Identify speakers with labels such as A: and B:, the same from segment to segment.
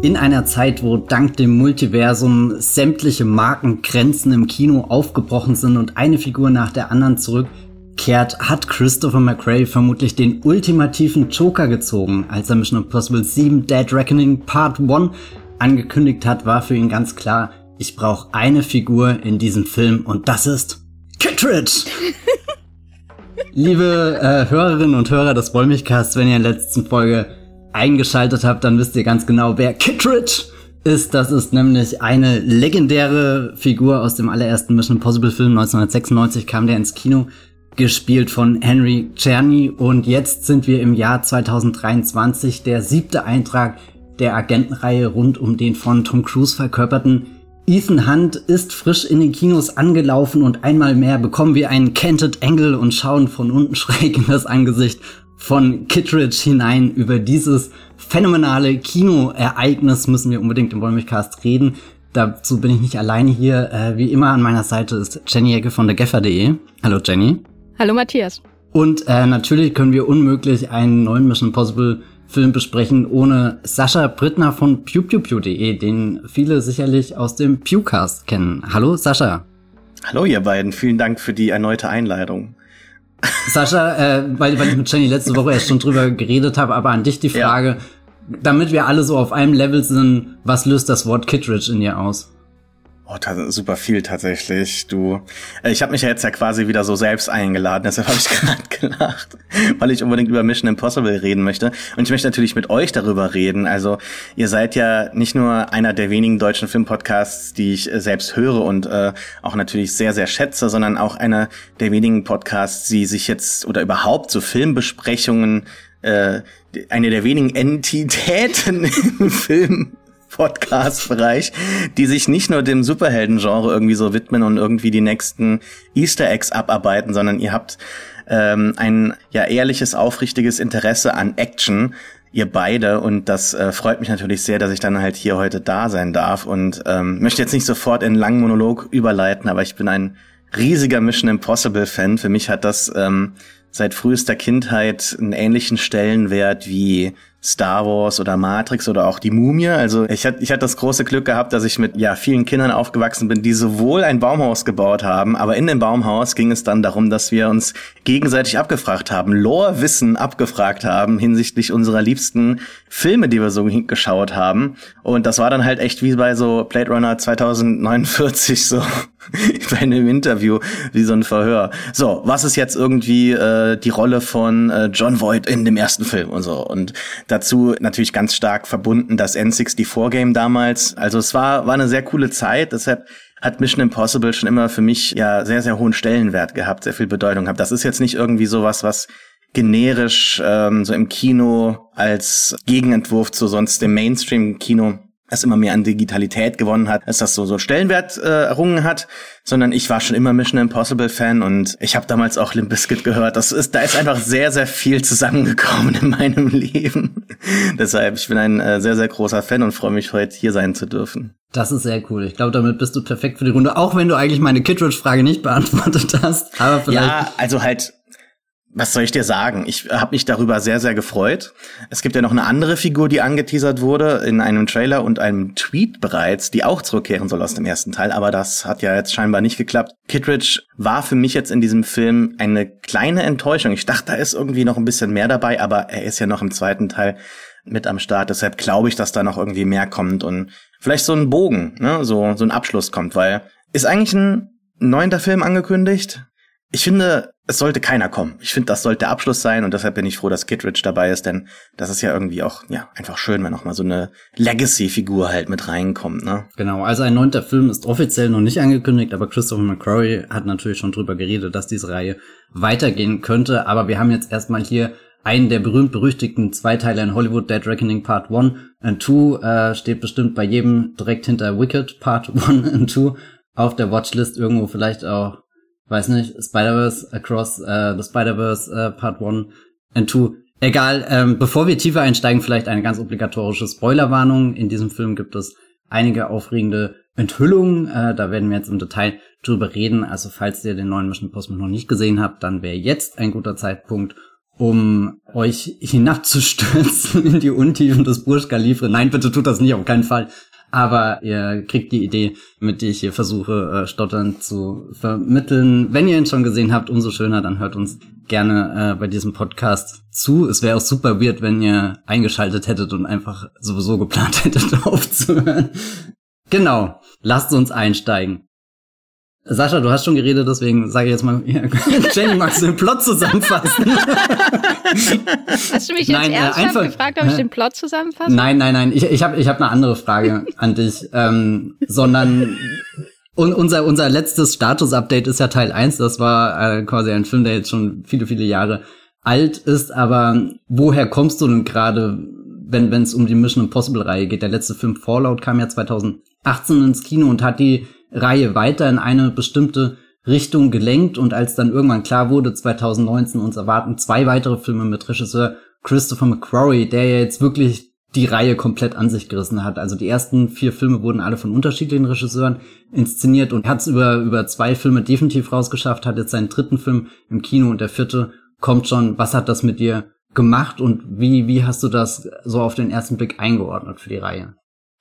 A: In einer Zeit, wo dank dem Multiversum sämtliche Markengrenzen im Kino aufgebrochen sind und eine Figur nach der anderen zurückkehrt, hat Christopher McRae vermutlich den ultimativen Joker gezogen. Als er Mission Impossible 7 Dead Reckoning Part 1 angekündigt hat, war für ihn ganz klar, ich brauche eine Figur in diesem Film und das ist Kittredge. Liebe äh, Hörerinnen und Hörer des Wollmilchcasts, wenn ihr in der letzten Folge eingeschaltet habt, dann wisst ihr ganz genau, wer Kittredge ist. Das ist nämlich eine legendäre Figur aus dem allerersten Mission Impossible Film. 1996 kam der ins Kino, gespielt von Henry Czerny. Und jetzt sind wir im Jahr 2023, der siebte Eintrag der Agentenreihe rund um den von Tom Cruise verkörperten Ethan Hunt ist frisch in den Kinos angelaufen und einmal mehr bekommen wir einen Canted Angle und schauen von unten schräg in das Angesicht von Kittredge hinein. Über dieses phänomenale Kinoereignis müssen wir unbedingt im Wollmilchcast reden. Dazu bin ich nicht alleine hier. Äh, wie immer an meiner Seite ist Jenny Ecke von dergeffer.de. Hallo Jenny.
B: Hallo Matthias.
A: Und äh, natürlich können wir unmöglich einen neuen Mission Possible Film besprechen ohne Sascha Brittner von pewpewpew.de, den viele sicherlich aus dem Pewcast kennen. Hallo Sascha.
C: Hallo ihr beiden, vielen Dank für die erneute Einladung.
A: Sascha, äh, weil, weil ich mit Jenny letzte Woche erst schon drüber geredet habe, aber an dich die Frage, ja. damit wir alle so auf einem Level sind, was löst das Wort Kittredge in dir aus?
C: Oh, super viel tatsächlich. Du, äh, ich habe mich ja jetzt ja quasi wieder so selbst eingeladen, deshalb habe ich gerade gelacht, weil ich unbedingt über Mission Impossible reden möchte. Und ich möchte natürlich mit euch darüber reden. Also ihr seid ja nicht nur einer der wenigen deutschen Filmpodcasts, die ich äh, selbst höre und äh, auch natürlich sehr, sehr schätze, sondern auch einer der wenigen Podcasts, die sich jetzt oder überhaupt so Filmbesprechungen äh, eine der wenigen Entitäten im Film Podcast-Bereich, die sich nicht nur dem Superhelden-Genre irgendwie so widmen und irgendwie die nächsten Easter Eggs abarbeiten, sondern ihr habt ähm, ein ja ehrliches, aufrichtiges Interesse an Action, ihr beide und das äh, freut mich natürlich sehr, dass ich dann halt hier heute da sein darf und ähm, möchte jetzt nicht sofort in einen langen Monolog überleiten, aber ich bin ein riesiger Mission Impossible Fan. Für mich hat das ähm, seit frühester Kindheit einen ähnlichen Stellenwert wie Star Wars oder Matrix oder auch die Mumie. Also ich hatte ich hatte das große Glück gehabt, dass ich mit ja vielen Kindern aufgewachsen bin, die sowohl ein Baumhaus gebaut haben, aber in dem Baumhaus ging es dann darum, dass wir uns gegenseitig abgefragt haben, Lore-Wissen abgefragt haben hinsichtlich unserer liebsten Filme, die wir so geschaut haben. Und das war dann halt echt wie bei so Blade Runner 2049 so bei einem Interview wie so ein Verhör. So, was ist jetzt irgendwie äh, die Rolle von äh, John Voight in dem ersten Film und so und Dazu natürlich ganz stark verbunden das N64-Game damals. Also es war, war eine sehr coole Zeit, deshalb hat Mission Impossible schon immer für mich ja sehr, sehr hohen Stellenwert gehabt, sehr viel Bedeutung gehabt. Das ist jetzt nicht irgendwie sowas, was generisch ähm, so im Kino als Gegenentwurf zu sonst dem Mainstream-Kino es immer mehr an Digitalität gewonnen hat, dass das so so Stellenwert äh, errungen hat, sondern ich war schon immer Mission Impossible Fan und ich habe damals auch Limp Bizkit gehört. Das ist da ist einfach sehr sehr viel zusammengekommen in meinem Leben. Deshalb ich bin ein äh, sehr sehr großer Fan und freue mich heute hier sein zu dürfen.
A: Das ist sehr cool. Ich glaube, damit bist du perfekt für die Runde, auch wenn du eigentlich meine Kittredge Frage nicht beantwortet hast.
C: Aber vielleicht Ja, also halt was soll ich dir sagen? Ich habe mich darüber sehr, sehr gefreut. Es gibt ja noch eine andere Figur, die angeteasert wurde in einem Trailer und einem Tweet bereits, die auch zurückkehren soll aus dem ersten Teil, aber das hat ja jetzt scheinbar nicht geklappt. Kittredge war für mich jetzt in diesem Film eine kleine Enttäuschung. Ich dachte, da ist irgendwie noch ein bisschen mehr dabei, aber er ist ja noch im zweiten Teil mit am Start. Deshalb glaube ich, dass da noch irgendwie mehr kommt und vielleicht so ein Bogen, ne, so, so ein Abschluss kommt, weil ist eigentlich ein neunter Film angekündigt. Ich finde, es sollte keiner kommen. Ich finde, das sollte der Abschluss sein und deshalb bin ich froh, dass Kittredge dabei ist, denn das ist ja irgendwie auch, ja, einfach schön, wenn auch mal so eine Legacy-Figur halt mit reinkommt, ne?
A: Genau, also ein neunter Film ist offiziell noch nicht angekündigt, aber Christopher McCrory hat natürlich schon drüber geredet, dass diese Reihe weitergehen könnte, aber wir haben jetzt erstmal hier einen der berühmt-berüchtigten Zweiteiler in Hollywood, Dead Reckoning Part 1 and 2, äh, steht bestimmt bei jedem direkt hinter Wicked Part 1 and 2 auf der Watchlist irgendwo vielleicht auch weiß nicht, Spider-Verse Across äh, the Spider-Verse äh, Part 1 and 2. Egal, ähm, bevor wir tiefer einsteigen, vielleicht eine ganz obligatorische Spoilerwarnung. In diesem Film gibt es einige aufregende Enthüllungen. Äh, da werden wir jetzt im Detail drüber reden. Also falls ihr den neuen Mission Impossible noch nicht gesehen habt, dann wäre jetzt ein guter Zeitpunkt, um euch hinabzustürzen in die Untiefen des Burj Khalifa. Nein, bitte tut das nicht, auf keinen Fall. Aber ihr kriegt die Idee, mit der ich hier versuche, äh, stottern zu vermitteln. Wenn ihr ihn schon gesehen habt, umso schöner, dann hört uns gerne äh, bei diesem Podcast zu. Es wäre auch super weird, wenn ihr eingeschaltet hättet und einfach sowieso geplant hättet aufzuhören. Genau, lasst uns einsteigen. Sascha, du hast schon geredet, deswegen sage ich jetzt mal, ja, Jenny, magst du den Plot zusammenfassen?
B: Hast du mich jetzt nein, äh, ernsthaft einfach, gefragt, ob ich den Plot zusammenfasse?
A: Nein, nein, nein, ich, ich habe ich hab eine andere Frage an dich, ähm, sondern und unser, unser letztes Status-Update ist ja Teil 1, das war äh, quasi ein Film, der jetzt schon viele, viele Jahre alt ist, aber woher kommst du denn gerade, wenn es um die Mission Impossible-Reihe geht? Der letzte Film Fallout kam ja 2018 ins Kino und hat die Reihe weiter in eine bestimmte Richtung gelenkt und als dann irgendwann klar wurde, 2019 uns erwarten zwei weitere Filme mit Regisseur Christopher McQuarrie, der ja jetzt wirklich die Reihe komplett an sich gerissen hat. Also die ersten vier Filme wurden alle von unterschiedlichen Regisseuren inszeniert und hat es über, über zwei Filme definitiv rausgeschafft, hat jetzt seinen dritten Film im Kino und der vierte kommt schon. Was hat das mit dir gemacht und wie, wie hast du das so auf den ersten Blick eingeordnet für die Reihe?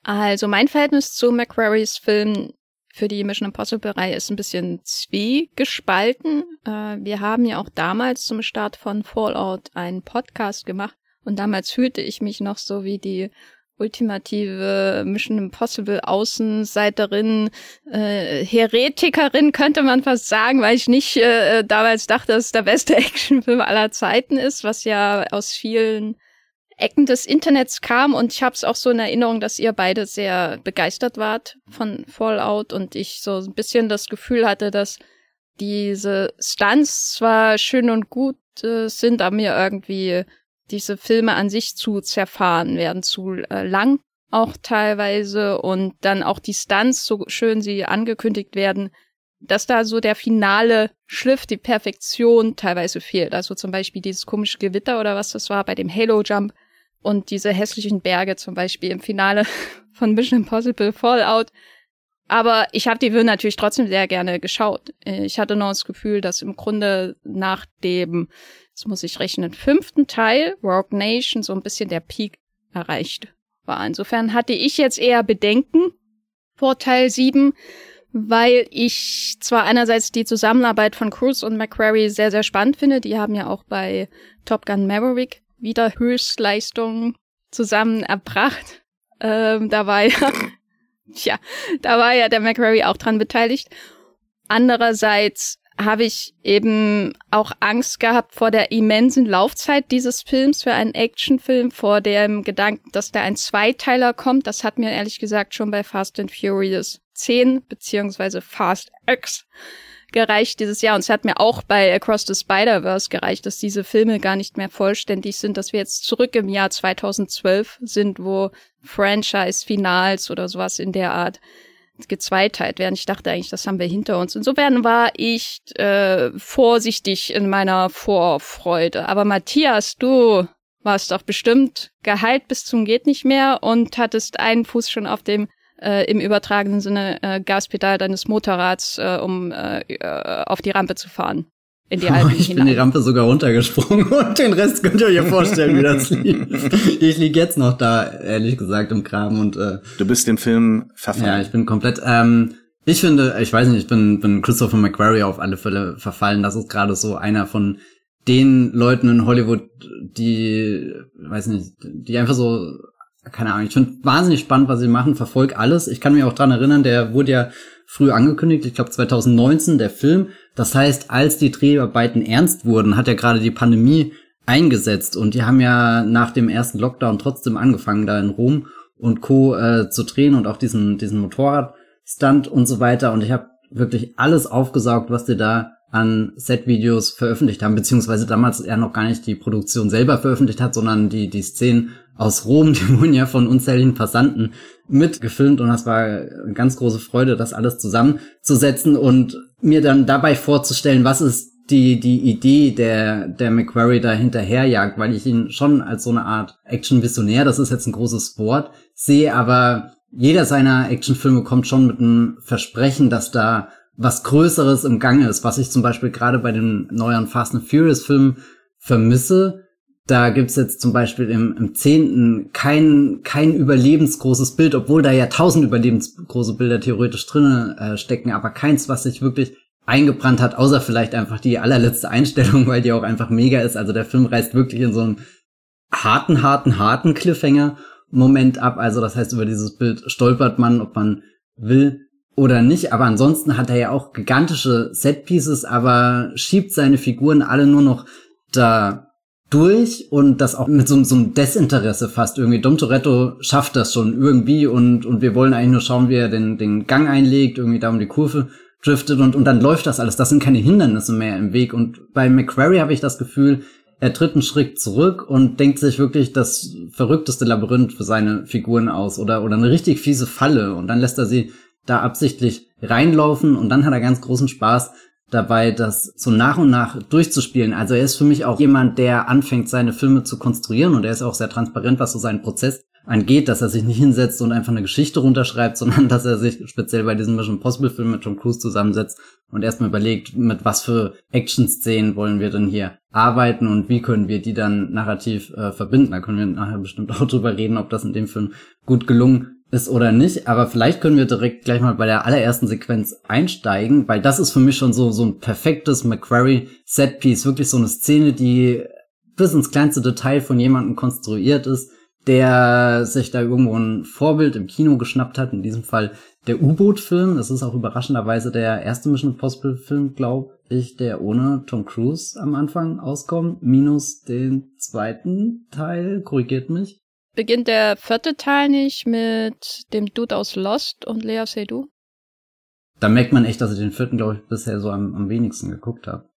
B: Also mein Verhältnis zu McQuarries Film für die Mission Impossible-Reihe ist ein bisschen zwiegespalten. Äh, wir haben ja auch damals zum Start von Fallout einen Podcast gemacht und damals fühlte ich mich noch so wie die ultimative Mission Impossible Außenseiterin, äh, Heretikerin könnte man fast sagen, weil ich nicht äh, damals dachte, dass es der beste Actionfilm aller Zeiten ist, was ja aus vielen Ecken des Internets kam und ich habe es auch so in Erinnerung, dass ihr beide sehr begeistert wart von Fallout und ich so ein bisschen das Gefühl hatte, dass diese Stunts zwar schön und gut äh, sind, aber mir irgendwie diese Filme an sich zu zerfahren werden, zu äh, lang auch teilweise und dann auch die Stunts, so schön sie angekündigt werden, dass da so der finale Schliff, die Perfektion teilweise fehlt. Also zum Beispiel dieses komische Gewitter oder was das war bei dem Halo Jump und diese hässlichen Berge zum Beispiel im Finale von Mission Impossible Fallout. Aber ich habe die Film natürlich trotzdem sehr gerne geschaut. Ich hatte noch das Gefühl, dass im Grunde nach dem, jetzt muss ich rechnen, fünften Teil, Rogue Nation, so ein bisschen der Peak erreicht war. Insofern hatte ich jetzt eher Bedenken vor Teil 7, weil ich zwar einerseits die Zusammenarbeit von Cruise und McQuarrie sehr, sehr spannend finde. Die haben ja auch bei Top Gun Maverick wieder Höchstleistungen zusammen erbracht. Ähm, da war ja, tja, da war ja der McRae auch dran beteiligt. Andererseits habe ich eben auch Angst gehabt vor der immensen Laufzeit dieses Films für einen Actionfilm, vor dem Gedanken, dass da ein Zweiteiler kommt. Das hat mir ehrlich gesagt schon bei Fast and Furious 10 beziehungsweise Fast X gereicht dieses Jahr. Und es hat mir auch bei Across the Spider-Verse gereicht, dass diese Filme gar nicht mehr vollständig sind, dass wir jetzt zurück im Jahr 2012 sind, wo Franchise-Finals oder sowas in der Art gezweiteilt werden. Ich dachte eigentlich, das haben wir hinter uns. Insofern war ich äh, vorsichtig in meiner Vorfreude. Aber Matthias, du warst doch bestimmt geheilt bis zum geht nicht mehr und hattest einen Fuß schon auf dem äh, im übertragenen Sinne äh, Gaspedal deines Motorrads, äh, um äh, äh auf die Rampe zu fahren. In die Alpen
A: ich hinein. bin die Rampe sogar runtergesprungen und den Rest könnt ihr euch ja vorstellen, wie das lief. Ich lieg jetzt noch da, ehrlich gesagt, im Kram und äh,
C: Du bist dem Film verfallen.
A: Ja, ich bin komplett. Ähm, ich finde, ich weiß nicht, ich bin, bin Christopher McQuarrie auf alle Fälle verfallen. Das ist gerade so einer von den Leuten in Hollywood, die, weiß nicht, die einfach so keine Ahnung, finde wahnsinnig spannend, was sie machen, verfolg alles. Ich kann mich auch dran erinnern, der wurde ja früh angekündigt, ich glaube 2019, der Film. Das heißt, als die Dreharbeiten ernst wurden, hat ja gerade die Pandemie eingesetzt und die haben ja nach dem ersten Lockdown trotzdem angefangen, da in Rom und Co. Äh, zu drehen und auch diesen, diesen Motorradstunt und so weiter. Und ich habe wirklich alles aufgesaugt, was die da an Set-Videos veröffentlicht haben, beziehungsweise damals er noch gar nicht die Produktion selber veröffentlicht hat, sondern die, die Szenen aus Rom, die wurden ja von unzähligen Passanten mitgefilmt und das war eine ganz große Freude, das alles zusammenzusetzen und mir dann dabei vorzustellen, was ist die, die Idee der, der McQuarrie da hinterherjagt, weil ich ihn schon als so eine Art Action-Visionär, das ist jetzt ein großes Wort, sehe, aber jeder seiner Actionfilme kommt schon mit einem Versprechen, dass da was Größeres im Gange ist, was ich zum Beispiel gerade bei den neuen Fast and Furious Filmen vermisse, da gibt's jetzt zum Beispiel im, im Zehnten kein, kein überlebensgroßes Bild, obwohl da ja tausend überlebensgroße Bilder theoretisch drinnen äh, stecken, aber keins, was sich wirklich eingebrannt hat, außer vielleicht einfach die allerletzte Einstellung, weil die auch einfach mega ist. Also der Film reißt wirklich in so einen harten, harten, harten Cliffhanger-Moment ab. Also das heißt, über dieses Bild stolpert man, ob man will oder nicht. Aber ansonsten hat er ja auch gigantische Setpieces, aber schiebt seine Figuren alle nur noch da durch und das auch mit so, so einem Desinteresse fast irgendwie. Dom Toretto schafft das schon irgendwie und, und wir wollen eigentlich nur schauen, wie er den, den Gang einlegt, irgendwie da um die Kurve driftet und, und dann läuft das alles. Das sind keine Hindernisse mehr im Weg. Und bei McQuarrie habe ich das Gefühl, er tritt einen Schritt zurück und denkt sich wirklich das verrückteste Labyrinth für seine Figuren aus oder, oder eine richtig fiese Falle und dann lässt er sie da absichtlich reinlaufen und dann hat er ganz großen Spaß dabei, das so nach und nach durchzuspielen. Also er ist für mich auch jemand, der anfängt, seine Filme zu konstruieren und er ist auch sehr transparent, was so seinen Prozess angeht, dass er sich nicht hinsetzt und einfach eine Geschichte runterschreibt, sondern dass er sich speziell bei diesem Mission Impossible Film mit Tom Cruise zusammensetzt und erstmal überlegt, mit was für Action-Szenen wollen wir denn hier arbeiten und wie können wir die dann narrativ äh, verbinden. Da können wir nachher bestimmt auch drüber reden, ob das in dem Film gut gelungen ist oder nicht, aber vielleicht können wir direkt gleich mal bei der allerersten Sequenz einsteigen, weil das ist für mich schon so, so ein perfektes McQuarrie Setpiece, wirklich so eine Szene, die bis ins kleinste Detail von jemandem konstruiert ist, der sich da irgendwo ein Vorbild im Kino geschnappt hat, in diesem Fall der U-Boot-Film. Das ist auch überraschenderweise der erste Mission Impossible-Film, glaube ich, der ohne Tom Cruise am Anfang auskommt, minus den zweiten Teil, korrigiert mich.
B: Beginnt der vierte Teil nicht mit dem Dude aus Lost und Lea Seydoux?
A: Da merkt man echt, dass ich den vierten, glaube ich, bisher so am, am wenigsten geguckt habe.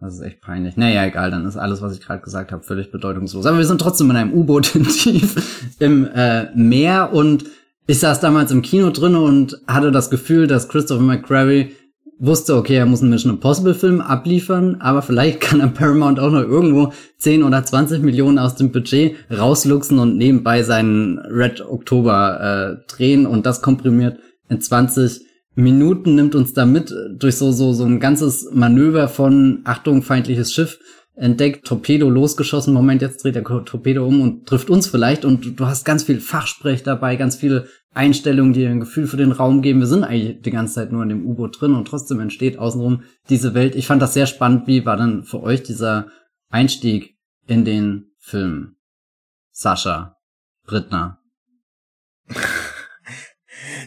A: Das ist echt peinlich. Naja, egal, dann ist alles, was ich gerade gesagt habe, völlig bedeutungslos. Aber wir sind trotzdem in einem U-Boot tief im äh, Meer und ich saß damals im Kino drin und hatte das Gefühl, dass Christopher McQuarrie wusste, okay, er muss einen Mission Impossible Film abliefern, aber vielleicht kann er Paramount auch noch irgendwo 10 oder 20 Millionen aus dem Budget rausluxen und nebenbei seinen Red Oktober äh, drehen und das komprimiert in 20 Minuten nimmt uns da mit durch so, so, so ein ganzes Manöver von Achtung, feindliches Schiff entdeckt, Torpedo losgeschossen, Moment, jetzt dreht der Torpedo um und trifft uns vielleicht und du hast ganz viel Fachsprech dabei, ganz viele Einstellungen, die ein Gefühl für den Raum geben. Wir sind eigentlich die ganze Zeit nur in dem U-Boot drin und trotzdem entsteht außenrum diese Welt. Ich fand das sehr spannend. Wie war dann für euch dieser Einstieg in den Film? Sascha, Brittner.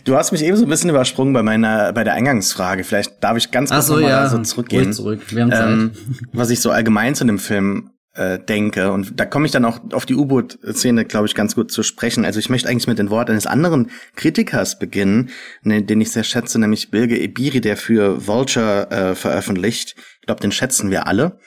C: Du hast mich eben so ein bisschen übersprungen bei meiner, bei der Eingangsfrage. Vielleicht darf ich ganz kurz so, ja. so zurückgehen.
A: Zurück. Wir haben Zeit. Ähm,
C: was ich so allgemein zu dem Film äh, denke. Und da komme ich dann auch auf die U-Boot-Szene, glaube ich, ganz gut zu sprechen. Also ich möchte eigentlich mit den Worten eines anderen Kritikers beginnen, ne, den ich sehr schätze, nämlich Bilge Ebiri, der für Vulture äh, veröffentlicht. Ich glaube, den schätzen wir alle.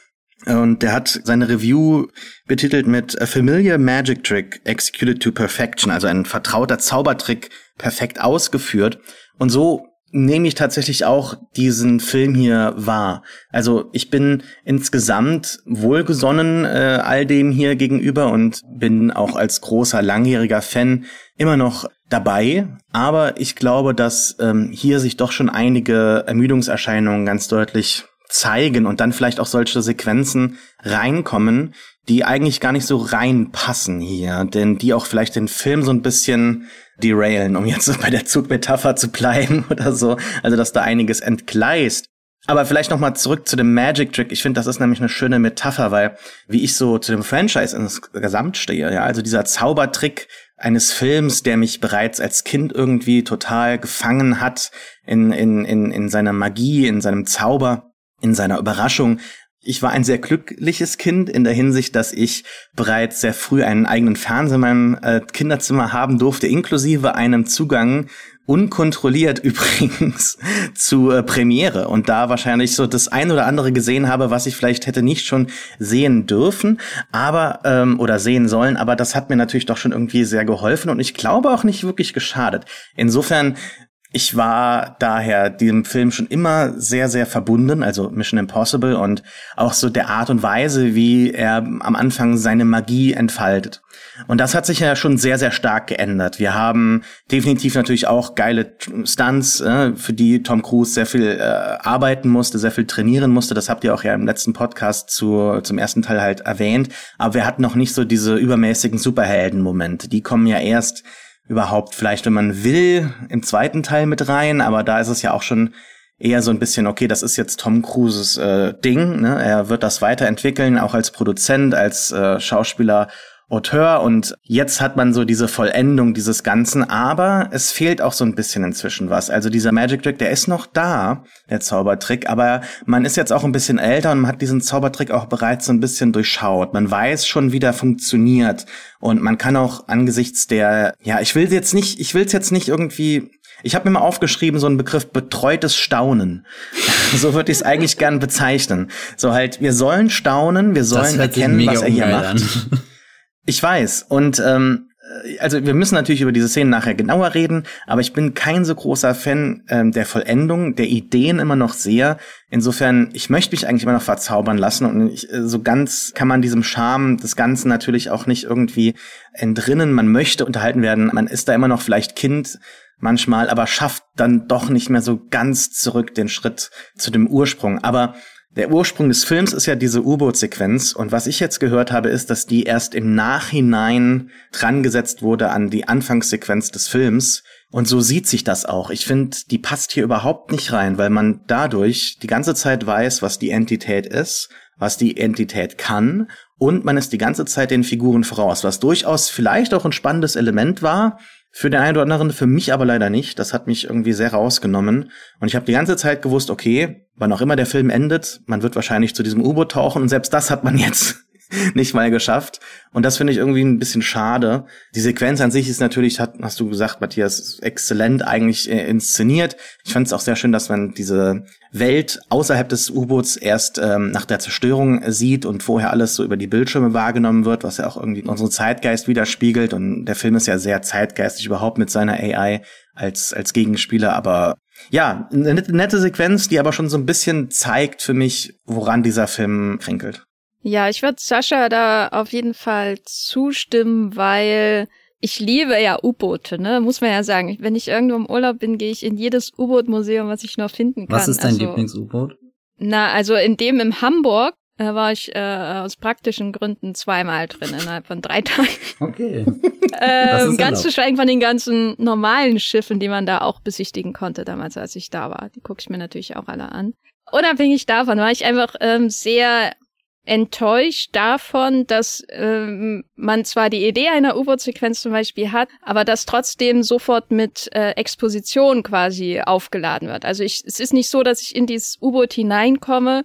C: Und der hat seine Review betitelt mit A Familiar Magic Trick Executed to Perfection, also ein vertrauter Zaubertrick perfekt ausgeführt. Und so nehme ich tatsächlich auch diesen Film hier wahr. Also ich bin insgesamt wohlgesonnen äh, all dem hier gegenüber und bin auch als großer langjähriger Fan immer noch dabei. Aber ich glaube, dass ähm, hier sich doch schon einige Ermüdungserscheinungen ganz deutlich zeigen und dann vielleicht auch solche Sequenzen reinkommen, die eigentlich gar nicht so reinpassen hier, denn die auch vielleicht den Film so ein bisschen derailen, um jetzt bei der Zugmetapher zu bleiben oder so. Also, dass da einiges entgleist. Aber vielleicht noch mal zurück zu dem Magic Trick. Ich finde, das ist nämlich eine schöne Metapher, weil wie ich so zu dem Franchise insgesamt stehe, ja, also dieser Zaubertrick eines Films, der mich bereits als Kind irgendwie total gefangen hat in, in, in, in seiner Magie, in seinem Zauber, in seiner Überraschung, ich war ein sehr glückliches Kind in der Hinsicht, dass ich bereits sehr früh einen eigenen Fernseher in meinem äh, Kinderzimmer haben durfte, inklusive einem Zugang unkontrolliert übrigens zu äh, Premiere und da wahrscheinlich so das ein oder andere gesehen habe, was ich vielleicht hätte nicht schon sehen dürfen, aber ähm, oder sehen sollen, aber das hat mir natürlich doch schon irgendwie sehr geholfen und ich glaube auch nicht wirklich geschadet. Insofern ich war daher diesem Film schon immer sehr, sehr verbunden, also Mission Impossible und auch so der Art und Weise, wie er am Anfang seine Magie entfaltet. Und das hat sich ja schon sehr, sehr stark geändert. Wir haben definitiv natürlich auch geile Stunts, äh, für die Tom Cruise sehr viel äh, arbeiten musste, sehr viel trainieren musste. Das habt ihr auch ja im letzten Podcast zu, zum ersten Teil halt erwähnt. Aber wir hatten noch nicht so diese übermäßigen Superhelden-Momente. Die kommen ja erst überhaupt vielleicht, wenn man will, im zweiten Teil mit rein, aber da ist es ja auch schon eher so ein bisschen, okay, das ist jetzt Tom Cruises äh, Ding, ne? er wird das weiterentwickeln, auch als Produzent, als äh, Schauspieler Auteur und jetzt hat man so diese Vollendung dieses Ganzen, aber es fehlt auch so ein bisschen inzwischen was. Also dieser Magic Trick, der ist noch da, der Zaubertrick, aber man ist jetzt auch ein bisschen älter und man hat diesen Zaubertrick auch bereits so ein bisschen durchschaut. Man weiß schon, wie der funktioniert und man kann auch angesichts der, ja, ich will jetzt nicht, ich will es jetzt nicht irgendwie ich habe mir mal aufgeschrieben, so einen Begriff betreutes Staunen. so würde ich es eigentlich gern bezeichnen. So halt, wir sollen staunen, wir sollen erkennen, was er hier macht. Ich weiß. Und ähm, also wir müssen natürlich über diese Szenen nachher genauer reden, aber ich bin kein so großer Fan ähm, der Vollendung, der Ideen immer noch sehr. Insofern, ich möchte mich eigentlich immer noch verzaubern lassen und ich, äh, so ganz kann man diesem Charme des Ganzen natürlich auch nicht irgendwie entrinnen. Man möchte unterhalten werden, man ist da immer noch vielleicht Kind manchmal, aber schafft dann doch nicht mehr so ganz zurück den Schritt zu dem Ursprung. Aber der Ursprung des Films ist ja diese U-Boot-Sequenz. Und was ich jetzt gehört habe, ist, dass die erst im Nachhinein drangesetzt wurde an die Anfangssequenz des Films. Und so sieht sich das auch. Ich finde, die passt hier überhaupt nicht rein, weil man dadurch die ganze Zeit weiß, was die Entität ist, was die Entität kann. Und man ist die ganze Zeit den Figuren voraus, was durchaus vielleicht auch ein spannendes Element war, für den einen oder anderen, für mich aber leider nicht. Das hat mich irgendwie sehr rausgenommen. Und ich habe die ganze Zeit gewusst, okay, wann auch immer der Film endet, man wird wahrscheinlich zu diesem U-Boot tauchen. Und selbst das hat man jetzt nicht mal geschafft. Und das finde ich irgendwie ein bisschen schade. Die Sequenz an sich ist natürlich, hat, hast du gesagt, Matthias, exzellent eigentlich äh, inszeniert. Ich fand es auch sehr schön, dass man diese Welt außerhalb des U-Boots erst ähm, nach der Zerstörung sieht und vorher alles so über die Bildschirme wahrgenommen wird, was ja auch irgendwie unseren Zeitgeist widerspiegelt. Und der Film ist ja sehr zeitgeistig überhaupt mit seiner AI als, als Gegenspieler, aber ja, eine nette Sequenz, die aber schon so ein bisschen zeigt für mich, woran dieser Film kränkelt.
B: Ja, ich würde Sascha da auf jeden Fall zustimmen, weil ich liebe ja U-Boote, ne? Muss man ja sagen. Wenn ich irgendwo im Urlaub bin, gehe ich in jedes U-Boot-Museum, was ich noch finden kann.
A: Was ist dein also, Lieblings-U-Boot?
B: Na, also in dem im Hamburg da äh, war ich äh, aus praktischen Gründen zweimal drin innerhalb von drei Tagen.
A: Okay.
B: ähm, ganz zu schweigen von den ganzen normalen Schiffen, die man da auch besichtigen konnte damals, als ich da war. Die gucke ich mir natürlich auch alle an. Unabhängig davon war ich einfach ähm, sehr enttäuscht davon, dass ähm, man zwar die Idee einer U-Boot-Sequenz zum Beispiel hat, aber das trotzdem sofort mit äh, Exposition quasi aufgeladen wird. Also ich, es ist nicht so, dass ich in dieses U-Boot hineinkomme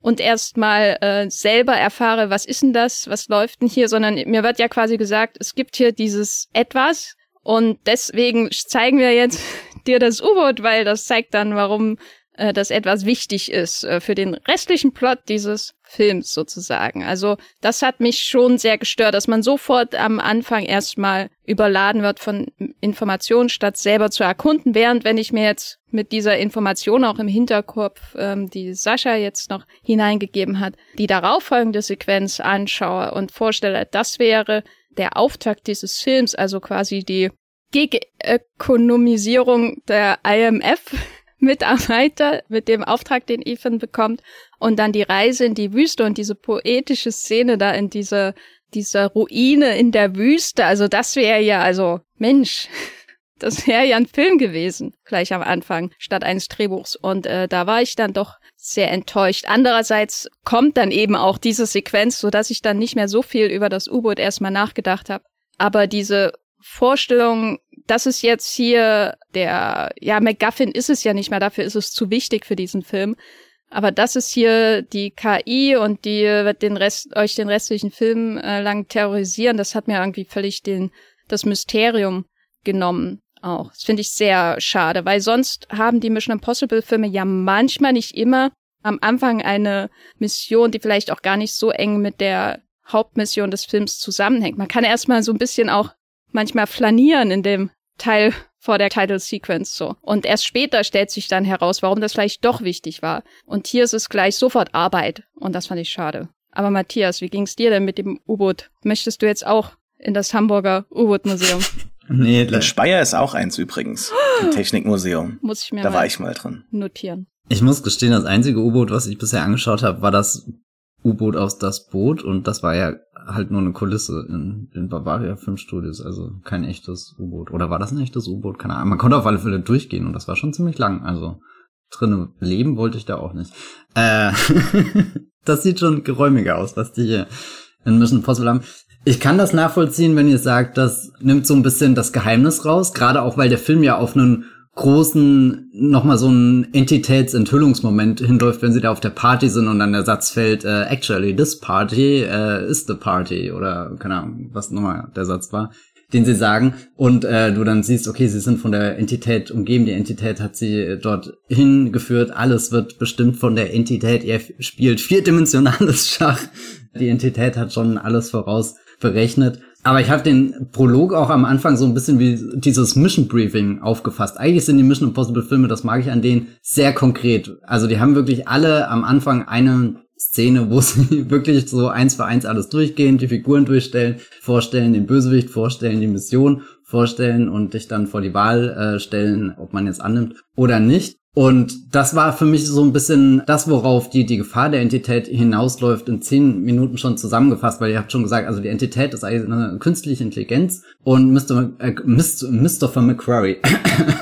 B: und erstmal äh, selber erfahre, was ist denn das, was läuft denn hier, sondern mir wird ja quasi gesagt, es gibt hier dieses etwas und deswegen zeigen wir jetzt dir das U-Boot, weil das zeigt dann, warum äh, das etwas wichtig ist äh, für den restlichen Plot dieses Films sozusagen. Also das hat mich schon sehr gestört, dass man sofort am Anfang erstmal überladen wird von Informationen, statt selber zu erkunden, während wenn ich mir jetzt mit dieser Information auch im Hinterkopf, ähm, die Sascha jetzt noch hineingegeben hat, die darauffolgende Sequenz anschaue und vorstelle, das wäre der Auftakt dieses Films, also quasi die Gig-Ökonomisierung der IMF Mitarbeiter mit dem Auftrag, den Ethan bekommt und dann die Reise in die Wüste und diese poetische Szene da in dieser dieser Ruine in der Wüste. Also das wäre ja also Mensch, das wäre ja ein Film gewesen gleich am Anfang statt eines Drehbuchs und äh, da war ich dann doch sehr enttäuscht. Andererseits kommt dann eben auch diese Sequenz, so dass ich dann nicht mehr so viel über das U-Boot erstmal nachgedacht habe. Aber diese Vorstellung, das ist jetzt hier der, ja, McGuffin ist es ja nicht mehr, dafür ist es zu wichtig für diesen Film. Aber das ist hier die KI und die wird den Rest, euch den restlichen Film äh, lang terrorisieren. Das hat mir irgendwie völlig den, das Mysterium genommen auch. Das finde ich sehr schade, weil sonst haben die Mission Impossible Filme ja manchmal nicht immer am Anfang eine Mission, die vielleicht auch gar nicht so eng mit der Hauptmission des Films zusammenhängt. Man kann erstmal so ein bisschen auch manchmal flanieren in dem Teil vor der Title Sequence so. Und erst später stellt sich dann heraus, warum das vielleicht doch wichtig war. Und hier ist es gleich sofort Arbeit. Und das fand ich schade. Aber Matthias, wie ging's dir denn mit dem U-Boot? Möchtest du jetzt auch in das Hamburger U-Boot-Museum?
C: Nee, das Speyer ist auch eins übrigens. Im Technikmuseum.
B: Muss ich mir
C: da war ich mal drin.
B: Notieren.
A: Ich muss gestehen, das einzige U-Boot, was ich bisher angeschaut habe, war das U-Boot aus das Boot und das war ja halt nur eine Kulisse in, in Bavaria Filmstudios, also kein echtes U-Boot. Oder war das ein echtes U-Boot? Keine Ahnung. Man konnte auf alle Fälle durchgehen und das war schon ziemlich lang. Also drinnen leben wollte ich da auch nicht. Äh, das sieht schon geräumiger aus, was die hier in Mission Impossible haben. Ich kann das nachvollziehen, wenn ihr sagt, das nimmt so ein bisschen das Geheimnis raus, gerade auch weil der Film ja auf einen großen, nochmal so einen Entitätsenthüllungsmoment hinläuft, wenn sie da auf der Party sind und dann der Satz fällt, uh, actually, this party uh, is the party oder keine Ahnung, was nochmal der Satz war, den sie sagen und äh, du dann siehst, okay, sie sind von der Entität umgeben, die Entität hat sie dort hingeführt, alles wird bestimmt von der Entität, er spielt vierdimensionales Schach, die Entität hat schon alles voraus berechnet aber ich habe den Prolog auch am Anfang so ein bisschen wie dieses Mission Briefing aufgefasst. Eigentlich sind die Mission Impossible Filme, das mag ich an denen, sehr konkret. Also die haben wirklich alle am Anfang eine Szene, wo sie wirklich so eins für eins alles durchgehen, die Figuren durchstellen, vorstellen, den Bösewicht vorstellen, die Mission vorstellen und dich dann vor die Wahl äh, stellen, ob man jetzt annimmt oder nicht. Und das war für mich so ein bisschen das, worauf die, die Gefahr der Entität hinausläuft, in zehn Minuten schon zusammengefasst, weil ihr habt schon gesagt, also die Entität ist eigentlich eine künstliche Intelligenz und Mr. Äh, Mr. Mr. McQuarrie,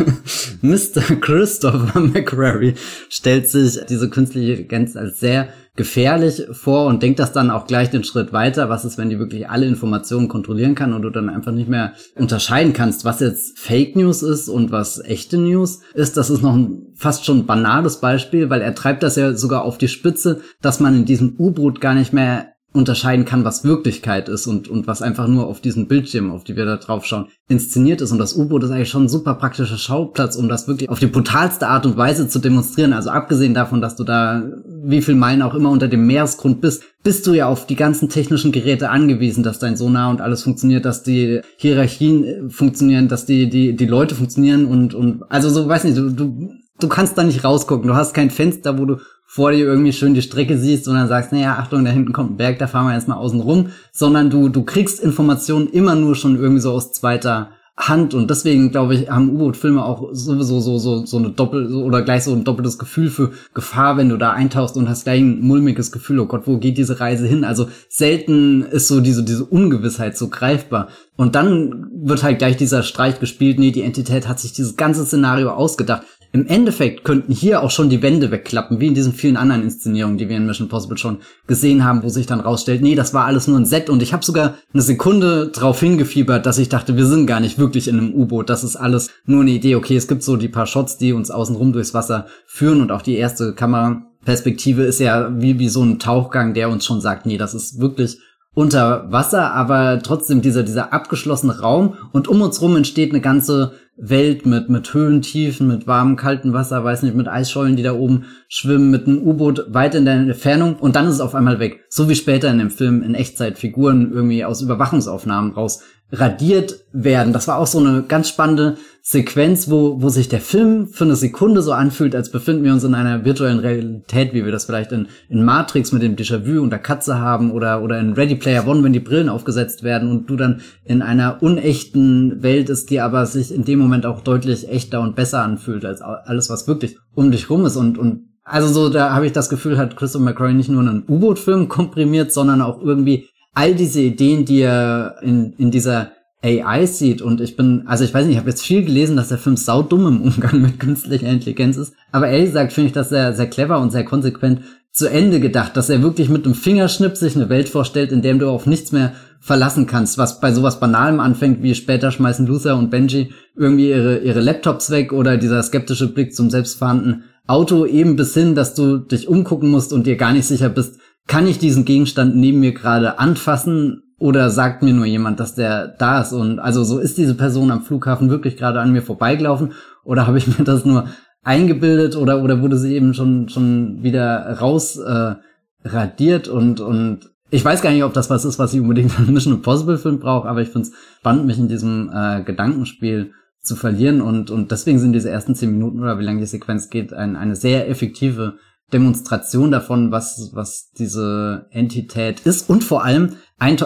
A: Mr. Christopher McQuarrie stellt sich diese künstliche Intelligenz als sehr gefährlich vor und denkt das dann auch gleich den Schritt weiter. Was ist, wenn die wirklich alle Informationen kontrollieren kann und du dann einfach nicht mehr unterscheiden kannst, was jetzt Fake News ist und was echte News ist? Das ist noch ein fast schon banales Beispiel, weil er treibt das ja sogar auf die Spitze, dass man in diesem U-Boot gar nicht mehr unterscheiden kann, was Wirklichkeit ist und, und was einfach nur auf diesen Bildschirmen, auf die wir da drauf schauen, inszeniert ist. Und das U-Boot ist eigentlich schon ein super praktischer Schauplatz, um das wirklich auf die brutalste Art und Weise zu demonstrieren. Also abgesehen davon, dass du da wie viel Meilen auch immer unter dem Meeresgrund bist, bist du ja auf die ganzen technischen Geräte angewiesen, dass dein Sonar und alles funktioniert, dass die Hierarchien äh, funktionieren, dass die, die, die Leute funktionieren und, und, also so, weiß nicht, du, du, du kannst da nicht rausgucken. Du hast kein Fenster, wo du vor dir irgendwie schön die Strecke siehst und dann sagst, naja, Achtung, da hinten kommt ein Berg, da fahren wir jetzt mal außen rum, sondern du, du kriegst Informationen immer nur schon irgendwie so aus zweiter Hand und deswegen glaube ich haben U-Boot-Filme auch sowieso so so so eine doppel oder gleich so ein doppeltes Gefühl für Gefahr, wenn du da eintauchst und hast gleich ein mulmiges Gefühl, oh Gott, wo geht diese Reise hin? Also selten ist so diese diese Ungewissheit so greifbar und dann wird halt gleich dieser Streich gespielt, nee, die Entität hat sich dieses ganze Szenario ausgedacht. Im Endeffekt könnten hier auch schon die Wände wegklappen, wie in diesen vielen anderen Inszenierungen, die wir in Mission Possible schon gesehen haben, wo sich dann rausstellt, nee, das war alles nur ein Set. Und ich habe sogar eine Sekunde drauf hingefiebert, dass ich dachte, wir sind gar nicht wirklich in einem U-Boot, das ist alles nur eine Idee. Okay, es gibt so die paar Shots, die uns außenrum durchs Wasser führen. Und auch die erste Kameraperspektive ist ja wie, wie so ein Tauchgang, der uns schon sagt, nee, das ist wirklich unter Wasser, aber trotzdem dieser, dieser abgeschlossene Raum und um uns rum entsteht eine ganze Welt mit, mit Höhentiefen, mit warmem, kaltem Wasser, weiß nicht, mit Eisschollen, die da oben schwimmen, mit einem U-Boot weit in der Entfernung und dann ist es auf einmal weg. So wie später in dem Film in Echtzeit Figuren irgendwie aus Überwachungsaufnahmen raus radiert werden. Das war auch so eine ganz spannende Sequenz, wo, wo sich der Film für eine Sekunde so anfühlt, als befinden wir uns in einer virtuellen Realität, wie wir das vielleicht in, in Matrix mit dem Déjà-vu und der Katze haben oder, oder in Ready Player One, wenn die Brillen aufgesetzt werden und du dann in einer unechten Welt ist, die aber sich in dem Moment auch deutlich echter und besser anfühlt als alles, was wirklich um dich rum ist. Und, und also so, da habe ich das Gefühl, hat Christopher McCrory nicht nur einen U-Boot-Film komprimiert, sondern auch irgendwie all diese Ideen, die er in, in dieser AI sieht und ich bin, also ich weiß nicht, ich habe jetzt viel gelesen, dass der Film saudumm im Umgang mit künstlicher Intelligenz ist, aber ehrlich gesagt finde ich das sehr, sehr clever und sehr konsequent zu Ende gedacht, dass er wirklich mit einem Fingerschnipp sich eine Welt vorstellt, in der du auf nichts mehr verlassen kannst, was bei sowas Banalem anfängt, wie später schmeißen Luther und Benji irgendwie ihre, ihre Laptops weg oder dieser skeptische Blick zum selbstfahrenden Auto eben bis hin, dass du dich umgucken musst und dir gar nicht sicher bist, kann ich diesen Gegenstand neben mir gerade anfassen oder sagt mir nur jemand, dass der da ist? Und also so ist diese Person am Flughafen wirklich gerade an mir vorbeigelaufen? Oder habe ich mir das nur eingebildet? Oder oder wurde sie eben schon schon wieder raus äh, radiert? Und und ich weiß gar nicht, ob das was ist, was ich unbedingt einen Mission Impossible Film brauche, aber ich finde es spannend, mich in diesem äh, Gedankenspiel zu verlieren. Und, und deswegen sind diese ersten zehn Minuten oder wie lange die Sequenz geht, ein, eine sehr effektive Demonstration davon, was, was diese Entität ist und vor allem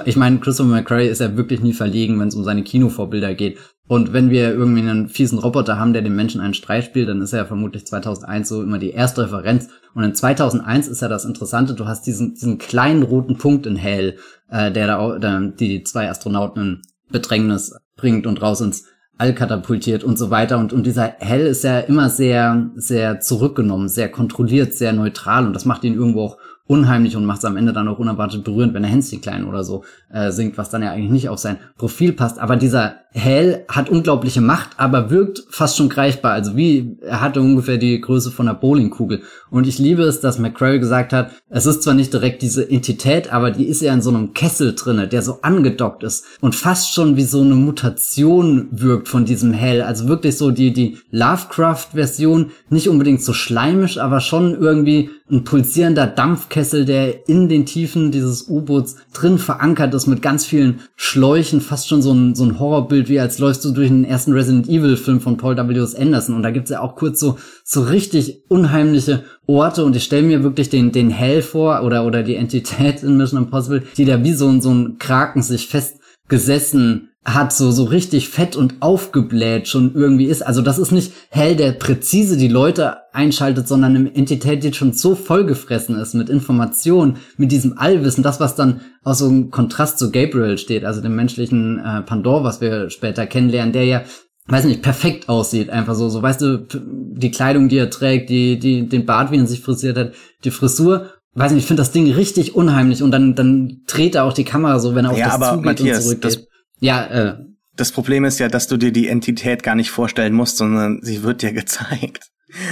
A: ich meine, Christopher McCray ist ja wirklich nie verlegen, wenn es um seine Kinovorbilder geht. Und wenn wir irgendwie einen fiesen Roboter haben, der den Menschen einen Streich spielt, dann ist er ja vermutlich 2001 so immer die erste Referenz. Und in 2001 ist ja das Interessante, du hast diesen, diesen kleinen roten Punkt in Hell, äh, der da der, die zwei Astronauten in Bedrängnis bringt und raus ins All katapultiert und so weiter. Und, und dieser Hell ist ja immer sehr, sehr zurückgenommen, sehr kontrolliert, sehr neutral. Und das macht ihn irgendwo auch unheimlich und macht es am Ende dann auch unerwartet berührend, wenn er Hänschen klein oder so äh, singt, was dann ja eigentlich nicht auf sein Profil passt. Aber dieser Hell hat unglaubliche Macht, aber wirkt fast schon greifbar. Also wie, er hatte ungefähr die Größe von einer Bowlingkugel. Und ich liebe es, dass McCrary gesagt hat, es ist zwar nicht direkt diese Entität, aber die ist ja in so einem Kessel drinne, der so angedockt ist und fast schon wie so eine Mutation wirkt von diesem Hell. Also wirklich so die, die Lovecraft-Version, nicht unbedingt so schleimisch, aber schon irgendwie ein pulsierender Dampfkessel, der in den Tiefen dieses U-Boots drin verankert ist mit ganz vielen Schläuchen, fast schon so ein, so ein Horrorbild wie als läufst du durch den ersten Resident Evil Film von Paul W. S. Anderson. Und da gibt's ja auch kurz so, so richtig unheimliche Orte. Und ich stelle mir wirklich den, den Hell vor oder, oder die Entität in Mission Impossible, die da wie so, so ein Kraken sich festgesessen hat, so, so richtig fett und aufgebläht schon irgendwie ist. Also das ist nicht hell, der präzise die Leute einschaltet, sondern eine Entität, die schon so vollgefressen ist mit Informationen, mit diesem Allwissen, das, was dann aus so einem Kontrast zu Gabriel steht, also dem menschlichen äh, Pandor, was wir später kennenlernen, der ja weiß nicht, perfekt aussieht, einfach so, so, weißt du, die Kleidung, die er trägt, die, die, den Bart, wie er sich frisiert hat, die Frisur, weiß nicht, ich finde das Ding richtig unheimlich und dann, dann dreht er auch die Kamera so, wenn er auf
C: ja,
A: das
C: aber
A: zugeht
C: Matthias,
A: und zurückgeht.
C: Das
A: ja, äh.
C: Das Problem ist ja, dass du dir die Entität gar nicht vorstellen musst, sondern sie wird dir gezeigt.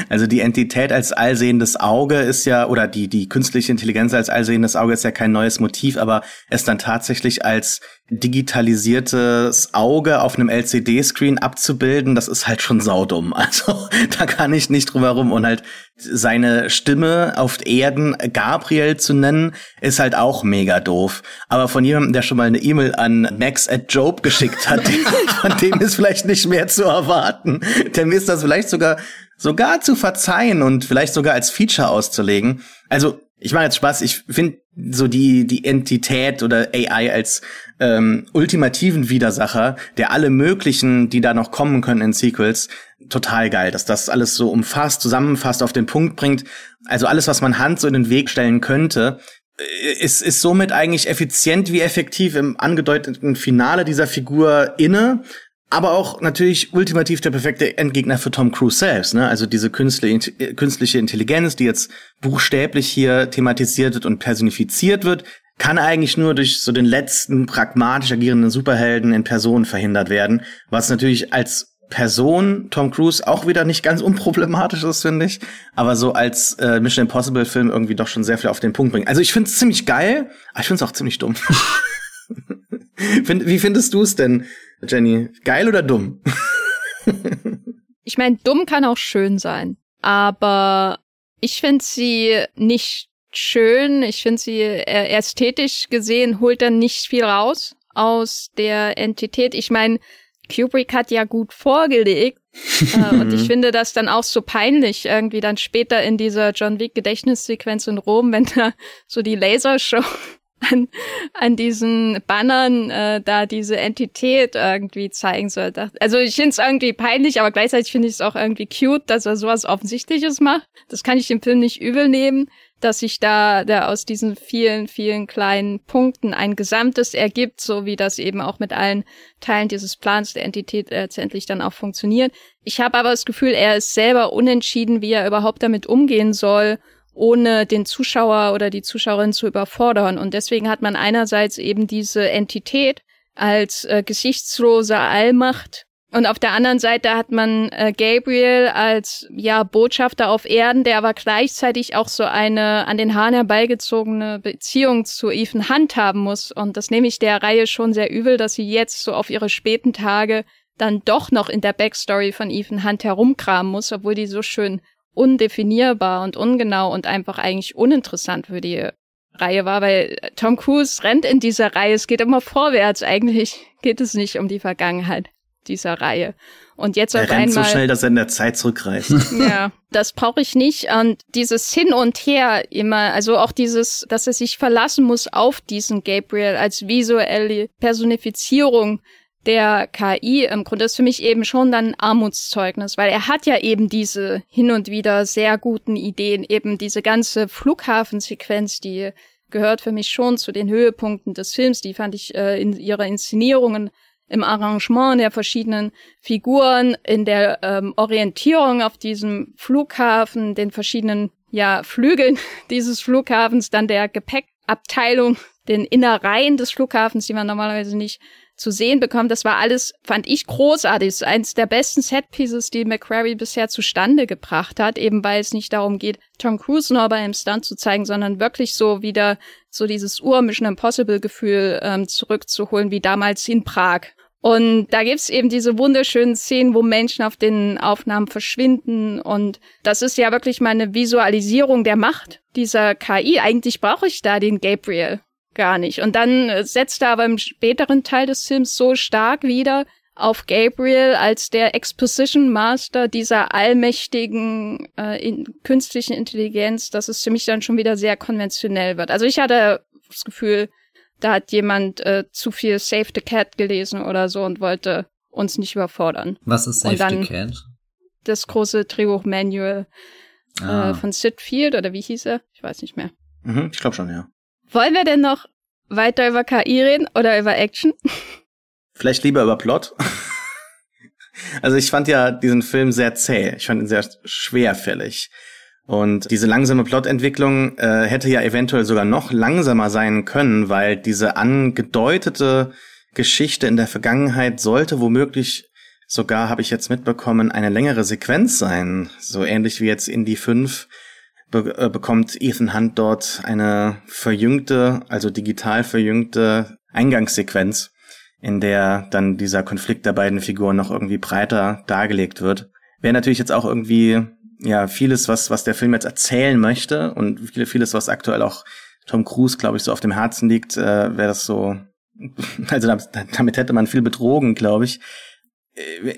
C: Also die Entität als allsehendes Auge ist ja, oder die, die künstliche Intelligenz als allsehendes Auge ist ja kein neues Motiv, aber es dann tatsächlich als digitalisiertes Auge auf einem LCD-Screen abzubilden, das ist halt schon saudumm. Also da kann ich nicht drüber rum. Und halt seine Stimme auf Erden Gabriel zu nennen, ist halt auch mega doof. Aber von jemandem, der schon mal eine E-Mail an Max at Job geschickt hat, von dem ist vielleicht nicht mehr zu erwarten. Dem ist das vielleicht sogar sogar zu verzeihen und vielleicht sogar als Feature auszulegen. Also ich mache jetzt Spaß. Ich finde so die die Entität oder AI als ähm, ultimativen Widersacher, der alle möglichen, die da noch kommen können in Sequels, total geil, dass das alles so umfasst, zusammenfasst, auf den Punkt bringt. Also alles, was man Hand so in den Weg stellen könnte, äh, ist, ist somit eigentlich effizient wie effektiv im angedeuteten Finale dieser Figur inne aber auch natürlich ultimativ der perfekte Endgegner für Tom Cruise selbst. Ne? Also diese künstliche Intelligenz, die jetzt buchstäblich hier thematisiert wird und personifiziert wird, kann eigentlich nur durch so den letzten pragmatisch agierenden Superhelden in Person verhindert werden, was natürlich als Person Tom Cruise auch wieder nicht ganz unproblematisch ist, finde ich, aber so als äh, Mission Impossible Film irgendwie doch schon sehr viel auf den Punkt bringt. Also ich finde es ziemlich geil, aber ich finde es auch ziemlich dumm. Wie findest du es denn, Jenny? Geil oder dumm?
B: ich meine, dumm kann auch schön sein, aber ich finde sie nicht schön. Ich finde sie äh, ästhetisch gesehen holt dann nicht viel raus aus der Entität. Ich meine, Kubrick hat ja gut vorgelegt. äh, und ich finde das dann auch so peinlich, irgendwie dann später in dieser John Wick Gedächtnissequenz in Rom, wenn da so die Lasershow an, an diesen Bannern äh, da diese Entität irgendwie zeigen soll. Also ich finde es irgendwie peinlich, aber gleichzeitig finde ich es auch irgendwie cute, dass er sowas Offensichtliches macht. Das kann ich dem Film nicht übel nehmen, dass sich da, da aus diesen vielen, vielen kleinen Punkten ein Gesamtes ergibt, so wie das eben auch mit allen Teilen dieses Plans der Entität letztendlich dann auch funktioniert. Ich habe aber das Gefühl, er ist selber unentschieden, wie er überhaupt damit umgehen soll ohne den Zuschauer oder die Zuschauerin zu überfordern. Und deswegen hat man einerseits eben diese Entität als äh, gesichtslose Allmacht und auf der anderen Seite hat man äh, Gabriel als ja Botschafter auf Erden, der aber gleichzeitig auch so eine an den Haaren herbeigezogene Beziehung zu Ethan Hunt haben muss. Und das nehme ich der Reihe schon sehr übel, dass sie jetzt so auf ihre späten Tage dann doch noch in der Backstory von Ethan Hunt herumkramen muss, obwohl die so schön undefinierbar und ungenau und einfach eigentlich uninteressant für die Reihe war, weil Tom Cruise rennt in dieser Reihe, es geht immer vorwärts, eigentlich geht es nicht um die Vergangenheit dieser Reihe. Und jetzt
C: er
B: auf
C: rennt
B: einmal.
C: so schnell, dass er in der Zeit zurückreist.
B: ja, das brauche ich nicht. Und dieses Hin und Her immer, also auch dieses, dass er sich verlassen muss auf diesen Gabriel als visuelle Personifizierung der KI im Grunde ist für mich eben schon dann ein Armutszeugnis, weil er hat ja eben diese hin und wieder sehr guten Ideen, eben diese ganze Flughafensequenz, die gehört für mich schon zu den Höhepunkten des Films, die fand ich äh, in ihrer Inszenierungen im Arrangement der verschiedenen Figuren, in der ähm, Orientierung auf diesem Flughafen, den verschiedenen ja, Flügeln dieses Flughafens, dann der Gepäckabteilung, den Innereien des Flughafens, die man normalerweise nicht zu sehen bekommt. Das war alles, fand ich großartig. Das ist eines der besten Setpieces, die McQuarrie bisher zustande gebracht hat, eben weil es nicht darum geht, Tom Cruise nur bei einem Stunt zu zeigen, sondern wirklich so wieder so dieses Ur-Mission Impossible-Gefühl ähm, zurückzuholen, wie damals in Prag. Und da gibt's eben diese wunderschönen Szenen, wo Menschen auf den Aufnahmen verschwinden. Und das ist ja wirklich mal eine Visualisierung der Macht dieser KI. Eigentlich brauche ich da den Gabriel gar nicht. Und dann setzt er aber im späteren Teil des Films so stark wieder auf Gabriel als der Exposition Master dieser allmächtigen äh, in, künstlichen Intelligenz, dass es für mich dann schon wieder sehr konventionell wird. Also ich hatte das Gefühl, da hat jemand äh, zu viel Save the Cat gelesen oder so und wollte uns nicht überfordern.
A: Was ist Save the Cat?
B: Das große Drehbuch-Manual ah. äh, von Sid Field oder wie hieß er? Ich weiß nicht mehr.
C: Mhm, ich glaube schon, ja.
B: Wollen wir denn noch weiter über KI reden oder über Action?
C: Vielleicht lieber über Plot. also ich fand ja diesen Film sehr zäh. Ich fand ihn sehr schwerfällig. Und diese langsame Plotentwicklung äh, hätte ja eventuell sogar noch langsamer sein können, weil diese angedeutete Geschichte in der Vergangenheit sollte womöglich sogar, habe ich jetzt mitbekommen, eine längere Sequenz sein. So ähnlich wie jetzt in die 5 be äh, bekommt Ethan Hunt dort eine verjüngte, also digital verjüngte Eingangssequenz, in der dann dieser Konflikt der beiden Figuren noch irgendwie breiter dargelegt wird. Wäre natürlich jetzt auch irgendwie ja vieles, was was der Film jetzt erzählen möchte und viele, vieles, was aktuell auch Tom Cruise, glaube ich, so auf dem Herzen liegt, äh, wäre das so. Also damit, hätte man viel betrogen, glaube ich.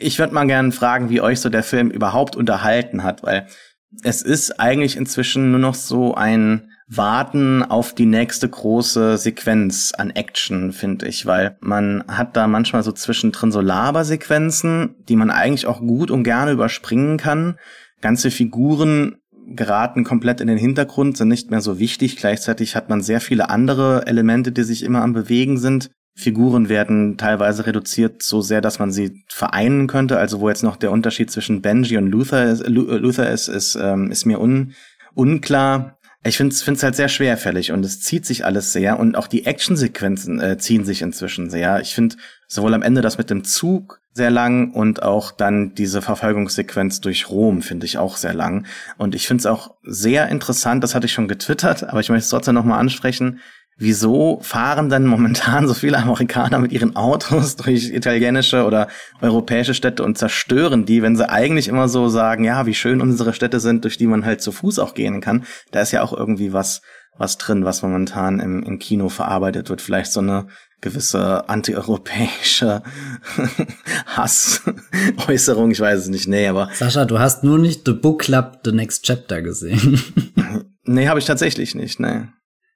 C: Ich würde mal gerne fragen, wie euch so der Film überhaupt unterhalten hat, weil es ist eigentlich inzwischen nur noch so ein Warten auf die nächste große Sequenz an Action, finde ich, weil man hat da manchmal so zwischendrin so Labersequenzen, die man eigentlich auch gut und gerne überspringen kann. Ganze Figuren geraten komplett in den Hintergrund, sind nicht mehr so wichtig. Gleichzeitig hat man sehr viele andere Elemente, die sich immer am Bewegen sind. Figuren werden teilweise reduziert so sehr, dass man sie vereinen könnte. Also wo jetzt noch der Unterschied zwischen Benji und Luther ist, Luther ist, ist, ähm, ist mir un, unklar. Ich finde es halt sehr schwerfällig und es zieht sich alles sehr und auch die Actionsequenzen äh, ziehen sich inzwischen sehr. Ich finde sowohl am Ende das mit dem Zug sehr lang und auch dann diese Verfolgungssequenz durch Rom finde ich auch sehr lang. Und ich finde es auch sehr interessant, das hatte ich schon getwittert, aber ich möchte es trotzdem nochmal ansprechen, wieso fahren denn momentan so viele Amerikaner mit ihren Autos durch italienische oder europäische Städte und zerstören die, wenn sie eigentlich immer so sagen, ja, wie schön unsere Städte sind, durch die man halt zu Fuß auch gehen kann. Da ist ja auch irgendwie was, was drin, was momentan im, im Kino verarbeitet wird. Vielleicht so eine gewisse antieuropäische Hassäußerung, ich weiß es nicht, nee, aber.
A: Sascha, du hast nur nicht The Book Club The Next Chapter gesehen.
C: nee, habe ich tatsächlich nicht, nee.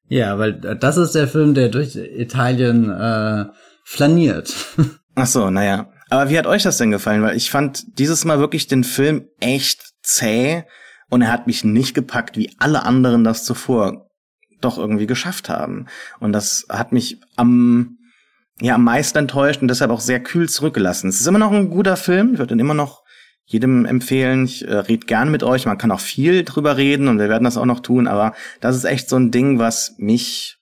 A: Ja, weil das ist der Film, der durch Italien äh, flaniert.
C: Ach so, naja. Aber wie hat euch das denn gefallen? Weil ich fand dieses Mal wirklich den Film echt zäh und er hat mich nicht gepackt, wie alle anderen das zuvor doch irgendwie geschafft haben. Und das hat mich am, ja, am meisten enttäuscht und deshalb auch sehr kühl zurückgelassen. Es ist immer noch ein guter Film, ich würde ihn immer noch jedem empfehlen. Ich äh, rede gern mit euch. Man kann auch viel drüber reden und wir werden das auch noch tun. Aber das ist echt so ein Ding, was mich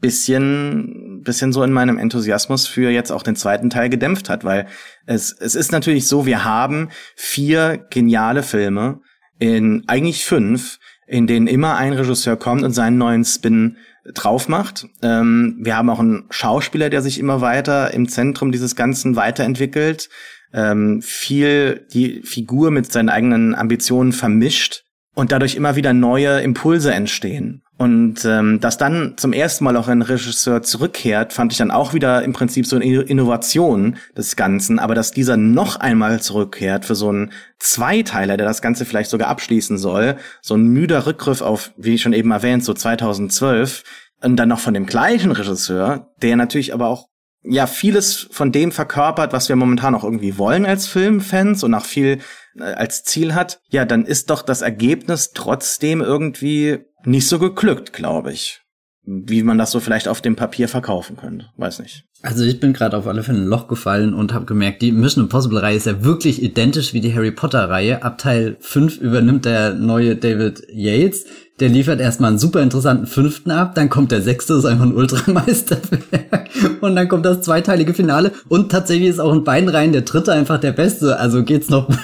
C: bisschen, bisschen so in meinem Enthusiasmus für jetzt auch den zweiten Teil gedämpft hat, weil es, es ist natürlich so, wir haben vier geniale Filme in eigentlich fünf, in denen immer ein Regisseur kommt und seinen neuen Spin drauf macht. Ähm, wir haben auch einen Schauspieler, der sich immer weiter im Zentrum dieses Ganzen weiterentwickelt ähm, viel die Figur mit seinen eigenen Ambitionen vermischt und dadurch immer wieder neue Impulse entstehen. Und ähm, dass dann zum ersten Mal auch ein Regisseur zurückkehrt, fand ich dann auch wieder im Prinzip so eine Innovation des Ganzen. Aber dass dieser noch einmal zurückkehrt für so einen Zweiteiler, der das Ganze vielleicht sogar abschließen soll, so ein müder Rückgriff auf, wie schon eben erwähnt, so 2012, und dann noch von dem gleichen Regisseur, der natürlich aber auch ja vieles von dem verkörpert, was wir momentan auch irgendwie wollen als Filmfans und auch viel äh, als Ziel hat, ja, dann ist doch das Ergebnis trotzdem irgendwie nicht so geglückt, glaube ich. Wie man das so vielleicht auf dem Papier verkaufen könnte. Weiß nicht.
A: Also ich bin gerade auf alle Fälle ein Loch gefallen und habe gemerkt, die Mission Impossible Reihe ist ja wirklich identisch wie die Harry Potter Reihe. Ab Teil 5 übernimmt der neue David Yates. Der liefert erstmal einen super interessanten fünften ab, dann kommt der sechste, das ist einfach ein Ultrameisterwerk. Und dann kommt das zweiteilige Finale. Und tatsächlich ist auch in beiden Reihen der dritte einfach der beste. Also geht's noch.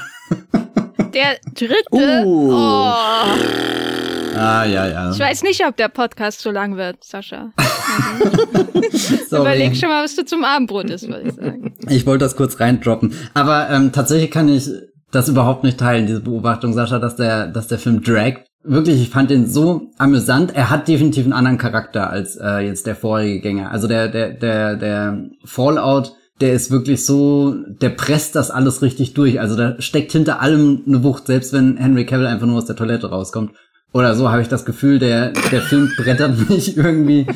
B: Der dritte? Uh. Oh.
A: Ah, ja, ja.
B: Ich weiß nicht, ob der Podcast so lang wird, Sascha. Überleg schon mal, was du zum Abendbrot isst, würde ich sagen.
A: Ich wollte das kurz reindroppen. Aber ähm, tatsächlich kann ich das überhaupt nicht teilen, diese Beobachtung, Sascha, dass der, dass der Film dragt. Wirklich, ich fand den so amüsant. Er hat definitiv einen anderen Charakter als äh, jetzt der vorherige Gänger. Also der, der, der, der Fallout, der ist wirklich so, der presst das alles richtig durch. Also da steckt hinter allem eine Wucht, selbst wenn Henry Cavill einfach nur aus der Toilette rauskommt. Oder so habe ich das Gefühl, der, der Film brettert mich irgendwie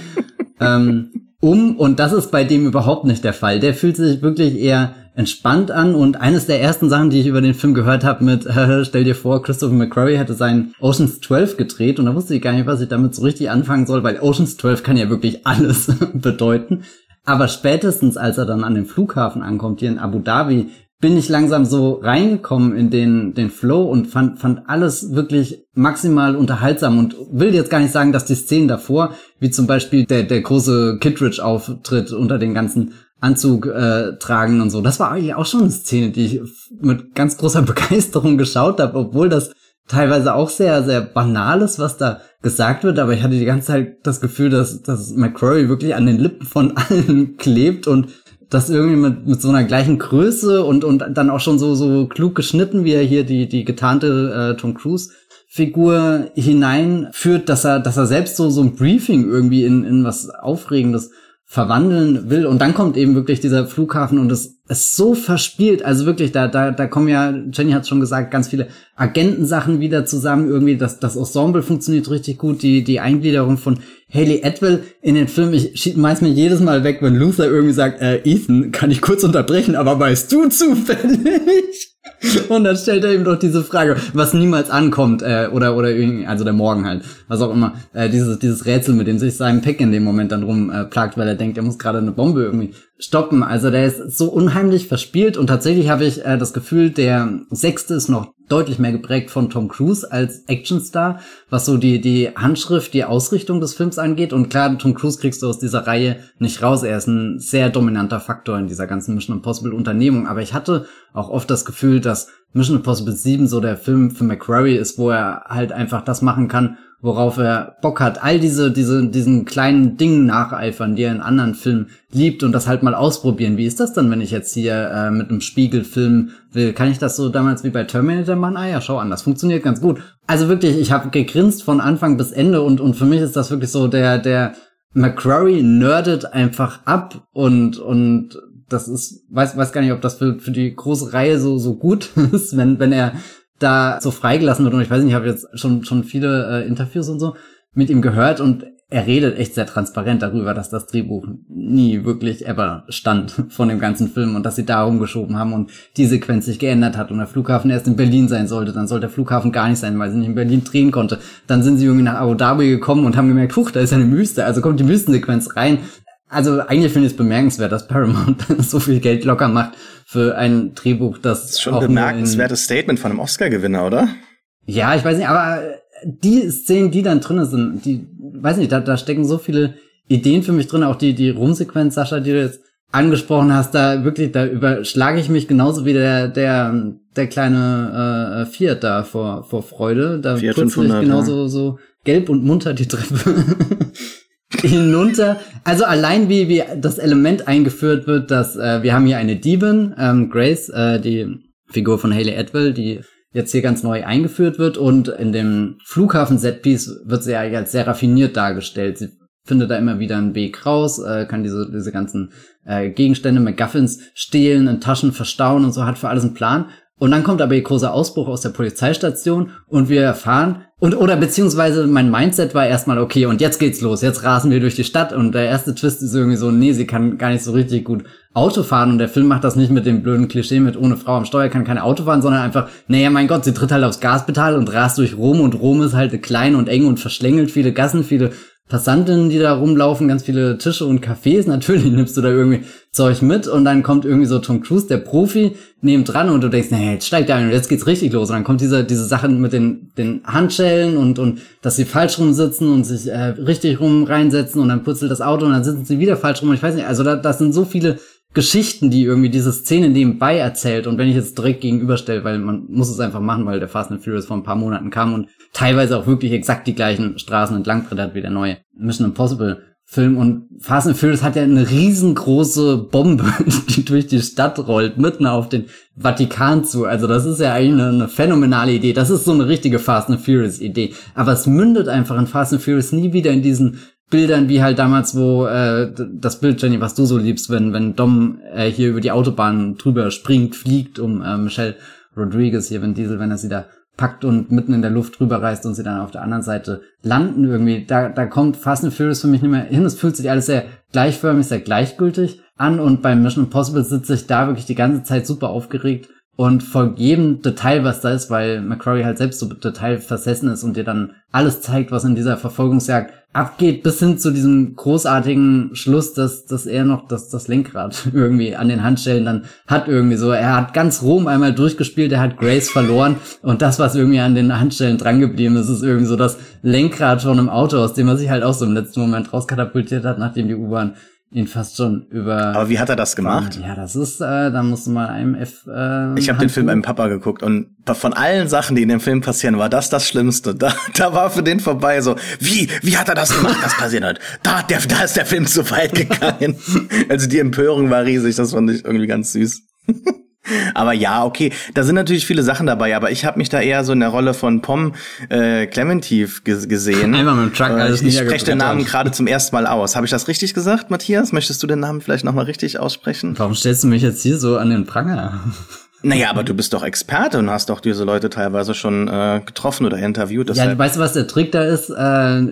A: ähm, um. Und das ist bei dem überhaupt nicht der Fall. Der fühlt sich wirklich eher entspannt an. Und eines der ersten Sachen, die ich über den Film gehört habe mit, äh, stell dir vor, Christopher McQuarrie hätte seinen Oceans 12 gedreht. Und da wusste ich gar nicht, was ich damit so richtig anfangen soll, weil Oceans 12 kann ja wirklich alles bedeuten. Aber spätestens, als er dann an dem Flughafen ankommt, hier in Abu Dhabi, bin ich langsam so reingekommen in den, den Flow und fand, fand alles wirklich maximal unterhaltsam und will jetzt gar nicht sagen, dass die Szenen davor, wie zum Beispiel der, der große Kittredge-Auftritt unter den ganzen Anzug äh, tragen und so, das war eigentlich auch schon eine Szene, die ich mit ganz großer Begeisterung geschaut habe, obwohl das teilweise auch sehr, sehr banal ist, was da gesagt wird, aber ich hatte die ganze Zeit das Gefühl, dass, dass McCrory wirklich an den Lippen von allen klebt und das irgendwie mit, mit so einer gleichen Größe und, und dann auch schon so, so klug geschnitten, wie er hier die, die getarnte äh, Tom Cruise Figur hineinführt, dass er, dass er selbst so, so ein Briefing irgendwie in, in was Aufregendes verwandeln will. Und dann kommt eben wirklich dieser Flughafen und es ist so verspielt. Also wirklich, da, da, da kommen ja, Jenny hat schon gesagt, ganz viele Agentensachen wieder zusammen. Irgendwie, das, das Ensemble funktioniert richtig gut. Die, die Eingliederung von Haley Atwell in den Film, ich schmeiß mir jedes Mal weg, wenn Luther irgendwie sagt, äh, Ethan, kann ich kurz unterbrechen, aber weißt du zufällig? Und dann stellt er ihm doch diese Frage, was niemals ankommt, äh, oder, oder irgendwie, also der Morgen halt, was auch immer, äh, dieses, dieses Rätsel, mit dem sich Simon Peck in dem Moment dann rumplagt, äh, weil er denkt, er muss gerade eine Bombe irgendwie stoppen. Also der ist so unheimlich verspielt und tatsächlich habe ich äh, das Gefühl, der sechste ist noch deutlich mehr geprägt von Tom Cruise als Actionstar, was so die, die Handschrift, die Ausrichtung des Films angeht. Und klar, Tom Cruise kriegst du aus dieser Reihe nicht raus. Er ist ein sehr dominanter Faktor in dieser ganzen Mission Impossible Unternehmung. Aber ich hatte auch oft das Gefühl, dass Mission Impossible 7 so der Film für McQuarrie ist, wo er halt einfach das machen kann, worauf er Bock hat. All diese, diese, diesen kleinen Dingen nacheifern, die er in anderen Filmen liebt und das halt mal ausprobieren. Wie ist das dann, wenn ich jetzt hier äh, mit einem Spiegel filmen will? Kann ich das so damals wie bei Terminator machen? Ah ja, schau an, das funktioniert ganz gut. Also wirklich, ich habe gegrinst von Anfang bis Ende und, und für mich ist das wirklich so der, der McCrory nerdet einfach ab und, und das ist, weiß, weiß gar nicht, ob das für, für die große Reihe so, so gut ist, wenn, wenn er da so freigelassen wird. Und ich weiß nicht, ich habe jetzt schon, schon viele äh, Interviews und so mit ihm gehört und er redet echt sehr transparent darüber, dass das Drehbuch nie wirklich ever stand von dem ganzen Film und dass sie da rumgeschoben haben und die Sequenz sich geändert hat und der Flughafen erst in Berlin sein sollte. Dann sollte der Flughafen gar nicht sein, weil sie nicht in Berlin drehen konnte. Dann sind sie irgendwie nach Abu Dhabi gekommen und haben gemerkt, huch, da ist eine Wüste. Also kommt die Wüstensequenz rein. Also eigentlich finde ich es bemerkenswert, dass Paramount so viel Geld locker macht für ein Drehbuch, das, das
C: ist schon ein bemerkenswertes Statement von einem Oscar-Gewinner, oder?
A: Ja, ich weiß nicht, aber die Szenen, die dann drin sind, die, weiß nicht, da, da stecken so viele Ideen für mich drin, auch die, die Rumsequenz, Sascha, die du jetzt angesprochen hast, da wirklich, da überschlage ich mich genauso wie der, der, der kleine äh, Fiat da vor, vor Freude. Da
C: Fiat 500,
A: genauso ja. so gelb und munter die Treppe hinunter. Also allein wie, wie das Element eingeführt wird, dass äh, wir haben hier eine Diebin, ähm, Grace, äh, die Figur von Haley Atwell, die jetzt hier ganz neu eingeführt wird und in dem Flughafen-Setpiece wird sie ja als sehr raffiniert dargestellt. Sie findet da immer wieder einen Weg raus, äh, kann diese, diese ganzen äh, Gegenstände, McGuffins stehlen, in Taschen verstauen und so, hat für alles einen Plan. Und dann kommt aber ihr großer Ausbruch aus der Polizeistation und wir erfahren, und oder beziehungsweise mein Mindset war erstmal, okay, und jetzt geht's los, jetzt rasen wir durch die Stadt und der erste Twist ist irgendwie so, nee, sie kann gar nicht so richtig gut Auto fahren und der Film macht das nicht mit dem blöden Klischee mit ohne Frau am Steuer kann keine Auto fahren, sondern einfach, naja, mein Gott, sie tritt halt aufs Gaspedal und rast durch Rom und Rom ist halt klein und eng und verschlängelt viele Gassen, viele Passantinnen, die da rumlaufen, ganz viele Tische und Cafés. Natürlich nimmst du da irgendwie Zeug mit und dann kommt irgendwie so Tom Cruise, der Profi, neben dran und du denkst, naja, jetzt steigt ein und jetzt geht's richtig los. Und dann kommt diese, diese Sache mit den, den Handschellen und, und dass sie falsch rumsitzen und sich äh, richtig rum reinsetzen und dann putzelt das Auto und dann sitzen sie wieder falsch rum. Und ich weiß nicht, also da, das sind so viele Geschichten, die irgendwie diese Szene nebenbei erzählt. Und wenn ich jetzt direkt gegenüberstelle, weil man muss es einfach machen, weil der Fast and Furious vor ein paar Monaten kam und teilweise auch wirklich exakt die gleichen Straßen entlang brettert wie der neue Mission Impossible Film. Und Fast and Furious hat ja eine riesengroße Bombe, die durch die Stadt rollt, mitten auf den Vatikan zu. Also das ist ja eigentlich eine, eine phänomenale Idee. Das ist so eine richtige Fast and Furious Idee. Aber es mündet einfach in Fast and Furious nie wieder in diesen Bildern wie halt damals, wo äh, das Bild, Jenny, was du so liebst, wenn, wenn Dom äh, hier über die Autobahn drüber springt, fliegt, um äh, Michelle Rodriguez hier, wenn Diesel, wenn er sie da packt und mitten in der Luft drüber reißt und sie dann auf der anderen Seite landen irgendwie. Da, da kommt Fast and Furious für mich nicht mehr hin. Es fühlt sich alles sehr gleichförmig, sehr gleichgültig an und beim Mission Impossible sitze ich da wirklich die ganze Zeit super aufgeregt und folgt jedem Detail, was da ist, weil McCrory halt selbst so detailversessen ist und dir dann alles zeigt, was in dieser Verfolgungsjagd abgeht, bis hin zu diesem großartigen Schluss, dass, dass er noch das, das Lenkrad irgendwie an den Handstellen dann hat irgendwie so. Er hat ganz Rom einmal durchgespielt, er hat Grace verloren und das, was irgendwie an den Handstellen drangeblieben ist, ist irgendwie so das Lenkrad von einem Auto, aus dem er sich halt auch so im letzten Moment rauskatapultiert hat, nachdem die U-Bahn ihn fast schon über.
C: Aber wie hat er das gemacht?
A: Ja, das ist, äh, da musst du mal einem F. Äh,
C: ich habe den Film mit meinem Papa geguckt und von allen Sachen, die in dem Film passieren, war das das Schlimmste. Da, da war für den vorbei so, wie, wie hat er das gemacht, das passiert hat? Da, der, da ist der Film zu weit gegangen. also die Empörung war riesig, das fand ich irgendwie ganz süß. Aber ja, okay, da sind natürlich viele Sachen dabei, aber ich habe mich da eher so in der Rolle von Pom äh, Clementif gesehen.
A: Einmal mit dem Truck
C: äh, alles Ich spreche den Namen gerade zum ersten Mal aus. Habe ich das richtig gesagt, Matthias? Möchtest du den Namen vielleicht nochmal richtig aussprechen?
A: Warum stellst du mich jetzt hier so an den Pranger?
C: Naja, aber du bist doch Experte und hast doch diese Leute teilweise schon äh, getroffen oder interviewt.
A: Deshalb. Ja, weißt du, was der Trick da ist? Äh,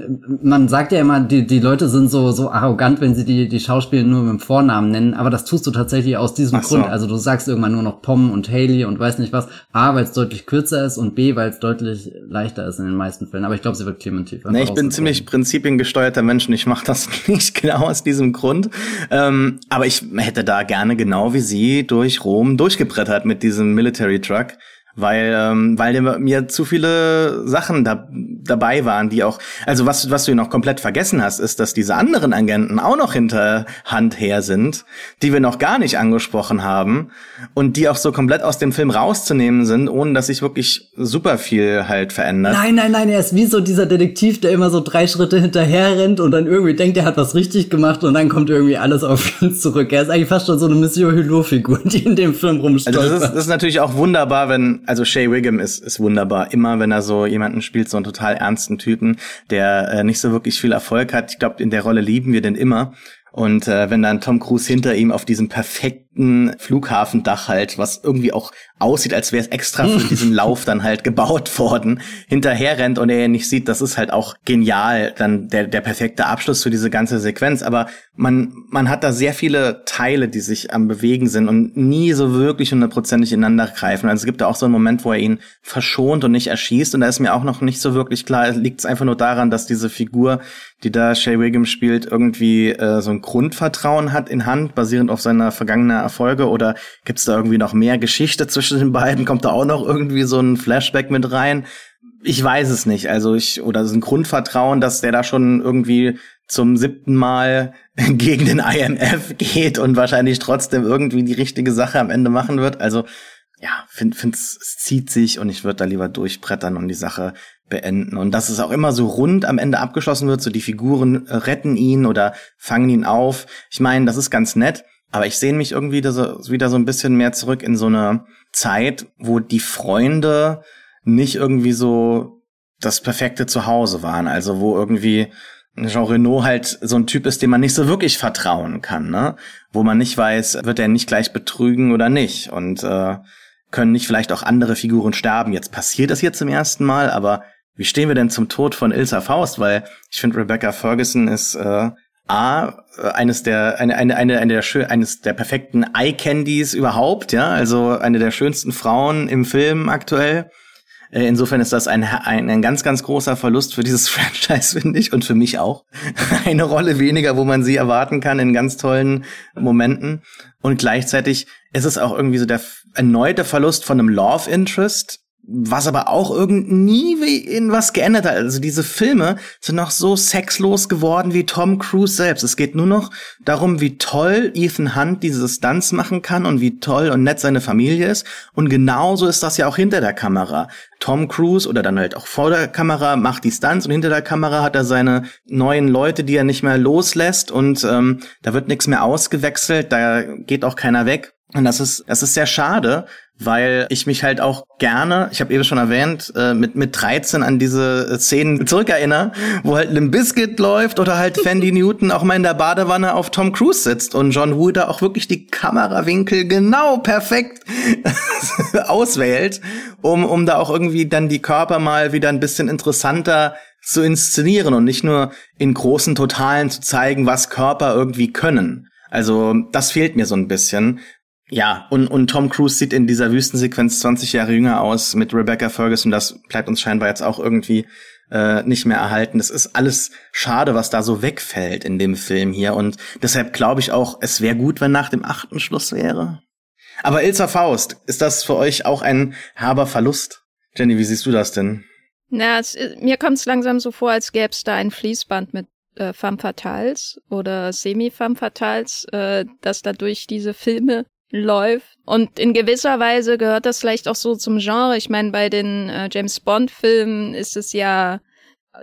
A: man sagt ja immer, die, die Leute sind so, so arrogant, wenn sie die, die Schauspieler nur mit dem Vornamen nennen, aber das tust du tatsächlich aus diesem so. Grund. Also du sagst irgendwann nur noch Pom und Haley und weiß nicht was. A, weil es deutlich kürzer ist und B, weil es deutlich leichter ist in den meisten Fällen. Aber ich glaube, sie wird Clementif.
C: Nee, ich bin ziemlich prinzipiengesteuerter Mensch und ich mache das nicht genau aus diesem Grund. Ähm, aber ich hätte da gerne genau wie sie durch Rom durchgebrettert mit diesem Military Truck weil ähm, weil mir zu viele Sachen da, dabei waren, die auch also was was du noch komplett vergessen hast, ist, dass diese anderen Agenten auch noch hinterhand her sind, die wir noch gar nicht angesprochen haben und die auch so komplett aus dem Film rauszunehmen sind, ohne dass sich wirklich super viel halt verändert.
A: Nein, nein, nein, er ist wie so dieser Detektiv, der immer so drei Schritte hinterher rennt und dann irgendwie denkt, er hat was richtig gemacht und dann kommt irgendwie alles auf ihn zurück. Er ist eigentlich fast schon so eine Monsieur Hulot Figur, die in dem Film rumstolpert.
C: Also das ist, das ist natürlich auch wunderbar, wenn also Shay Wiggum ist, ist wunderbar. Immer wenn er so jemanden spielt, so einen total ernsten Typen, der äh, nicht so wirklich viel Erfolg hat. Ich glaube, in der Rolle lieben wir den immer. Und äh, wenn dann Tom Cruise hinter ihm auf diesem perfekten Flughafendach halt, was irgendwie auch aussieht, als wäre es extra für diesen Lauf dann halt gebaut worden, hinterher rennt und er nicht sieht, das ist halt auch genial, dann der, der perfekte Abschluss für diese ganze Sequenz. Aber man, man hat da sehr viele Teile, die sich am Bewegen sind und nie so wirklich hundertprozentig ineinander greifen. Also es gibt da auch so einen Moment, wo er ihn verschont und nicht erschießt und da ist mir auch noch nicht so wirklich klar, liegt es einfach nur daran, dass diese Figur, die da Shay Wiggum spielt, irgendwie äh, so ein Grundvertrauen hat in Hand, basierend auf seiner vergangenen Erfolge oder gibt es da irgendwie noch mehr Geschichte zwischen zwischen den beiden? Kommt da auch noch irgendwie so ein Flashback mit rein? Ich weiß es nicht. Also ich, oder so ein Grundvertrauen, dass der da schon irgendwie zum siebten Mal gegen den IMF geht und wahrscheinlich trotzdem irgendwie die richtige Sache am Ende machen wird. Also ja, find, es zieht sich und ich würde da lieber durchbrettern und die Sache beenden. Und dass es auch immer so rund am Ende abgeschlossen wird, so die Figuren retten ihn oder fangen ihn auf. Ich meine, das ist ganz nett, aber ich sehe mich irgendwie wieder so, wieder so ein bisschen mehr zurück in so eine Zeit, wo die Freunde nicht irgendwie so das perfekte Zuhause waren. Also wo irgendwie Jean Renault halt so ein Typ ist, dem man nicht so wirklich vertrauen kann, ne? Wo man nicht weiß, wird er nicht gleich betrügen oder nicht. Und äh, können nicht vielleicht auch andere Figuren sterben. Jetzt passiert das hier zum ersten Mal, aber wie stehen wir denn zum Tod von Ilsa Faust? Weil ich finde, Rebecca Ferguson ist äh, A, äh, eines der, eine, eine, eine, eine der eines der perfekten Eye Candies überhaupt, ja, also eine der schönsten Frauen im Film aktuell. Äh, insofern ist das ein, ein, ein ganz, ganz großer Verlust für dieses Franchise, finde ich, und für mich auch. Eine Rolle weniger, wo man sie erwarten kann in ganz tollen Momenten. Und gleichzeitig ist es auch irgendwie so der erneute Verlust von einem Love Interest, was aber auch irgendwie nie in was geändert hat. Also diese Filme sind noch so sexlos geworden wie Tom Cruise selbst. Es geht nur noch darum, wie toll Ethan Hunt diese Stunts machen kann und wie toll und nett seine Familie ist. Und genauso ist das ja auch hinter der Kamera. Tom Cruise oder dann halt auch vor der Kamera macht die Stunts und hinter der Kamera hat er seine neuen Leute, die er nicht mehr loslässt und ähm, da wird nichts mehr ausgewechselt, da geht auch keiner weg. Und das ist, das ist sehr schade, weil ich mich halt auch gerne, ich habe eben schon erwähnt, äh, mit mit 13 an diese Szenen zurückerinnere, wo halt Limp Bizkit läuft oder halt Fandy Newton auch mal in der Badewanne auf Tom Cruise sitzt und John Woo da auch wirklich die Kamerawinkel genau perfekt auswählt, um um da auch irgendwie dann die Körper mal wieder ein bisschen interessanter zu inszenieren und nicht nur in großen Totalen zu zeigen, was Körper irgendwie können. Also das fehlt mir so ein bisschen. Ja, und, und Tom Cruise sieht in dieser Wüstensequenz 20 Jahre jünger aus mit Rebecca Ferguson. Das bleibt uns scheinbar jetzt auch irgendwie äh, nicht mehr erhalten. Das ist alles schade, was da so wegfällt in dem Film hier. Und deshalb glaube ich auch, es wäre gut, wenn nach dem achten Schluss wäre. Aber Ilsa Faust, ist das für euch auch ein herber Verlust? Jenny, wie siehst du das denn?
B: Na, es, mir kommt es langsam so vor, als gäbe es da ein Fließband mit äh, Femme Fatales oder Semi-Femme Fatales, äh, dass dadurch diese Filme läuft. Und in gewisser Weise gehört das vielleicht auch so zum Genre. Ich meine, bei den äh, James Bond-Filmen ist es ja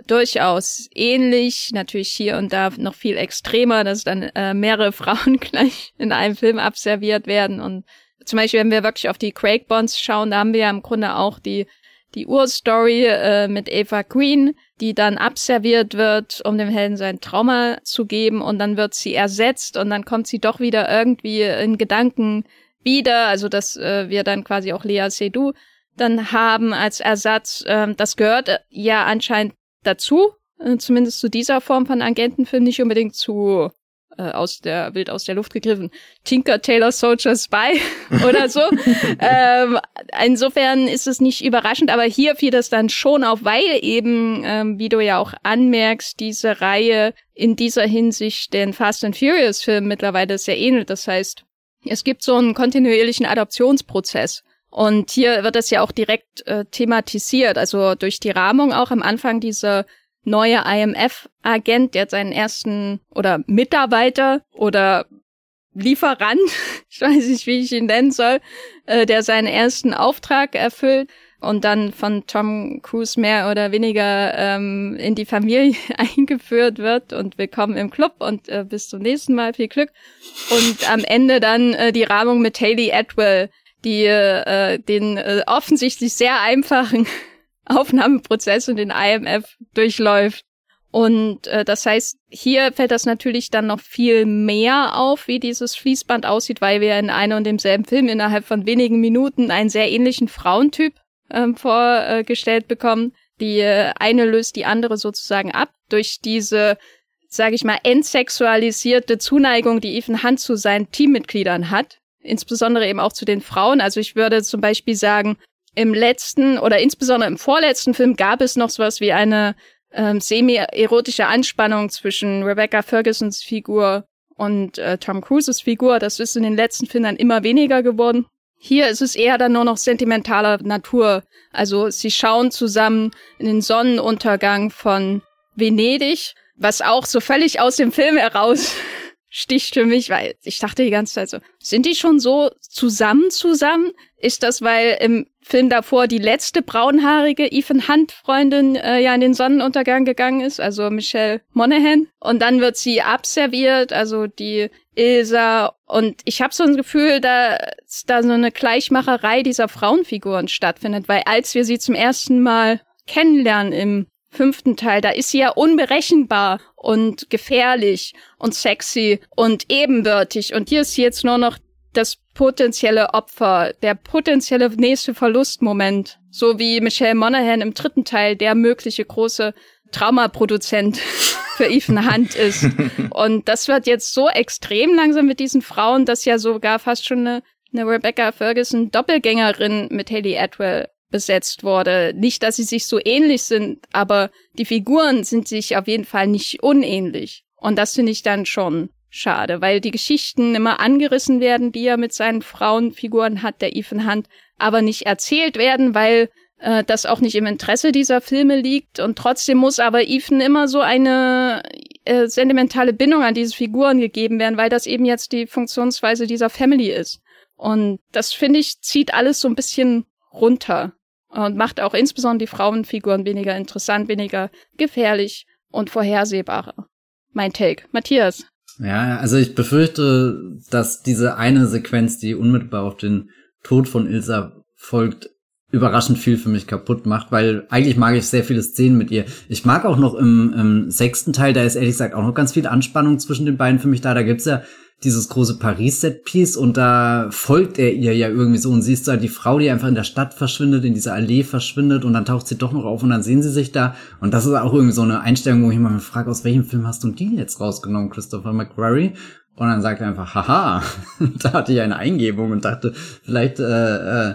B: durchaus ähnlich, natürlich hier und da noch viel extremer, dass dann äh, mehrere Frauen gleich in einem Film abserviert werden. Und zum Beispiel, wenn wir wirklich auf die Craig Bonds schauen, da haben wir ja im Grunde auch die die Urstory äh, mit Eva Green, die dann abserviert wird, um dem Helden sein Trauma zu geben. Und dann wird sie ersetzt und dann kommt sie doch wieder irgendwie in Gedanken wieder, also dass äh, wir dann quasi auch Lea Seydoux dann haben als Ersatz. Äh, das gehört äh, ja anscheinend dazu, äh, zumindest zu dieser Form von Agentenfilm, nicht unbedingt zu äh, aus der wild aus der Luft gegriffen Tinker Taylor Soldier Spy oder so. ähm, insofern ist es nicht überraschend, aber hier fiel das dann schon auf, weil eben, ähm, wie du ja auch anmerkst, diese Reihe in dieser Hinsicht den Fast and Furious Film mittlerweile sehr ähnelt. Das heißt, es gibt so einen kontinuierlichen Adoptionsprozess. Und hier wird das ja auch direkt äh, thematisiert, also durch die Rahmung auch am Anfang dieser neue IMF-Agent, der hat seinen ersten oder Mitarbeiter oder Lieferant, ich weiß nicht, wie ich ihn nennen soll, äh, der seinen ersten Auftrag erfüllt und dann von Tom Cruise mehr oder weniger ähm, in die Familie eingeführt wird und willkommen im Club und äh, bis zum nächsten Mal viel Glück. Und am Ende dann äh, die Rahmung mit Haley Atwell, die äh, den äh, offensichtlich sehr einfachen Aufnahmeprozess und den IMF durchläuft. Und äh, das heißt, hier fällt das natürlich dann noch viel mehr auf, wie dieses Fließband aussieht, weil wir in einem und demselben Film innerhalb von wenigen Minuten einen sehr ähnlichen Frauentyp ähm, vorgestellt bekommen. Die äh, eine löst die andere sozusagen ab durch diese, sage ich mal, entsexualisierte Zuneigung, die Ethan Hunt zu seinen Teammitgliedern hat. Insbesondere eben auch zu den Frauen. Also ich würde zum Beispiel sagen, im letzten oder insbesondere im vorletzten Film gab es noch sowas wie eine ähm, semi-erotische Anspannung zwischen Rebecca Fergusons Figur und äh, Tom Cruises Figur. Das ist in den letzten Filmen dann immer weniger geworden. Hier ist es eher dann nur noch sentimentaler Natur. Also sie schauen zusammen in den Sonnenuntergang von Venedig, was auch so völlig aus dem Film heraus mich, weil ich dachte die ganze Zeit so, sind die schon so zusammen zusammen? Ist das, weil im Film davor die letzte braunhaarige Ethan Hunt Freundin äh, ja in den Sonnenuntergang gegangen ist, also Michelle Monaghan. Und dann wird sie abserviert, also die Ilsa. Und ich habe so ein Gefühl, dass da so eine Gleichmacherei dieser Frauenfiguren stattfindet, weil als wir sie zum ersten Mal kennenlernen im fünften Teil, da ist sie ja unberechenbar und gefährlich und sexy und ebenbürtig und hier ist jetzt nur noch das potenzielle Opfer, der potenzielle nächste Verlustmoment, so wie Michelle Monaghan im dritten Teil der mögliche große Traumaproduzent für Ethan Hunt ist. Und das wird jetzt so extrem langsam mit diesen Frauen, dass ja sogar fast schon eine, eine Rebecca Ferguson Doppelgängerin mit Haley Atwell besetzt wurde. Nicht, dass sie sich so ähnlich sind, aber die Figuren sind sich auf jeden Fall nicht unähnlich. Und das finde ich dann schon schade, weil die Geschichten immer angerissen werden, die er mit seinen Frauenfiguren hat, der Ethan Hunt, aber nicht erzählt werden, weil äh, das auch nicht im Interesse dieser Filme liegt. Und trotzdem muss aber Ethan immer so eine äh, sentimentale Bindung an diese Figuren gegeben werden, weil das eben jetzt die Funktionsweise dieser Family ist. Und das finde ich zieht alles so ein bisschen runter und macht auch insbesondere die Frauenfiguren weniger interessant, weniger gefährlich und vorhersehbarer. Mein Take. Matthias,
A: ja, also ich befürchte, dass diese eine Sequenz, die unmittelbar auf den Tod von Ilsa folgt, überraschend viel für mich kaputt macht, weil eigentlich mag ich sehr viele Szenen mit ihr. Ich mag auch noch im, im sechsten Teil, da ist ehrlich gesagt auch noch ganz viel Anspannung zwischen den beiden für mich da. Da gibt's ja dieses große Paris-Set-Piece und da folgt er ihr ja irgendwie so und siehst halt die Frau, die einfach in der Stadt verschwindet, in dieser Allee verschwindet und dann taucht sie doch noch auf und dann sehen sie sich da und das ist auch irgendwie so eine Einstellung, wo ich mal frage, aus welchem Film hast du die jetzt rausgenommen, Christopher McQuarrie? Und dann sagt er einfach, haha, da hatte ich eine Eingebung und dachte, vielleicht äh, äh,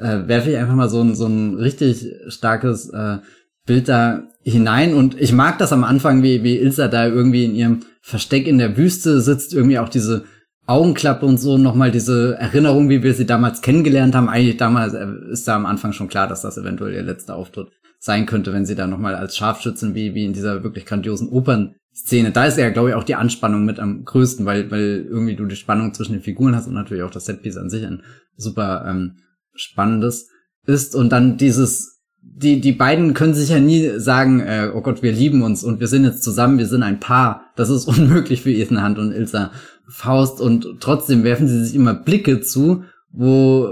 A: äh, werfe ich einfach mal so ein, so ein richtig starkes äh, Bild da hinein und ich mag das am Anfang, wie, wie Ilsa da irgendwie in ihrem Versteck in der Wüste sitzt, irgendwie auch diese Augenklappe und so, nochmal diese Erinnerung, wie wir sie damals kennengelernt haben. Eigentlich damals äh, ist da am Anfang schon klar, dass das eventuell ihr letzter Auftritt sein könnte, wenn sie da nochmal als Scharfschützen wie, wie in dieser wirklich grandiosen Opernszene. Da ist ja, glaube ich, auch die Anspannung mit am größten, weil, weil irgendwie du die Spannung zwischen den Figuren hast und natürlich auch das Setpiece an sich ein super ähm, spannendes ist. Und dann dieses die, die beiden können sich ja nie sagen, äh, oh Gott, wir lieben uns und wir sind jetzt zusammen, wir sind ein Paar. Das ist unmöglich für Ethan Hunt und Ilsa Faust und trotzdem werfen sie sich immer Blicke zu, wo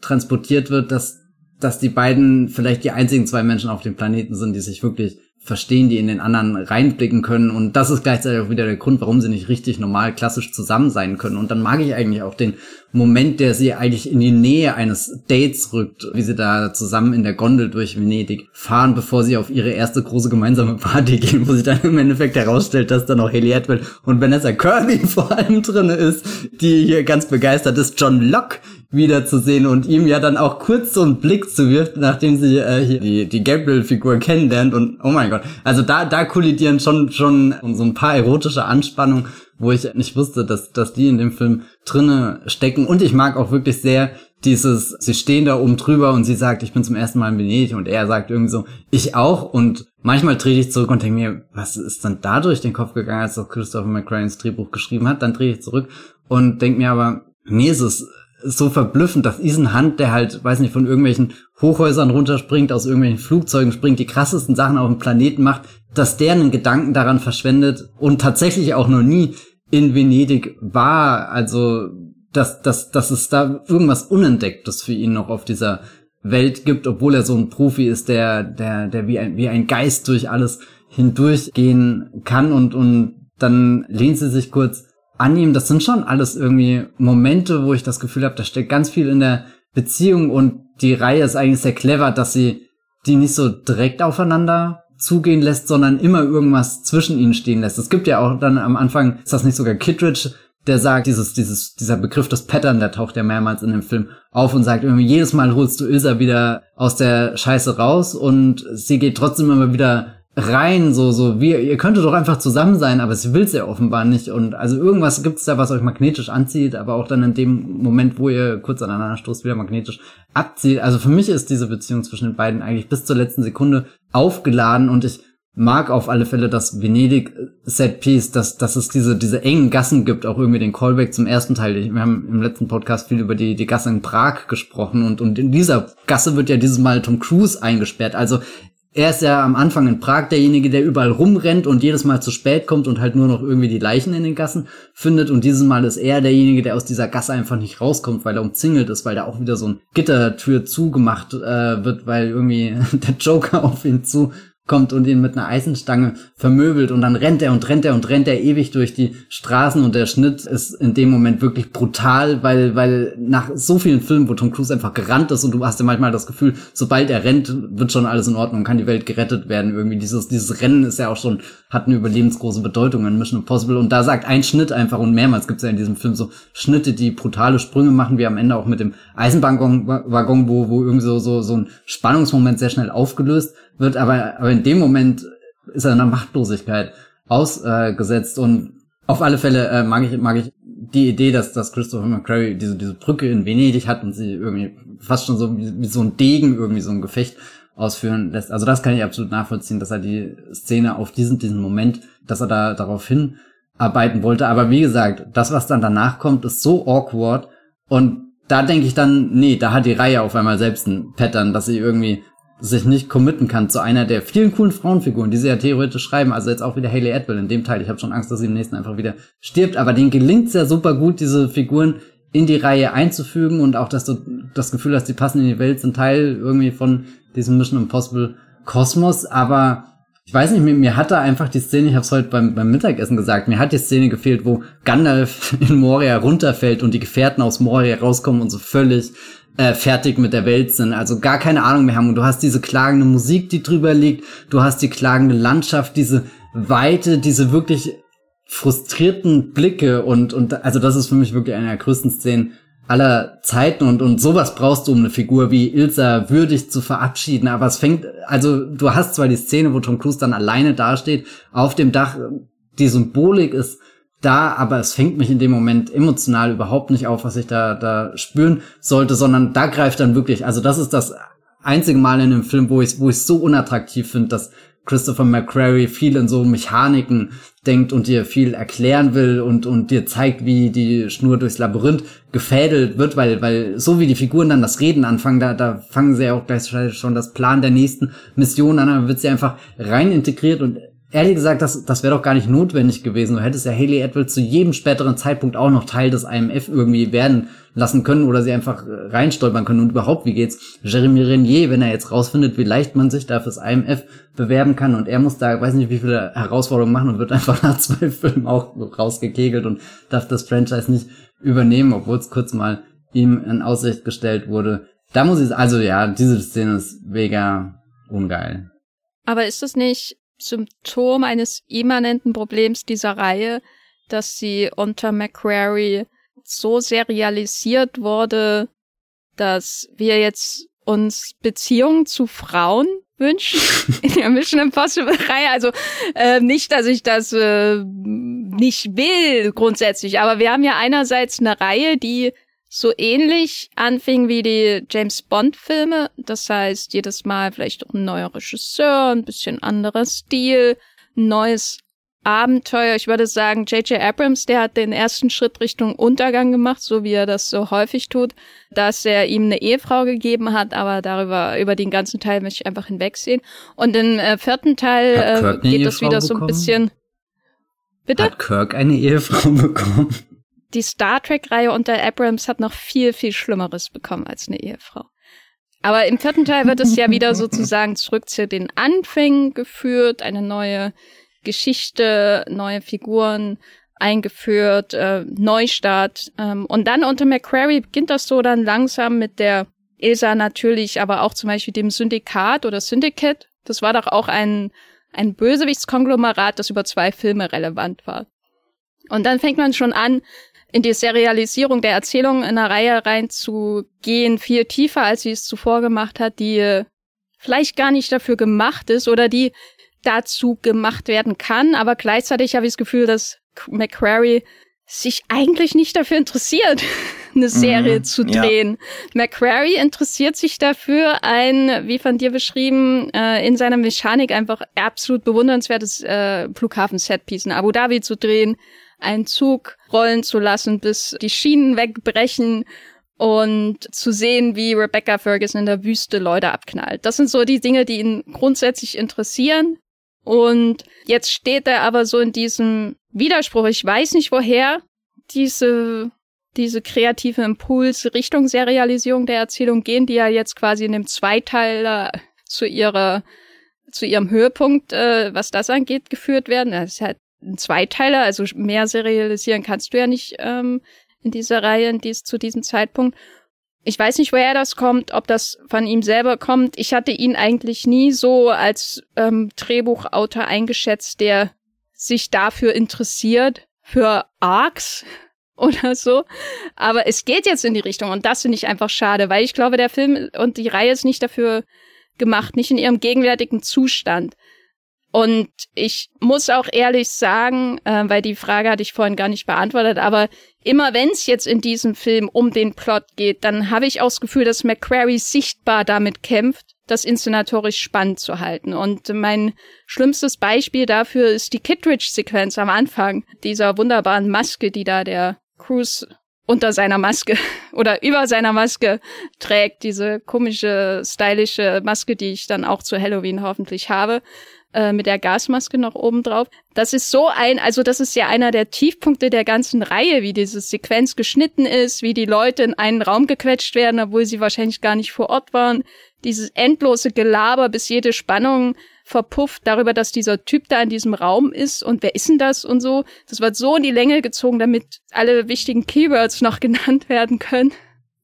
A: transportiert wird, dass, dass die beiden vielleicht die einzigen zwei Menschen auf dem Planeten sind, die sich wirklich verstehen, die in den anderen reinblicken können. Und das ist gleichzeitig auch wieder der Grund, warum sie nicht richtig normal klassisch zusammen sein können. Und dann mag ich eigentlich auch den Moment, der sie eigentlich in die Nähe eines Dates rückt, wie sie da zusammen in der Gondel durch Venedig fahren, bevor sie auf ihre erste große gemeinsame Party gehen, wo sich dann im Endeffekt herausstellt, dass da noch Haley Atwell und Vanessa Kirby vor allem drinne ist, die hier ganz begeistert ist. John Locke wiederzusehen und ihm ja dann auch kurz so einen Blick zuwirft, nachdem sie äh, hier die, die Gabriel-Figur kennenlernt und oh mein Gott, also da, da kollidieren schon, schon so ein paar erotische Anspannungen wo ich nicht wusste, dass, dass die in dem Film drinne stecken. Und ich mag auch wirklich sehr dieses, sie stehen da oben drüber und sie sagt, ich bin zum ersten Mal in Venedig und er sagt irgendwie so, ich auch. Und manchmal drehe ich zurück und denke mir, was ist dann da durch den Kopf gegangen, als auch Christopher McCrane das Drehbuch geschrieben hat, dann drehe ich zurück und denke mir aber, nee, es ist so verblüffend, dass diesen Hand, der halt, weiß nicht, von irgendwelchen Hochhäusern runterspringt, aus irgendwelchen Flugzeugen springt, die krassesten Sachen auf dem Planeten macht, dass der einen Gedanken daran verschwendet und tatsächlich auch noch nie in Venedig war. Also, dass, dass, dass es da irgendwas Unentdecktes für ihn noch auf dieser Welt gibt, obwohl er so ein Profi ist, der, der, der wie ein, wie ein Geist durch alles hindurchgehen kann und, und dann lehnt sie sich kurz an ihm. Das sind schon alles irgendwie Momente, wo ich das Gefühl habe, da steckt ganz viel in der Beziehung und die Reihe ist eigentlich sehr clever, dass sie die nicht so direkt aufeinander zugehen lässt, sondern immer irgendwas zwischen ihnen stehen lässt. Es gibt ja auch dann am Anfang, ist das nicht sogar Kittredge, der sagt, dieses, dieses, dieser Begriff des Pattern, der taucht ja mehrmals in dem Film auf und sagt irgendwie, jedes Mal holst du Ilsa wieder aus der Scheiße raus und sie geht trotzdem immer wieder rein, so, so, wie, ihr könntet doch einfach zusammen sein, aber sie will's ja offenbar nicht. Und also irgendwas gibt's da, was euch magnetisch anzieht, aber auch dann in dem Moment, wo ihr kurz aneinander stoßt, wieder magnetisch abzieht. Also für mich ist diese Beziehung zwischen den beiden eigentlich bis zur letzten Sekunde aufgeladen und ich mag auf alle Fälle das Venedig Set Piece, dass, dass es diese, diese engen Gassen gibt, auch irgendwie den Callback zum ersten Teil. Wir haben im letzten Podcast viel über die, die Gasse in Prag gesprochen und, und in dieser Gasse wird ja dieses Mal Tom Cruise eingesperrt. Also er ist ja am Anfang in Prag derjenige, der überall rumrennt und jedes Mal zu spät kommt und halt nur noch irgendwie die Leichen in den Gassen findet. Und dieses Mal ist er derjenige, der aus dieser Gasse einfach nicht rauskommt, weil er umzingelt ist, weil da auch wieder so ein Gittertür zugemacht äh, wird, weil irgendwie der Joker auf ihn zu kommt und ihn mit einer Eisenstange vermöbelt und dann rennt er und rennt er und rennt er ewig durch die Straßen und der Schnitt ist in dem Moment wirklich brutal, weil, weil nach so vielen Filmen, wo Tom Cruise einfach gerannt ist und du hast ja manchmal das Gefühl, sobald er rennt, wird schon alles in Ordnung, kann die Welt gerettet werden. Irgendwie dieses, dieses Rennen ist ja auch schon, hat eine überlebensgroße Bedeutung in Mission Impossible und da sagt ein Schnitt einfach und mehrmals gibt es ja in diesem Film so Schnitte, die brutale Sprünge machen, wie am Ende auch mit dem Eisenbahnwaggon, wo, wo irgendwie so, so, so ein Spannungsmoment sehr schnell aufgelöst wird, aber, aber in dem Moment ist er einer Machtlosigkeit ausgesetzt und auf alle Fälle äh, mag ich mag ich die Idee, dass dass Christopher McQuarrie diese diese Brücke in Venedig hat und sie irgendwie fast schon so wie, wie so ein Degen irgendwie so ein Gefecht ausführen lässt. Also das kann ich absolut nachvollziehen, dass er die Szene auf diesen diesen Moment, dass er da darauf hinarbeiten wollte. Aber wie gesagt, das was dann danach kommt, ist so awkward und da denke ich dann, nee, da hat die Reihe auf einmal selbst ein Pattern, dass sie irgendwie sich nicht committen kann zu einer der vielen coolen Frauenfiguren, die sie ja theoretisch schreiben. Also jetzt auch wieder Haley Atwell in dem Teil. Ich habe schon Angst, dass sie im nächsten einfach wieder stirbt. Aber denen gelingt es ja super gut, diese Figuren in die Reihe einzufügen und auch, dass du das Gefühl hast, die passen in die Welt, sind Teil irgendwie von diesem Mission Impossible Kosmos. Aber ich weiß nicht, mir, mir hat da einfach die Szene, ich habe es heute beim, beim Mittagessen gesagt, mir hat die Szene gefehlt, wo Gandalf in Moria runterfällt und die Gefährten aus Moria rauskommen und so völlig äh, fertig mit der Welt sind, also gar keine Ahnung mehr haben. Und du hast diese klagende Musik, die drüber liegt, du hast die klagende Landschaft, diese Weite, diese wirklich frustrierten Blicke. Und, und also das ist für mich wirklich eine der größten Szenen aller Zeiten. Und, und sowas brauchst du, um eine Figur wie Ilsa würdig zu verabschieden. Aber es fängt, also du hast zwar die Szene, wo Tom Cruise dann alleine dasteht, auf dem Dach, die Symbolik ist da, aber es fängt mich in dem Moment emotional überhaupt nicht auf, was ich da, da spüren sollte, sondern da greift dann wirklich, also das ist das einzige Mal in dem Film, wo ich wo ich so unattraktiv finde, dass Christopher McQuarrie viel in so Mechaniken denkt und dir viel erklären will und, und dir zeigt, wie die Schnur durchs Labyrinth gefädelt wird, weil, weil so wie die Figuren dann das Reden anfangen, da, da fangen sie ja auch gleich schon das Plan der nächsten Mission an, dann wird sie einfach rein integriert und ehrlich gesagt, das, das wäre doch gar nicht notwendig gewesen. Du hättest ja Haley Atwell zu jedem späteren Zeitpunkt auch noch Teil des IMF irgendwie werden lassen können oder sie einfach äh, reinstolpern können. Und überhaupt, wie geht's Jeremy Renier, wenn er jetzt rausfindet, wie leicht man sich da fürs IMF bewerben kann und er muss da, weiß nicht, wie viele Herausforderungen machen und wird einfach nach zwei Filmen auch rausgekegelt und darf das Franchise nicht übernehmen, obwohl es kurz mal ihm in Aussicht gestellt wurde. Da muss ich, also ja, diese Szene ist mega ungeil.
B: Aber ist das nicht Symptom eines immanenten Problems dieser Reihe, dass sie unter Macquarie so serialisiert wurde, dass wir jetzt uns Beziehungen zu Frauen wünschen in der Mission Impossible Reihe. Also äh, nicht, dass ich das äh, nicht will grundsätzlich, aber wir haben ja einerseits eine Reihe, die so ähnlich anfing wie die James Bond Filme. Das heißt, jedes Mal vielleicht auch ein neuer Regisseur, ein bisschen anderer Stil, ein neues Abenteuer. Ich würde sagen, J.J. Abrams, der hat den ersten Schritt Richtung Untergang gemacht, so wie er das so häufig tut, dass er ihm eine Ehefrau gegeben hat, aber darüber, über den ganzen Teil möchte ich einfach hinwegsehen. Und im äh, vierten Teil äh, geht das wieder bekommen? so ein bisschen.
A: Bitte? Hat Kirk eine Ehefrau bekommen?
B: Die Star Trek-Reihe unter Abrams hat noch viel, viel Schlimmeres bekommen als eine Ehefrau. Aber im vierten Teil wird es ja wieder sozusagen zurück zu den Anfängen geführt, eine neue Geschichte, neue Figuren eingeführt, äh, Neustart. Ähm, und dann unter McQuarrie beginnt das so dann langsam mit der ESA natürlich, aber auch zum Beispiel dem Syndikat oder Syndicate. Das war doch auch ein, ein Bösewichtskonglomerat, das über zwei Filme relevant war. Und dann fängt man schon an, in die Serialisierung der Erzählung in einer Reihe reinzugehen, viel tiefer, als sie es zuvor gemacht hat, die vielleicht gar nicht dafür gemacht ist oder die dazu gemacht werden kann, aber gleichzeitig habe ich das Gefühl, dass McQuarrie sich eigentlich nicht dafür interessiert. eine Serie mhm, zu drehen. Ja. McQuarrie interessiert sich dafür, ein, wie von dir beschrieben, äh, in seiner Mechanik einfach absolut bewundernswertes äh, Flughafen-Setpiece in Abu Dhabi zu drehen, einen Zug rollen zu lassen, bis die Schienen wegbrechen und zu sehen, wie Rebecca Ferguson in der Wüste Leute abknallt. Das sind so die Dinge, die ihn grundsätzlich interessieren. Und jetzt steht er aber so in diesem Widerspruch. Ich weiß nicht, woher diese, diese kreative Impuls Richtung Serialisierung der Erzählung gehen, die ja jetzt quasi in dem Zweiteiler zu ihrer, zu ihrem Höhepunkt, äh, was das angeht, geführt werden. Das ist halt ein Zweiteiler, also mehr serialisieren kannst du ja nicht ähm, in dieser Reihe, in dies, zu diesem Zeitpunkt. Ich weiß nicht, woher das kommt, ob das von ihm selber kommt. Ich hatte ihn eigentlich nie so als ähm, Drehbuchautor eingeschätzt, der sich dafür interessiert, für Arcs oder so. Aber es geht jetzt in die Richtung und das finde ich einfach schade, weil ich glaube, der Film und die Reihe ist nicht dafür gemacht, nicht in ihrem gegenwärtigen Zustand. Und ich muss auch ehrlich sagen, äh, weil die Frage hatte ich vorhin gar nicht beantwortet, aber immer wenn es jetzt in diesem Film um den Plot geht, dann habe ich auch das Gefühl, dass McQuarrie sichtbar damit kämpft, das inszenatorisch spannend zu halten. Und mein schlimmstes Beispiel dafür ist die Kittredge-Sequenz am Anfang dieser wunderbaren Maske, die da der Cruise unter seiner Maske oder über seiner Maske trägt, diese komische, stylische Maske, die ich dann auch zu Halloween hoffentlich habe. Äh, mit der Gasmaske noch oben drauf. Das ist so ein, also das ist ja einer der Tiefpunkte der ganzen Reihe, wie diese Sequenz geschnitten ist, wie die Leute in einen Raum gequetscht werden, obwohl sie wahrscheinlich gar nicht vor Ort waren. Dieses endlose Gelaber, bis jede Spannung verpufft darüber, dass dieser Typ da in diesem Raum ist und wer ist denn das und so. Das wird so in die Länge gezogen, damit alle wichtigen Keywords noch genannt werden können.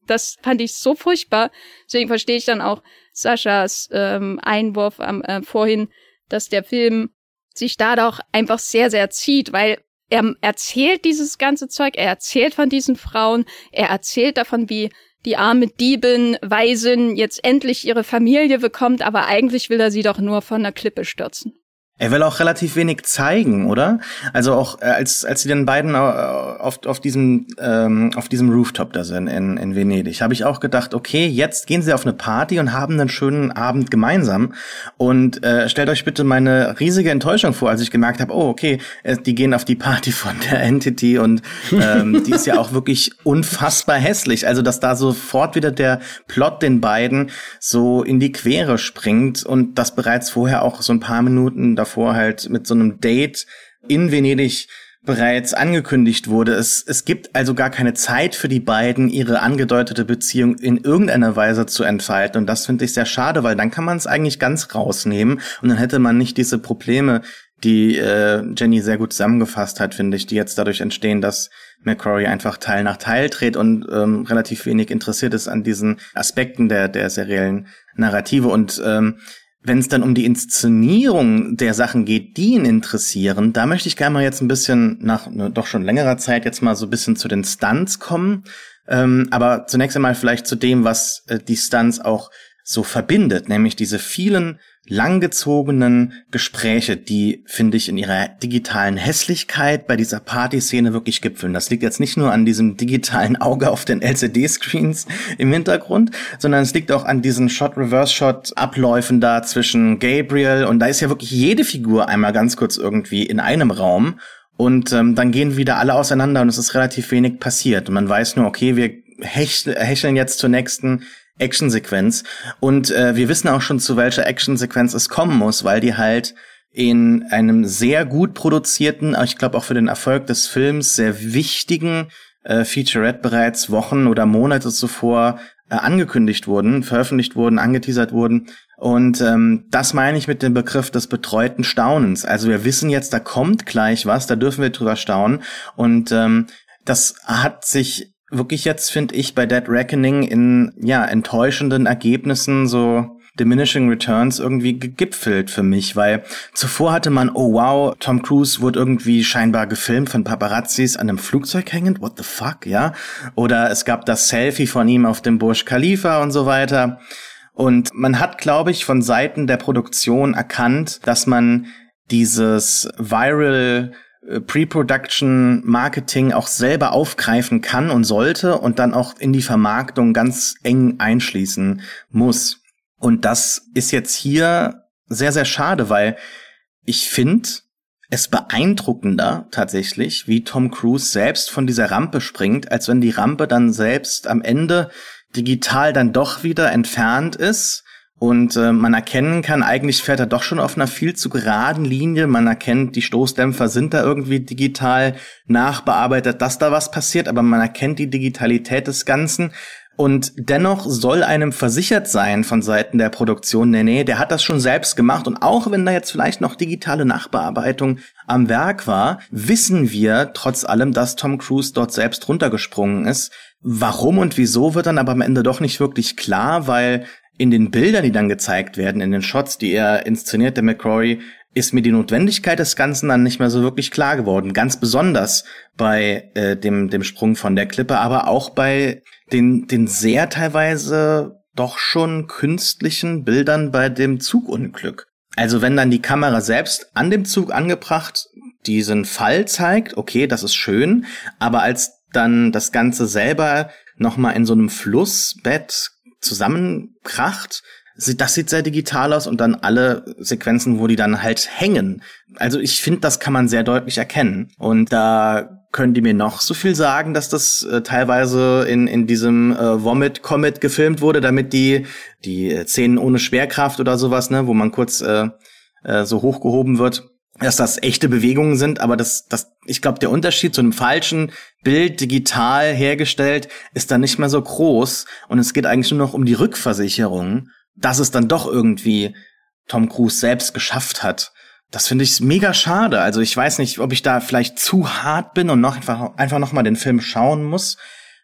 B: Das fand ich so furchtbar. Deswegen verstehe ich dann auch Saschas ähm, Einwurf am, äh, vorhin, dass der Film sich da doch einfach sehr, sehr zieht, weil er erzählt dieses ganze Zeug, er erzählt von diesen Frauen, er erzählt davon, wie die arme Diebin, Waisin jetzt endlich ihre Familie bekommt, aber eigentlich will er sie doch nur von der Klippe stürzen.
C: Er will auch relativ wenig zeigen, oder? Also auch äh, als als sie den beiden äh, auf, auf diesem ähm, auf diesem Rooftop da sind in, in Venedig, habe ich auch gedacht, okay, jetzt gehen sie auf eine Party und haben einen schönen Abend gemeinsam. Und äh, stellt euch bitte meine riesige Enttäuschung vor, als ich gemerkt habe, oh okay, äh, die gehen auf die Party von der Entity und ähm, die ist ja auch wirklich unfassbar hässlich. Also dass da sofort wieder der Plot den beiden so in die Quere springt und das bereits vorher auch so ein paar Minuten davor halt mit so einem Date in Venedig bereits angekündigt wurde. Es, es gibt also gar keine Zeit für die beiden, ihre angedeutete Beziehung in irgendeiner Weise zu entfalten. Und das finde ich sehr schade, weil dann kann man es eigentlich ganz rausnehmen und dann hätte man nicht diese Probleme, die äh, Jenny sehr gut zusammengefasst hat, finde ich, die jetzt dadurch entstehen, dass McCrory einfach Teil nach Teil dreht und ähm, relativ wenig interessiert ist an diesen Aspekten der, der seriellen Narrative. Und ähm, wenn es dann um die Inszenierung der Sachen geht, die ihn interessieren, da möchte ich gerne mal jetzt ein bisschen nach ne, doch schon längerer Zeit jetzt mal so ein bisschen zu den Stunts kommen. Ähm, aber zunächst einmal vielleicht zu dem, was äh, die Stunts auch so verbindet, nämlich diese vielen langgezogenen Gespräche, die, finde ich, in ihrer digitalen Hässlichkeit bei dieser Partyszene wirklich gipfeln. Das liegt jetzt nicht nur an diesem digitalen Auge auf den LCD-Screens im Hintergrund, sondern es liegt auch an diesen Shot-Reverse-Shot-Abläufen da zwischen Gabriel und da ist ja wirklich jede Figur einmal ganz kurz irgendwie in einem Raum und ähm, dann gehen wieder alle auseinander und es ist relativ wenig passiert. Man weiß nur, okay, wir hecheln jetzt zur nächsten Actionsequenz. Und äh, wir wissen auch schon, zu welcher Actionsequenz es kommen muss, weil die halt in einem sehr gut produzierten, ich glaube auch für den Erfolg des Films, sehr wichtigen äh, Featurette bereits Wochen oder Monate zuvor äh, angekündigt wurden, veröffentlicht wurden, angeteasert wurden. Und ähm, das meine ich mit dem Begriff des betreuten Staunens. Also wir wissen jetzt, da kommt gleich was, da dürfen wir drüber staunen. Und ähm, das hat sich wirklich jetzt, finde ich, bei Dead Reckoning in ja enttäuschenden Ergebnissen so Diminishing Returns irgendwie gegipfelt für mich, weil zuvor hatte man, oh wow, Tom Cruise wurde irgendwie scheinbar gefilmt von Paparazzis an einem Flugzeug hängend, what the fuck, ja? Oder es gab das Selfie von ihm auf dem Burj Khalifa und so weiter. Und man hat, glaube ich, von Seiten der Produktion erkannt, dass man dieses viral Pre-Production Marketing auch selber aufgreifen kann und sollte und dann auch in die Vermarktung ganz eng einschließen muss. Und das ist jetzt hier sehr, sehr schade, weil ich finde es beeindruckender tatsächlich, wie Tom Cruise selbst von dieser Rampe springt, als wenn die Rampe dann selbst am Ende digital dann doch wieder entfernt ist und äh, man erkennen kann, eigentlich fährt er doch schon auf einer viel zu geraden Linie. Man erkennt, die Stoßdämpfer sind da irgendwie digital nachbearbeitet, dass da was passiert, aber man erkennt die Digitalität des Ganzen. Und dennoch soll einem versichert sein von Seiten der Produktion, nee, nee, der hat das schon selbst gemacht. Und auch wenn da jetzt vielleicht noch digitale Nachbearbeitung am Werk war, wissen wir trotz allem, dass Tom Cruise dort selbst runtergesprungen ist. Warum und wieso wird dann aber am Ende doch nicht wirklich klar, weil in den Bildern, die dann gezeigt werden, in den Shots, die er inszeniert, der McCrory, ist mir die Notwendigkeit des Ganzen dann nicht mehr so wirklich klar geworden. Ganz besonders bei äh, dem, dem Sprung von der Klippe, aber auch bei den, den sehr teilweise doch schon künstlichen Bildern bei dem Zugunglück. Also wenn dann die Kamera selbst an dem Zug angebracht diesen Fall zeigt, okay, das ist schön, aber als dann das Ganze selber nochmal in so einem Flussbett zusammenkracht. Das sieht sehr digital aus und dann alle Sequenzen, wo die dann halt hängen. Also ich finde, das kann man sehr deutlich erkennen. Und da können die mir noch so viel sagen, dass das äh, teilweise in, in diesem äh, Vomit Comet gefilmt wurde, damit die, die Szenen ohne Schwerkraft oder sowas, ne, wo man kurz äh, äh, so hochgehoben wird, dass das echte Bewegungen sind, aber das, das, ich glaube, der Unterschied zu einem falschen Bild digital hergestellt ist dann nicht mehr so groß und es geht eigentlich nur noch um die Rückversicherung, dass es dann doch irgendwie Tom Cruise selbst geschafft hat. Das finde ich mega schade. Also ich weiß nicht, ob ich da vielleicht zu hart bin und noch einfach, einfach noch mal den Film schauen muss.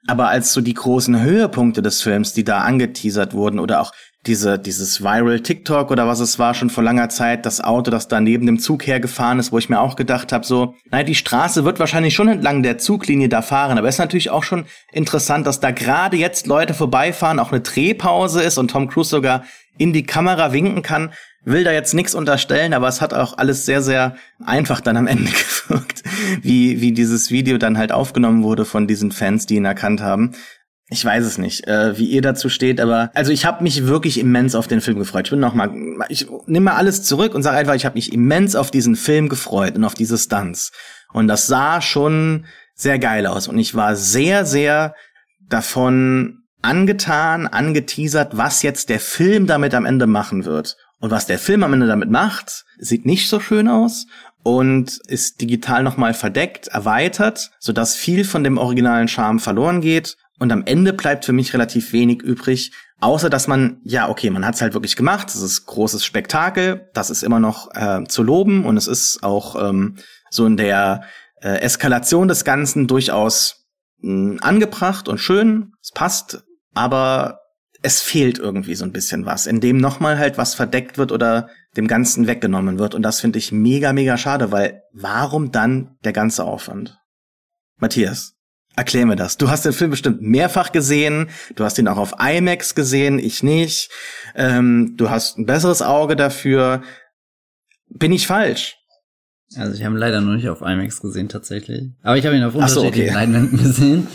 C: Aber als so die großen Höhepunkte des Films, die da angeteasert wurden oder auch diese, dieses Viral TikTok oder was es war schon vor langer Zeit, das Auto, das da neben dem Zug hergefahren ist, wo ich mir auch gedacht habe, so, naja, die Straße wird wahrscheinlich schon entlang der Zuglinie da fahren, aber es ist natürlich auch schon interessant, dass da gerade jetzt Leute vorbeifahren, auch eine Drehpause ist und Tom Cruise sogar in die Kamera winken kann. Will da jetzt nichts unterstellen, aber es hat auch alles sehr, sehr einfach dann am Ende gewirkt, wie, wie dieses Video dann halt aufgenommen wurde von diesen Fans, die ihn erkannt haben. Ich weiß es nicht, äh, wie ihr dazu steht, aber also ich habe mich wirklich immens auf den Film gefreut. Ich bin noch mal, ich nehme mal alles zurück und sage einfach, ich habe mich immens auf diesen Film gefreut und auf diese Stunts. Und das sah schon sehr geil aus und ich war sehr, sehr davon angetan, angeteasert, was jetzt der Film damit am Ende machen wird. Und was der Film am Ende damit macht, sieht nicht so schön aus und ist digital nochmal verdeckt, erweitert, sodass viel von dem originalen Charme verloren geht und am Ende bleibt für mich relativ wenig übrig, außer dass man, ja, okay, man hat's halt wirklich gemacht, es ist großes Spektakel, das ist immer noch äh, zu loben und es ist auch ähm, so in der äh, Eskalation des Ganzen durchaus mh, angebracht und schön, es passt, aber es fehlt irgendwie so ein bisschen was, in dem nochmal halt was verdeckt wird oder dem Ganzen weggenommen wird. Und das finde ich mega, mega schade, weil warum dann der ganze Aufwand? Matthias. Erklär mir das. Du hast den Film bestimmt mehrfach gesehen. Du hast ihn auch auf IMAX gesehen, ich nicht. Ähm, du hast ein besseres Auge dafür. Bin ich falsch?
A: Also ich habe ihn leider noch nicht auf IMAX gesehen tatsächlich. Aber ich habe ihn auf unterschiedlichen so, okay. Leinwänden gesehen.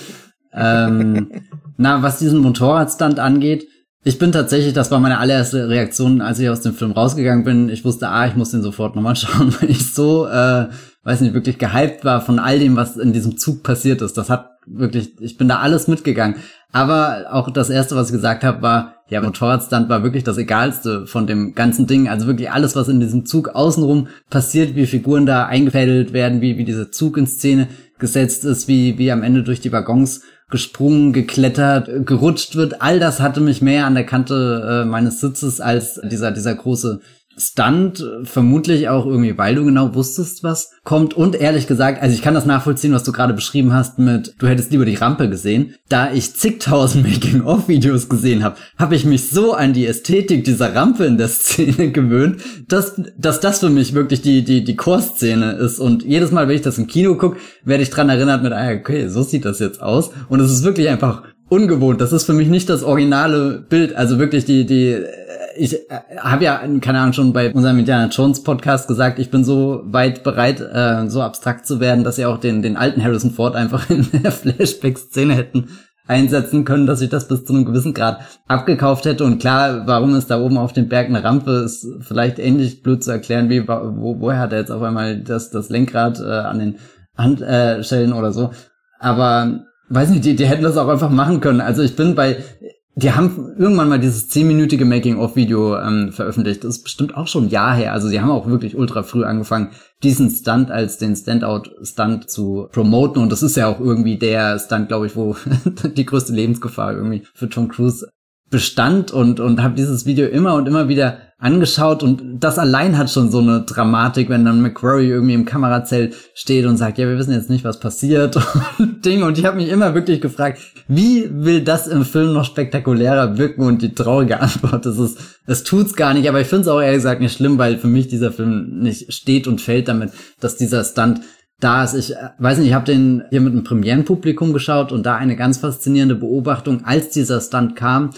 A: ähm, na, was diesen Motorradstand angeht, ich bin tatsächlich, das war meine allererste Reaktion, als ich aus dem Film rausgegangen bin. Ich wusste, ah, ich muss den sofort nochmal schauen, weil ich so äh, weiß nicht, wirklich gehypt war von all dem, was in diesem Zug passiert ist. Das hat wirklich, ich bin da alles mitgegangen. Aber auch das erste, was ich gesagt habe, war, ja, Motorradstand war wirklich das Egalste von dem ganzen Ding. Also wirklich alles, was in diesem Zug außenrum passiert, wie Figuren da eingefädelt werden, wie, wie dieser Zug in Szene gesetzt ist, wie, wie am Ende durch die Waggons gesprungen, geklettert, gerutscht wird. All das hatte mich mehr an der Kante äh, meines Sitzes als dieser, dieser große Stunt, vermutlich auch irgendwie, weil du genau wusstest, was kommt. Und ehrlich gesagt, also ich kann das nachvollziehen, was du gerade beschrieben hast mit, du hättest lieber die Rampe gesehen. Da ich zigtausend Making-of-Videos gesehen habe, habe ich mich so an die Ästhetik dieser Rampe in der Szene gewöhnt, dass, dass das für mich wirklich die, die, die Core-Szene ist. Und jedes Mal, wenn ich das im Kino gucke, werde ich dran erinnert mit, ah, okay, so sieht das jetzt aus. Und es ist wirklich einfach ungewohnt. Das ist für mich nicht das originale Bild. Also wirklich die, die ich äh, habe ja, keine Ahnung, schon bei unserem Indiana Jones Podcast gesagt, ich bin so weit bereit, äh, so abstrakt zu werden, dass sie auch den, den alten Harrison Ford einfach in der Flashback-Szene hätten einsetzen können, dass ich das bis zu einem gewissen Grad abgekauft hätte. Und klar, warum ist da oben auf dem Berg eine Rampe, ist vielleicht ähnlich blöd zu erklären, wie wo, woher hat er jetzt auf einmal das, das Lenkrad äh, an den Handstellen äh, oder so. Aber weiß nicht, die, die hätten das auch einfach machen können. Also ich bin bei die haben irgendwann mal dieses zehnminütige Making-of-Video ähm, veröffentlicht. Das ist bestimmt auch schon ein Jahr her. Also sie haben auch wirklich ultra früh angefangen, diesen Stunt als den Standout-Stunt zu promoten. Und das ist ja auch irgendwie der Stunt, glaube ich, wo die größte Lebensgefahr irgendwie für Tom Cruise bestand und, und habe dieses Video immer und immer wieder angeschaut und das allein hat schon so eine Dramatik, wenn dann McQuarrie irgendwie im Kamerazelt steht und sagt, ja, wir wissen jetzt nicht, was passiert und Ding. Und ich habe mich immer wirklich gefragt, wie will das im Film noch spektakulärer wirken? Und die traurige Antwort ist, es, es tut's gar nicht. Aber ich finde es auch ehrlich gesagt nicht schlimm, weil für mich dieser Film nicht steht und fällt damit, dass dieser Stunt da ist. Ich äh, weiß nicht, ich habe den hier mit einem Premierenpublikum geschaut und da eine ganz faszinierende Beobachtung, als dieser Stunt kam,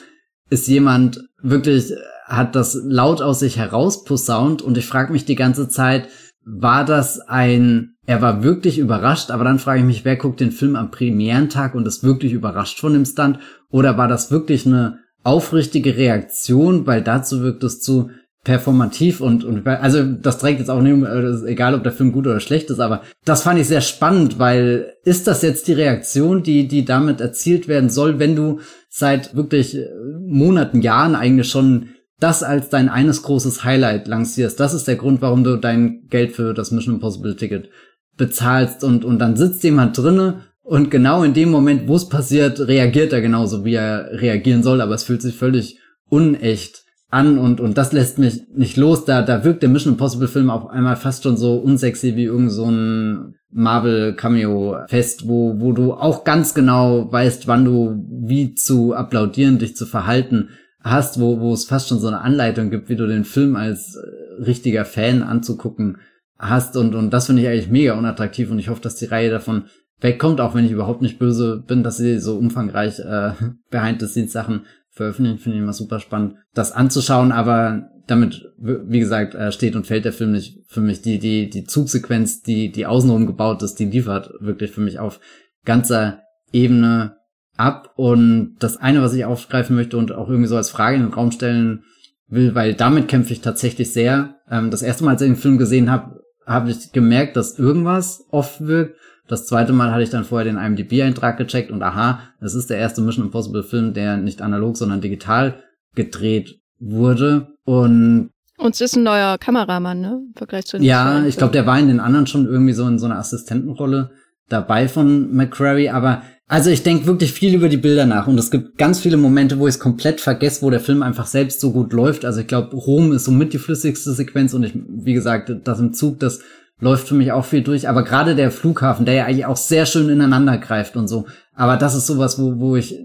A: ist jemand wirklich, hat das laut aus sich herausposaunt und ich frage mich die ganze Zeit, war das ein, er war wirklich überrascht, aber dann frage ich mich, wer guckt den Film am Premierentag und ist wirklich überrascht von dem Stunt? Oder war das wirklich eine aufrichtige Reaktion, weil dazu wirkt es zu performativ und, und also das trägt jetzt auch nicht, äh, egal ob der Film gut oder schlecht ist, aber das fand ich sehr spannend, weil ist das jetzt die Reaktion, die, die damit erzielt werden soll, wenn du seit wirklich äh, Monaten, Jahren eigentlich schon das als dein eines großes Highlight lancierst. Das ist der Grund, warum du dein Geld für das Mission Impossible Ticket bezahlst und, und dann sitzt jemand drinne und genau in dem Moment, wo es passiert, reagiert er genauso, wie er reagieren soll, aber es fühlt sich völlig unecht an und, und das lässt mich nicht los. Da, da wirkt der Mission Impossible Film auf einmal fast schon so unsexy wie irgend so ein Marvel Cameo Fest, wo, wo du auch ganz genau weißt, wann du wie zu applaudieren, dich zu verhalten hast, wo, wo es fast schon so eine Anleitung gibt, wie du den Film als äh, richtiger Fan anzugucken hast und, und das finde ich eigentlich mega unattraktiv und ich hoffe, dass die Reihe davon wegkommt, auch wenn ich überhaupt nicht böse bin, dass sie so umfangreich äh, Behind the Scenes Sachen veröffentlichen, finde ich immer super spannend, das anzuschauen, aber damit, wie gesagt, äh, steht und fällt der Film nicht für mich. Die, die, die Zugsequenz, die, die außenrum gebaut ist, die liefert wirklich für mich auf ganzer Ebene ab. Und das eine, was ich aufgreifen möchte und auch irgendwie so als Frage in den Raum stellen will, weil damit kämpfe ich tatsächlich sehr. Ähm, das erste Mal, als ich den Film gesehen habe, habe ich gemerkt, dass irgendwas oft wirkt. Das zweite Mal hatte ich dann vorher den IMDb-Eintrag gecheckt und aha, es ist der erste Mission Impossible Film, der nicht analog, sondern digital gedreht wurde. Und
B: und es ist ein neuer Kameramann, ne? Im Vergleich zu
A: den Ja, ich glaube, der war in den anderen schon irgendwie so in so einer Assistentenrolle dabei von McCrary, aber also ich denke wirklich viel über die Bilder nach und es gibt ganz viele Momente, wo ich es komplett vergesse, wo der Film einfach selbst so gut läuft. Also ich glaube, Rom ist somit die flüssigste Sequenz und ich, wie gesagt, das im Zug, das läuft für mich auch viel durch. Aber gerade der Flughafen, der ja eigentlich auch sehr schön ineinander greift und so. Aber das ist sowas, wo, wo ich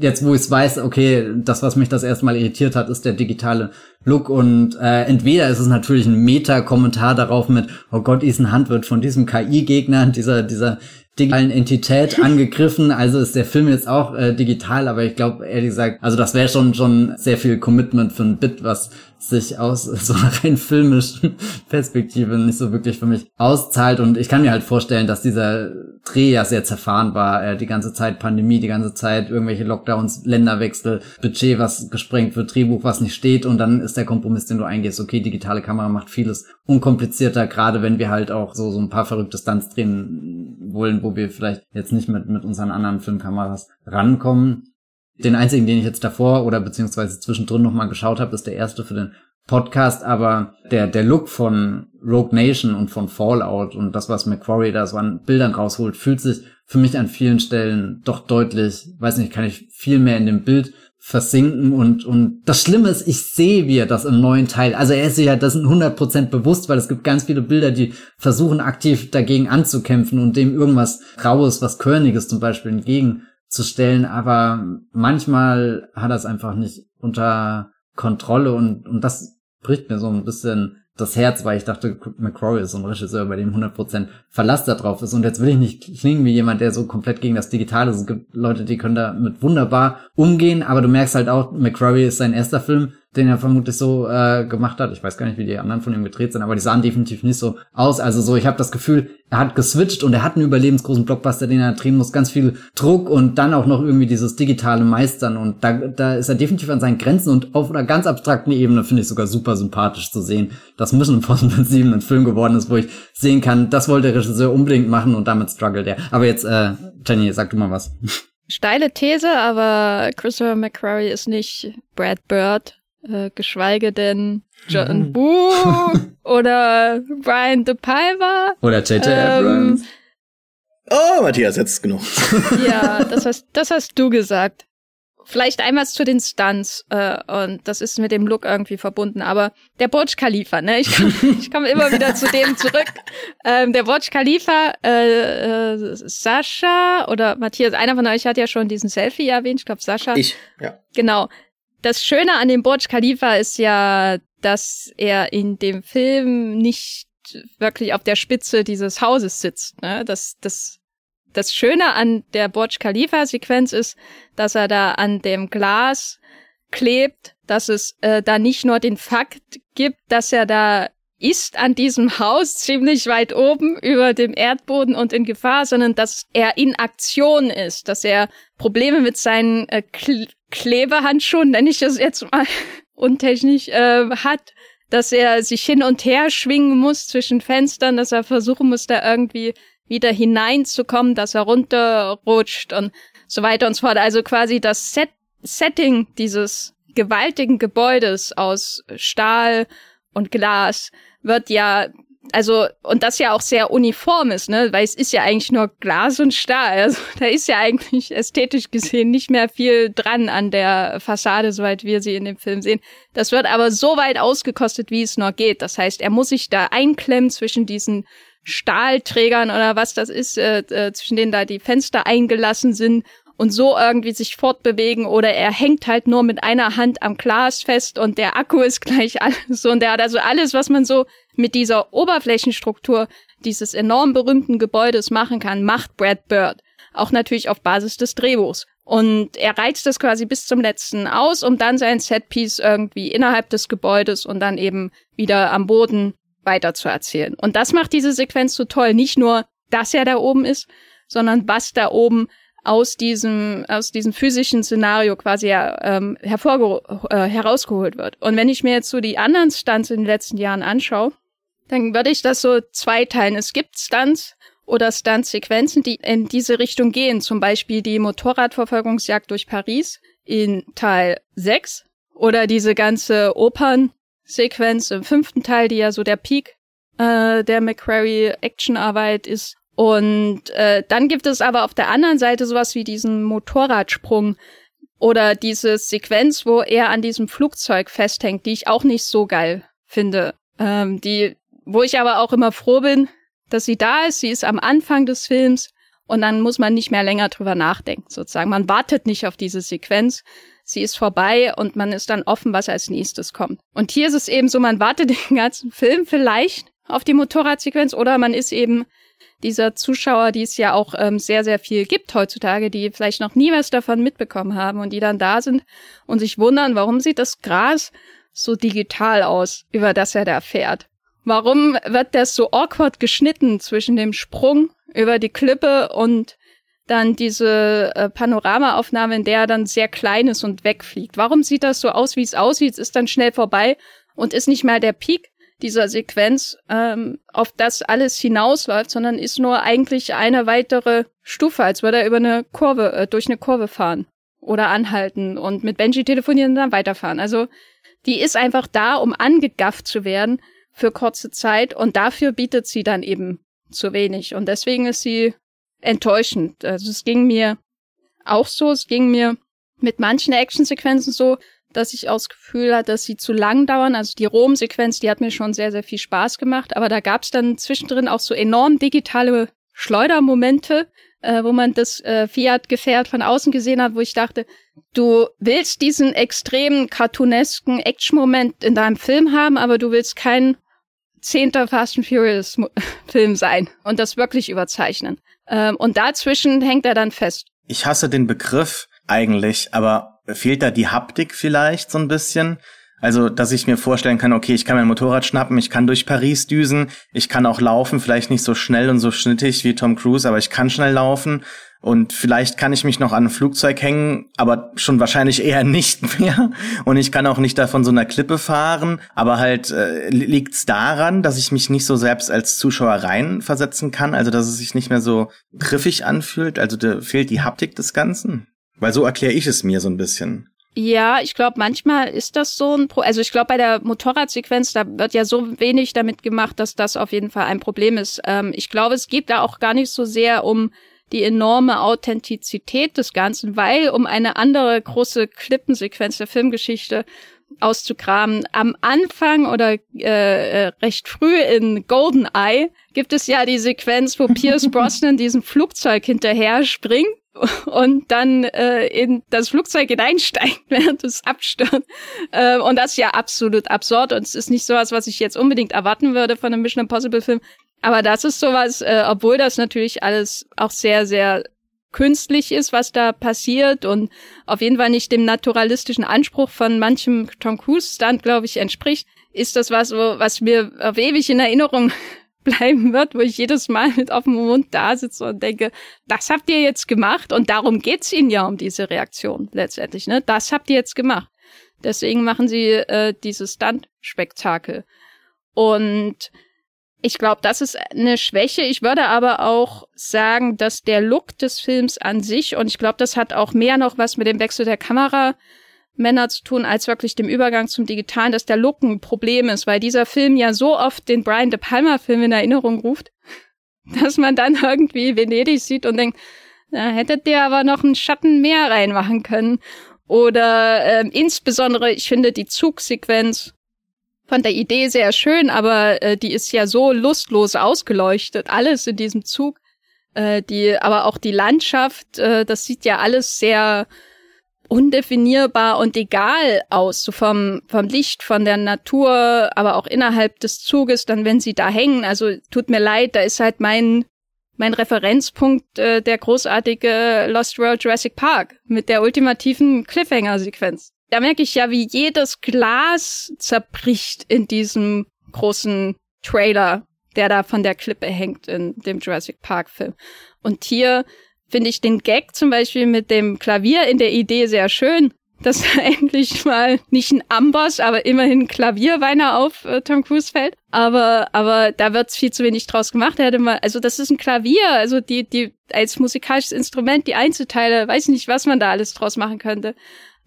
A: jetzt, wo ich weiß, okay, das, was mich das erstmal irritiert hat, ist der digitale Look und äh, entweder ist es natürlich ein Meta-Kommentar darauf mit, oh Gott, Ethan Hunt wird von diesem KI-Gegner, dieser, dieser digitalen Entität angegriffen. Also ist der Film jetzt auch äh, digital, aber ich glaube, ehrlich gesagt, also das wäre schon schon sehr viel Commitment für ein Bit, was sich aus so einer rein filmischen Perspektive nicht so wirklich für mich auszahlt. Und ich kann mir halt vorstellen, dass dieser Dreh ja sehr zerfahren war. Äh, die ganze Zeit Pandemie, die ganze Zeit irgendwelche Lockdowns, Länderwechsel, Budget, was gesprengt wird, Drehbuch, was nicht steht. Und dann ist der Kompromiss, den du eingehst, okay, digitale Kamera macht vieles unkomplizierter, gerade wenn wir halt auch so, so ein paar verrückte Stunts drehen wollen, wo wir vielleicht jetzt nicht mit, mit unseren anderen Filmkameras rankommen. Den einzigen, den ich jetzt davor oder beziehungsweise zwischendrin nochmal geschaut habe, ist der erste für den Podcast, aber der, der Look von Rogue Nation und von Fallout und das, was McQuarrie da so an Bildern rausholt, fühlt sich für mich an vielen Stellen doch deutlich, weiß nicht, kann ich viel mehr in dem Bild versinken und, und das Schlimme ist, ich sehe, wie er das im neuen Teil, also er ist sich ja das 100% bewusst, weil es gibt ganz viele Bilder, die versuchen aktiv dagegen anzukämpfen und dem irgendwas Graues, was Körniges zum Beispiel entgegenzustellen, aber manchmal hat er es einfach nicht unter Kontrolle und, und das bricht mir so ein bisschen das Herz, weil ich dachte, McCrory ist so ein Regisseur, bei dem 100% Verlass da drauf ist. Und jetzt will ich nicht klingen wie jemand, der so komplett gegen das Digitale ist. Es gibt Leute, die können damit wunderbar umgehen, aber du merkst halt auch, McCrory ist sein erster Film den er vermutlich so äh, gemacht hat. Ich weiß gar nicht, wie die anderen von ihm gedreht sind, aber die sahen definitiv nicht so aus. Also so, ich habe das Gefühl, er hat geswitcht und er hat einen überlebensgroßen Blockbuster, den er drehen muss, ganz viel Druck und dann auch noch irgendwie dieses digitale Meistern und da, da ist er definitiv an seinen Grenzen und auf einer ganz abstrakten Ebene finde ich sogar super sympathisch zu sehen, dass Mission Impossible 7 ein Film geworden ist, wo ich sehen kann, das wollte der Regisseur unbedingt machen und damit struggelt er. Aber jetzt, äh, Jenny, sag du mal was.
B: Steile These, aber Christopher McQuarrie ist nicht Brad Bird, äh, geschweige denn John mhm. Boo oder Brian De Palma.
A: Oder J.J. Ähm, Abrams.
C: Oh, Matthias, jetzt genug.
B: Ja, das hast, das hast du gesagt. Vielleicht einmal zu den Stunts äh, und das ist mit dem Look irgendwie verbunden. Aber der Burj Khalifa, ne? Ich komme ich komm immer wieder zu dem zurück. Ähm, der Burj Khalifa, äh, äh, Sascha oder Matthias, einer von euch hat ja schon diesen Selfie erwähnt. Ich glaube Sascha.
C: Ich, ja.
B: Genau. Das Schöne an dem Burj Khalifa ist ja, dass er in dem Film nicht wirklich auf der Spitze dieses Hauses sitzt. Ne? Das, das das Schöne an der Burj Khalifa Sequenz ist, dass er da an dem Glas klebt, dass es äh, da nicht nur den Fakt gibt, dass er da ist an diesem Haus ziemlich weit oben über dem Erdboden und in Gefahr, sondern dass er in Aktion ist, dass er Probleme mit seinen äh, Kle Klebehandschuhen, nenne ich das jetzt mal untechnisch, äh, hat, dass er sich hin und her schwingen muss zwischen Fenstern, dass er versuchen muss, da irgendwie wieder hineinzukommen, dass er runterrutscht und so weiter und so fort. Also quasi das Set Setting dieses gewaltigen Gebäudes aus Stahl und Glas wird ja also und das ja auch sehr uniform ist, ne, weil es ist ja eigentlich nur Glas und Stahl. Also da ist ja eigentlich ästhetisch gesehen nicht mehr viel dran an der Fassade, soweit wir sie in dem Film sehen. Das wird aber so weit ausgekostet, wie es nur geht. Das heißt, er muss sich da einklemmen zwischen diesen Stahlträgern oder was das ist, äh, äh, zwischen denen da die Fenster eingelassen sind und so irgendwie sich fortbewegen oder er hängt halt nur mit einer Hand am Glas fest und der Akku ist gleich alles und der hat also alles, was man so mit dieser Oberflächenstruktur dieses enorm berühmten Gebäudes machen kann, macht Brad Bird. Auch natürlich auf Basis des Drehbuchs. Und er reizt das quasi bis zum letzten aus, um dann sein Setpiece irgendwie innerhalb des Gebäudes und dann eben wieder am Boden weiter zu erzählen. Und das macht diese Sequenz so toll. Nicht nur, dass er da oben ist, sondern was da oben aus diesem, aus diesem physischen Szenario quasi ähm, hervorge äh, herausgeholt wird. Und wenn ich mir jetzt so die anderen Stunts in den letzten Jahren anschaue, dann würde ich das so zweiteilen. Es gibt Stunts oder Stunt-Sequenzen, die in diese Richtung gehen. Zum Beispiel die Motorradverfolgungsjagd durch Paris in Teil 6 oder diese ganze Opern Sequenz im fünften Teil, die ja so der Peak äh, der McQuarrie Actionarbeit ist. Und äh, dann gibt es aber auf der anderen Seite sowas wie diesen Motorradsprung oder diese Sequenz, wo er an diesem Flugzeug festhängt, die ich auch nicht so geil finde. Ähm, die, wo ich aber auch immer froh bin, dass sie da ist. Sie ist am Anfang des Films und dann muss man nicht mehr länger drüber nachdenken, sozusagen. Man wartet nicht auf diese Sequenz, sie ist vorbei und man ist dann offen, was als nächstes kommt. Und hier ist es eben so, man wartet den ganzen Film vielleicht auf die Motorradsequenz oder man ist eben dieser Zuschauer, die es ja auch ähm, sehr, sehr viel gibt heutzutage, die vielleicht noch nie was davon mitbekommen haben und die dann da sind und sich wundern, warum sieht das Gras so digital aus, über das er da fährt. Warum wird das so awkward geschnitten zwischen dem Sprung über die Klippe und dann diese äh, Panoramaaufnahme, in der er dann sehr klein ist und wegfliegt. Warum sieht das so aus, wie es aussieht? Es ist dann schnell vorbei und ist nicht mehr der Peak dieser Sequenz, ähm, auf das alles hinausläuft, sondern ist nur eigentlich eine weitere Stufe, als würde er über eine Kurve, äh, durch eine Kurve fahren oder anhalten und mit Benji telefonieren und dann weiterfahren. Also die ist einfach da, um angegafft zu werden für kurze Zeit und dafür bietet sie dann eben zu wenig. Und deswegen ist sie enttäuschend. Also es ging mir auch so, es ging mir mit manchen Actionsequenzen so, dass ich auch Gefühl hatte, dass sie zu lang dauern. Also die Rom-Sequenz, die hat mir schon sehr, sehr viel Spaß gemacht. Aber da gab es dann zwischendrin auch so enorm digitale Schleudermomente, äh, wo man das äh, Fiat-Gefährt von außen gesehen hat, wo ich dachte, du willst diesen extremen cartoonesken Action-Moment in deinem Film haben, aber du willst keinen zehnter Fast and Furious Film sein und das wirklich überzeichnen. Ähm, und dazwischen hängt er dann fest.
C: Ich hasse den Begriff eigentlich, aber fehlt da die Haptik vielleicht so ein bisschen? Also, dass ich mir vorstellen kann, okay, ich kann mein Motorrad schnappen, ich kann durch Paris düsen, ich kann auch laufen, vielleicht nicht so schnell und so schnittig wie Tom Cruise, aber ich kann schnell laufen und vielleicht kann ich mich noch an ein Flugzeug hängen, aber schon wahrscheinlich eher nicht mehr. Und ich kann auch nicht da von so einer Klippe fahren. Aber halt äh, liegt's daran, dass ich mich nicht so selbst als Zuschauer reinversetzen kann. Also dass es sich nicht mehr so griffig anfühlt. Also da fehlt die Haptik des Ganzen. Weil so erkläre ich es mir so ein bisschen.
B: Ja, ich glaube, manchmal ist das so ein Pro also ich glaube, bei der Motorradsequenz, da wird ja so wenig damit gemacht, dass das auf jeden Fall ein Problem ist. Ähm, ich glaube, es geht da auch gar nicht so sehr um die enorme Authentizität des Ganzen, weil um eine andere große Klippensequenz der Filmgeschichte auszugraben. Am Anfang oder äh, äh recht früh in Goldeneye gibt es ja die Sequenz, wo Pierce Brosnan diesem Flugzeug hinterher springt und dann äh, in das Flugzeug hineinsteigt, während es abstürzt. Äh, und das ist ja absolut absurd und es ist nicht sowas, was ich jetzt unbedingt erwarten würde von einem Mission Impossible Film. Aber das ist sowas, äh, obwohl das natürlich alles auch sehr, sehr künstlich ist, was da passiert und auf jeden Fall nicht dem naturalistischen Anspruch von manchem Tom Cruise Stunt, glaube ich, entspricht, ist das was, was mir auf ewig in Erinnerung bleiben wird, wo ich jedes Mal mit offenem Mund da sitze und denke, das habt ihr jetzt gemacht und darum geht's ihnen ja um diese Reaktion letztendlich, ne? Das habt ihr jetzt gemacht. Deswegen machen sie äh, dieses Stunt-Spektakel. Und ich glaube, das ist eine Schwäche. Ich würde aber auch sagen, dass der Look des Films an sich, und ich glaube, das hat auch mehr noch was mit dem Wechsel der Kameramänner zu tun, als wirklich dem Übergang zum Digitalen, dass der Look ein Problem ist, weil dieser Film ja so oft den Brian De Palma-Film in Erinnerung ruft, dass man dann irgendwie Venedig sieht und denkt, da hättet ihr aber noch einen Schatten mehr reinmachen können. Oder äh, insbesondere, ich finde die Zugsequenz fand der Idee sehr schön, aber äh, die ist ja so lustlos ausgeleuchtet. Alles in diesem Zug, äh, die, aber auch die Landschaft, äh, das sieht ja alles sehr undefinierbar und egal aus, so vom, vom Licht, von der Natur, aber auch innerhalb des Zuges, dann wenn sie da hängen. Also tut mir leid, da ist halt mein mein Referenzpunkt äh, der großartige Lost World Jurassic Park mit der ultimativen Cliffhanger-Sequenz da merke ich ja, wie jedes Glas zerbricht in diesem großen Trailer, der da von der Klippe hängt in dem Jurassic Park Film. Und hier finde ich den Gag zum Beispiel mit dem Klavier in der Idee sehr schön, dass endlich mal nicht ein Amboss, aber immerhin ein Klavierweiner auf äh, Tom Cruise fällt. Aber, aber da wird viel zu wenig draus gemacht. Er hätte mal, also das ist ein Klavier, also die, die, als musikalisches Instrument, die Einzelteile, weiß nicht, was man da alles draus machen könnte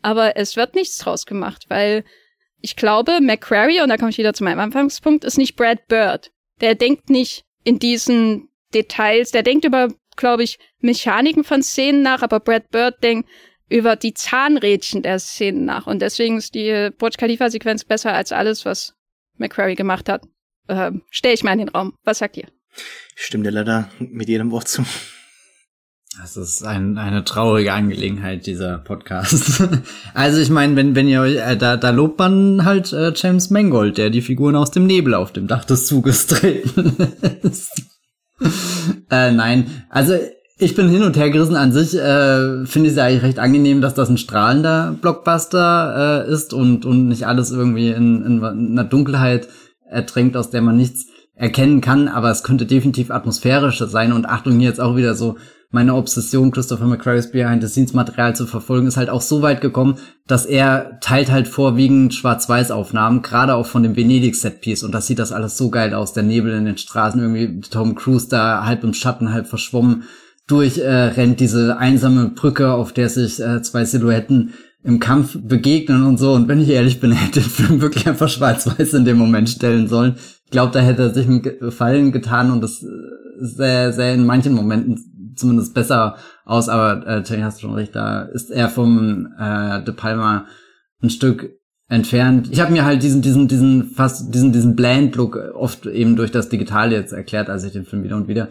B: aber es wird nichts draus gemacht, weil ich glaube, McQuarrie, und da komme ich wieder zu meinem Anfangspunkt, ist nicht Brad Bird. Der denkt nicht in diesen Details, der denkt über, glaube ich, Mechaniken von Szenen nach, aber Brad Bird denkt über die Zahnrädchen der Szenen nach. Und deswegen ist die Burj Khalifa-Sequenz besser als alles, was McQuarrie gemacht hat. Äh, Stell ich mal in den Raum. Was sagt ihr?
C: Ich stimme dir leider mit jedem Wort zu.
A: Das ist ein, eine traurige Angelegenheit, dieser Podcast. also ich meine, wenn, wenn ihr euch, äh, da, da lobt man halt äh, James Mangold, der die Figuren aus dem Nebel auf dem Dach des Zuges treten ist. äh, nein, also ich bin hin und her gerissen. An sich, äh, finde ich es eigentlich recht angenehm, dass das ein strahlender Blockbuster äh, ist und, und nicht alles irgendwie in, in einer Dunkelheit ertränkt, aus der man nichts erkennen kann, aber es könnte definitiv atmosphärischer sein. Und Achtung, hier jetzt auch wieder so meine Obsession, Christopher McQuarrie's Behind-the-Scenes-Material zu verfolgen, ist halt auch so weit gekommen, dass er teilt halt vorwiegend Schwarz-Weiß-Aufnahmen, gerade auch von dem Venedig-Setpiece. Und das sieht das alles so geil aus. Der Nebel in den Straßen, irgendwie Tom Cruise da halb im Schatten, halb verschwommen durch, äh, rennt diese einsame Brücke, auf der sich äh, zwei Silhouetten im Kampf begegnen und so. Und wenn ich ehrlich bin, hätte der Film wirklich einfach schwarz-weiß in dem Moment stellen sollen. Ich glaube, da hätte er sich einen Gefallen getan und das äh, sehr, sehr in manchen Momenten zumindest besser aus, aber äh, Terry hast schon recht, da ist er vom äh, De Palma ein Stück entfernt. Ich habe mir halt diesen, diesen, diesen fast diesen, diesen Bland-Look oft eben durch das Digital jetzt erklärt, als ich den Film wieder und wieder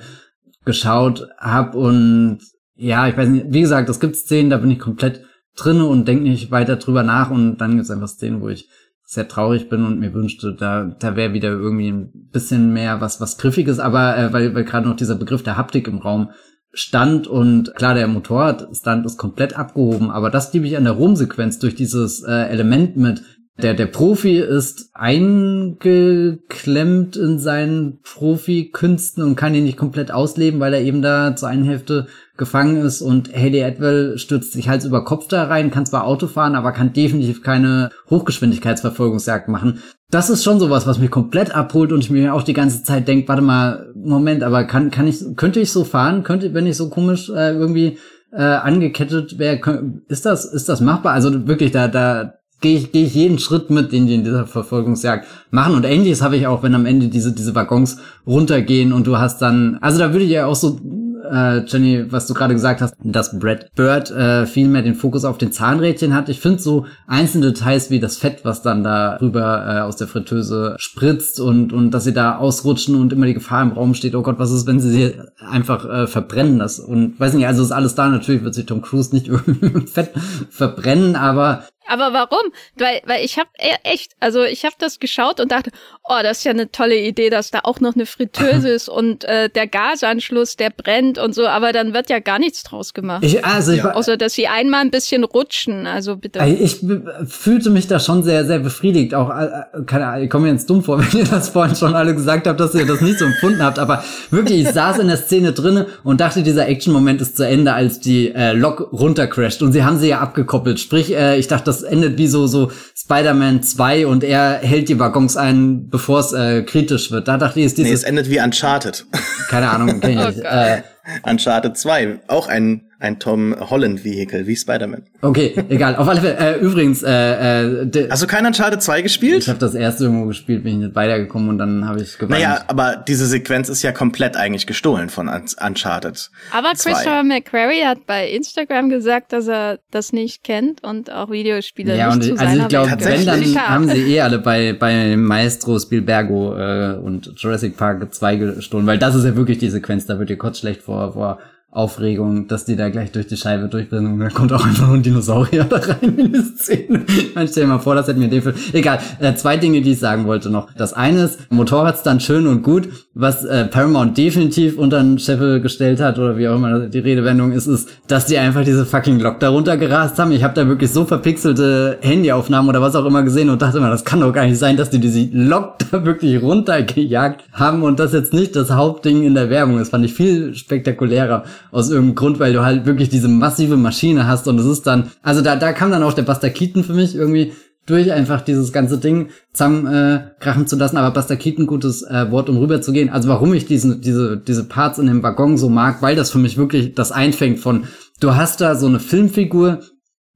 A: geschaut habe und ja, ich weiß nicht, wie gesagt, es gibt Szenen, da bin ich komplett drinne und denke nicht weiter drüber nach. Und dann gibt es einfach Szenen, wo ich sehr traurig bin und mir wünschte, da, da wäre wieder irgendwie ein bisschen mehr was, was Griffiges, aber äh, weil, weil gerade noch dieser Begriff der Haptik im Raum stand und klar, der Motorradstand ist komplett abgehoben, aber das liebe ich an der Rumsequenz durch dieses äh, Element mit. Der, der Profi ist eingeklemmt in seinen Profikünsten und kann ihn nicht komplett ausleben, weil er eben da zur einen Hälfte gefangen ist und Haley Atwell stürzt sich Hals über Kopf da rein, kann zwar Auto fahren, aber kann definitiv keine Hochgeschwindigkeitsverfolgungsjagd machen. Das ist schon sowas, was mich komplett abholt und ich mir auch die ganze Zeit denke, warte mal, Moment, aber kann, kann ich, könnte ich so fahren? Könnte, wenn ich so komisch äh, irgendwie äh, angekettet wäre, ist das, ist das machbar? Also wirklich, da, da gehe ich, geh ich jeden Schritt mit, den die in dieser Verfolgungsjagd machen. Und ähnliches habe ich auch, wenn am Ende diese, diese Waggons runtergehen und du hast dann, also da würde ich ja auch so äh, Jenny, was du gerade gesagt hast, dass Brad Bird äh, viel mehr den Fokus auf den Zahnrädchen hat. Ich finde so einzelne Details wie das Fett, was dann da rüber äh, aus der Fritteuse spritzt und, und dass sie da ausrutschen und immer die Gefahr im Raum steht, oh Gott, was ist, wenn sie sie einfach äh, verbrennen das? Und weiß nicht, also ist alles da, natürlich wird sich Tom Cruise nicht irgendwie mit Fett verbrennen, aber
B: aber warum? Weil, weil ich habe echt, also ich habe das geschaut und dachte, oh, das ist ja eine tolle Idee, dass da auch noch eine Fritteuse ist und äh, der Gasanschluss, der brennt und so, aber dann wird ja gar nichts draus gemacht.
A: Ich, also ich,
B: Außer, dass sie einmal ein bisschen rutschen, also bitte.
A: Ich fühlte mich da schon sehr, sehr befriedigt. Auch, äh, äh, keine Ahnung, ich komme mir jetzt dumm vor, wenn ihr das vorhin schon alle gesagt habt, dass ihr das nicht so empfunden habt, aber wirklich, ich saß in der Szene drinne und dachte, dieser Action-Moment ist zu Ende, als die äh, Lok runtercrasht und sie haben sie ja abgekoppelt. Sprich, äh, ich dachte, das endet wie so, so Spider-Man 2 und er hält die Waggons ein, bevor es äh, kritisch wird. Da dachte ich, ist dieses... Nee,
C: es endet wie Uncharted.
A: Keine Ahnung, kenn ich nicht. Oh äh,
C: Uncharted 2, auch ein ein Tom Holland Vehicle wie Spider-Man.
A: Okay, egal. Auf alle Fälle. Äh, übrigens, äh,
C: äh, hast du keinen Uncharted 2 gespielt?
A: Ich habe das erste irgendwo gespielt, bin ich nicht weitergekommen und dann habe ich geweint.
C: Naja, aber diese Sequenz ist ja komplett eigentlich gestohlen von Uncharted.
B: Aber Christopher McQuarrie hat bei Instagram gesagt, dass er das nicht kennt und auch Videospiele
A: ja,
B: nicht
A: und, zu also ich glaube, wenn dann haben sie eh alle bei bei Maestro Spielbergo äh, und Jurassic Park 2 gestohlen, weil das ist ja wirklich die Sequenz, da wird dir kurz schlecht vor vor Aufregung, dass die da gleich durch die Scheibe durchbrennen und da kommt auch einfach nur ein Dinosaurier da rein in die Szene. Man stell dir mal vor, das hätten wir den Film. Egal, äh, zwei Dinge, die ich sagen wollte noch. Das eine ist, Motorradstand schön und gut. Was äh, Paramount definitiv unter den Scheffel gestellt hat, oder wie auch immer die Redewendung ist, ist, dass die einfach diese fucking Lok darunter gerast haben. Ich habe da wirklich so verpixelte Handyaufnahmen oder was auch immer gesehen und dachte immer, das kann doch gar nicht sein, dass die diese Lok da wirklich runtergejagt haben und das jetzt nicht das Hauptding in der Werbung ist. Fand ich viel spektakulärer aus irgendeinem Grund, weil du halt wirklich diese massive Maschine hast und es ist dann, also da, da kam dann auch der Buster Keaton für mich irgendwie durch einfach dieses ganze Ding zusammen äh, krachen zu lassen, aber Buster Keaton gutes äh, Wort, um rüber zu gehen. Also warum ich diesen, diese, diese Parts in dem Waggon so mag, weil das für mich wirklich das einfängt von, du hast da so eine Filmfigur,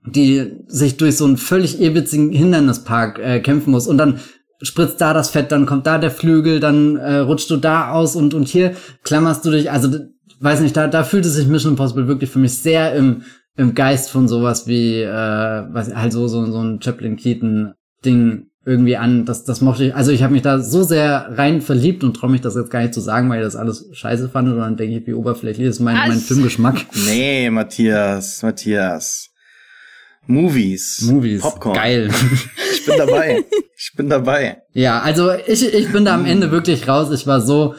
A: die sich durch so einen völlig irrwitzigen Hindernispark äh, kämpfen muss. Und dann spritzt da das Fett, dann kommt da der Flügel, dann äh, rutschst du da aus und und hier klammerst du dich, also weiß nicht, da, da fühlte sich Mission Impossible wirklich für mich sehr im, im Geist von sowas wie, äh, was, halt so, so, so ein Chaplin Keaton Ding irgendwie an. Das, das mochte ich. Also ich habe mich da so sehr rein verliebt und traue mich das jetzt gar nicht zu sagen, weil ich das alles scheiße fand. Und dann denke ich, wie oberflächlich ist mein, mein Filmgeschmack.
C: Nee, Matthias, Matthias. Movies.
A: Movies. Popcorn. Geil.
C: ich bin dabei. Ich bin dabei.
A: Ja, also ich, ich bin da am Ende wirklich raus. Ich war so,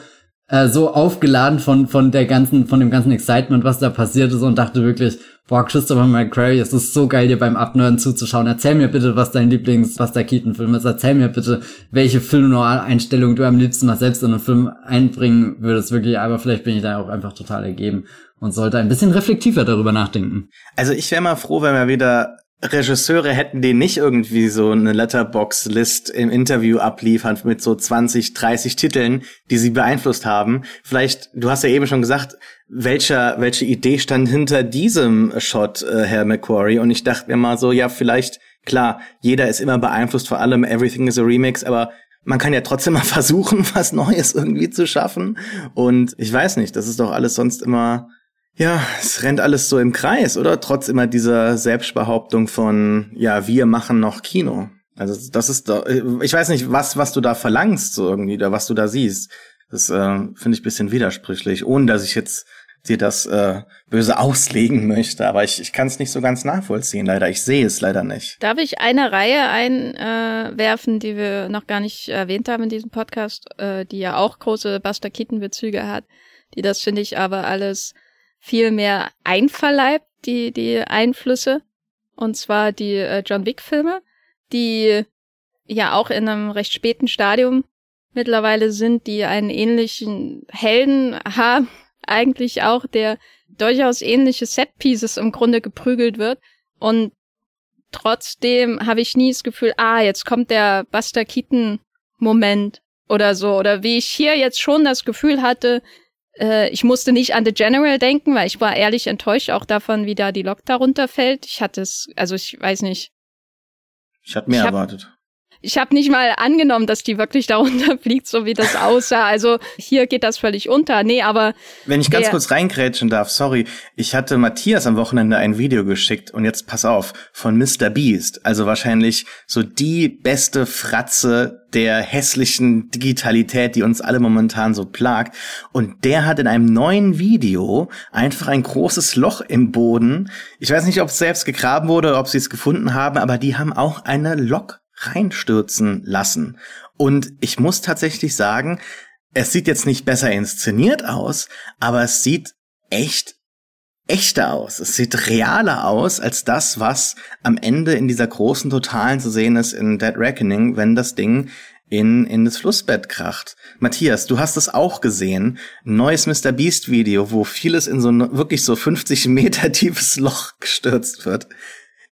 A: äh, so aufgeladen von, von der ganzen, von dem ganzen Excitement, was da passiert ist und dachte wirklich, boah, Christopher McQuarrie, es ist so geil, dir beim Abnörden zuzuschauen. Erzähl mir bitte, was dein Lieblings, was der Keaton-Film ist. Erzähl mir bitte, welche Film-Noir-Einstellung du am liebsten mal selbst in einen Film einbringen würdest, wirklich. Aber vielleicht bin ich da auch einfach total ergeben und sollte ein bisschen reflektiver darüber nachdenken.
C: Also ich wäre mal froh, wenn wir wieder Regisseure hätten den nicht irgendwie so eine Letterbox-List im Interview abliefern mit so 20, 30 Titeln, die sie beeinflusst haben. Vielleicht, du hast ja eben schon gesagt, welcher, welche Idee stand hinter diesem Shot, äh, Herr McQuarrie? Und ich dachte mir mal so, ja, vielleicht, klar, jeder ist immer beeinflusst, vor allem Everything is a Remix, aber man kann ja trotzdem mal versuchen, was Neues irgendwie zu schaffen. Und ich weiß nicht, das ist doch alles sonst immer ja, es rennt alles so im Kreis, oder? Trotz immer dieser Selbstbehauptung von, ja, wir machen noch Kino. Also das ist doch, ich weiß nicht, was, was du da verlangst, so irgendwie, oder was du da siehst. Das äh, finde ich bisschen widersprüchlich, ohne dass ich jetzt dir das äh, böse auslegen möchte. Aber ich, ich kann es nicht so ganz nachvollziehen, leider. Ich sehe es leider nicht.
B: Darf ich eine Reihe einwerfen, äh, die wir noch gar nicht erwähnt haben in diesem Podcast, äh, die ja auch große Buster Keaton-Bezüge hat, die das, finde ich, aber alles viel mehr einverleibt, die, die Einflüsse. Und zwar die äh, John Wick-Filme, die ja auch in einem recht späten Stadium mittlerweile sind, die einen ähnlichen Helden haben, eigentlich auch, der durchaus ähnliche Setpieces im Grunde geprügelt wird. Und trotzdem habe ich nie das Gefühl, ah, jetzt kommt der Buster Keaton Moment oder so. Oder wie ich hier jetzt schon das Gefühl hatte, äh, ich musste nicht an The General denken, weil ich war ehrlich enttäuscht auch davon, wie da die Lok darunter fällt. Ich hatte es, also ich weiß nicht.
C: Ich hatte mehr ich hab, erwartet
B: ich habe nicht mal angenommen, dass die wirklich darunter fliegt, so wie das aussah. Also hier geht das völlig unter. Nee, aber.
C: Wenn ich ganz kurz reingrätschen darf, sorry. Ich hatte Matthias am Wochenende ein Video geschickt und jetzt pass auf, von Mr. Beast. Also wahrscheinlich so die beste Fratze der hässlichen Digitalität, die uns alle momentan so plagt. Und der hat in einem neuen Video einfach ein großes Loch im Boden. Ich weiß nicht, ob es selbst gegraben wurde, ob sie es gefunden haben, aber die haben auch eine Lok reinstürzen lassen. Und ich muss tatsächlich sagen, es sieht jetzt nicht besser inszeniert aus, aber es sieht echt echter aus. Es sieht realer aus als das, was am Ende in dieser großen Totalen zu sehen ist in Dead Reckoning, wenn das Ding in, in das Flussbett kracht. Matthias, du hast es auch gesehen. Neues Mr. Beast Video, wo vieles in so ein wirklich so 50 Meter tiefes Loch gestürzt wird.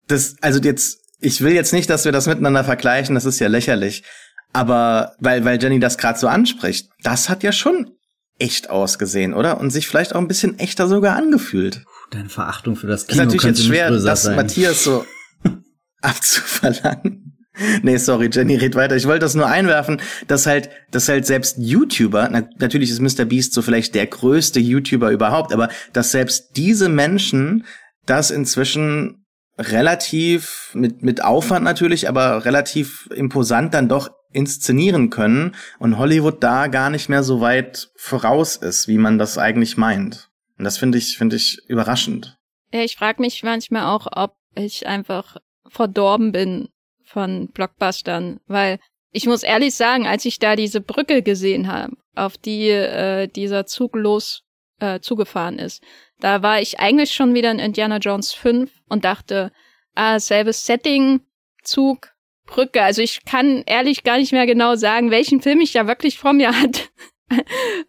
C: Das, also jetzt ich will jetzt nicht, dass wir das miteinander vergleichen, das ist ja lächerlich. Aber weil, weil Jenny das gerade so anspricht, das hat ja schon echt ausgesehen, oder? Und sich vielleicht auch ein bisschen echter sogar angefühlt.
A: Deine Verachtung für das Kino
C: ist natürlich jetzt schwer, das sein. Matthias so abzuverlangen. Nee, sorry, Jenny, red weiter. Ich wollte das nur einwerfen, dass halt, dass halt selbst YouTuber, na, natürlich ist Mr. Beast so vielleicht der größte YouTuber überhaupt, aber dass selbst diese Menschen das inzwischen relativ mit, mit Aufwand natürlich, aber relativ imposant dann doch inszenieren können und Hollywood da gar nicht mehr so weit voraus ist, wie man das eigentlich meint. Und das finde ich, finde ich überraschend.
B: Ja, ich frage mich manchmal auch, ob ich einfach verdorben bin von Blockbustern, weil ich muss ehrlich sagen, als ich da diese Brücke gesehen habe, auf die äh, dieser Zug los äh, zugefahren ist, da war ich eigentlich schon wieder in Indiana Jones 5 und dachte, ah, selbes Setting, Zug, Brücke. Also ich kann ehrlich gar nicht mehr genau sagen, welchen Film ich da wirklich vor mir hatte.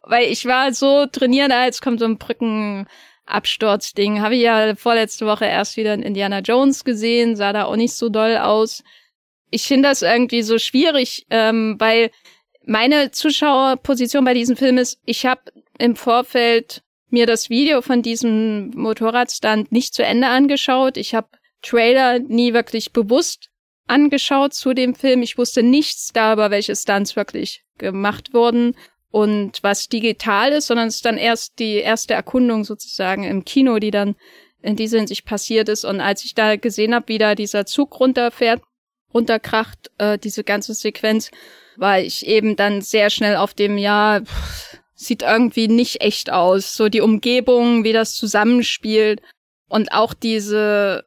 B: Weil ich war so trainiert, ah, jetzt kommt so ein Brückenabsturzding. Habe ich ja vorletzte Woche erst wieder in Indiana Jones gesehen, sah da auch nicht so doll aus. Ich finde das irgendwie so schwierig, ähm, weil meine Zuschauerposition bei diesem Film ist, ich habe im Vorfeld mir das Video von diesem Motorradstand nicht zu Ende angeschaut. Ich habe Trailer nie wirklich bewusst angeschaut zu dem Film. Ich wusste nichts darüber, welche Stunts wirklich gemacht wurden und was digital ist, sondern es ist dann erst die erste Erkundung sozusagen im Kino, die dann in dieser Hinsicht passiert ist. Und als ich da gesehen habe, wie da dieser Zug runterfährt, runterkracht, äh, diese ganze Sequenz, war ich eben dann sehr schnell auf dem, ja, pff, sieht irgendwie nicht echt aus. So die Umgebung, wie das zusammenspielt und auch diese,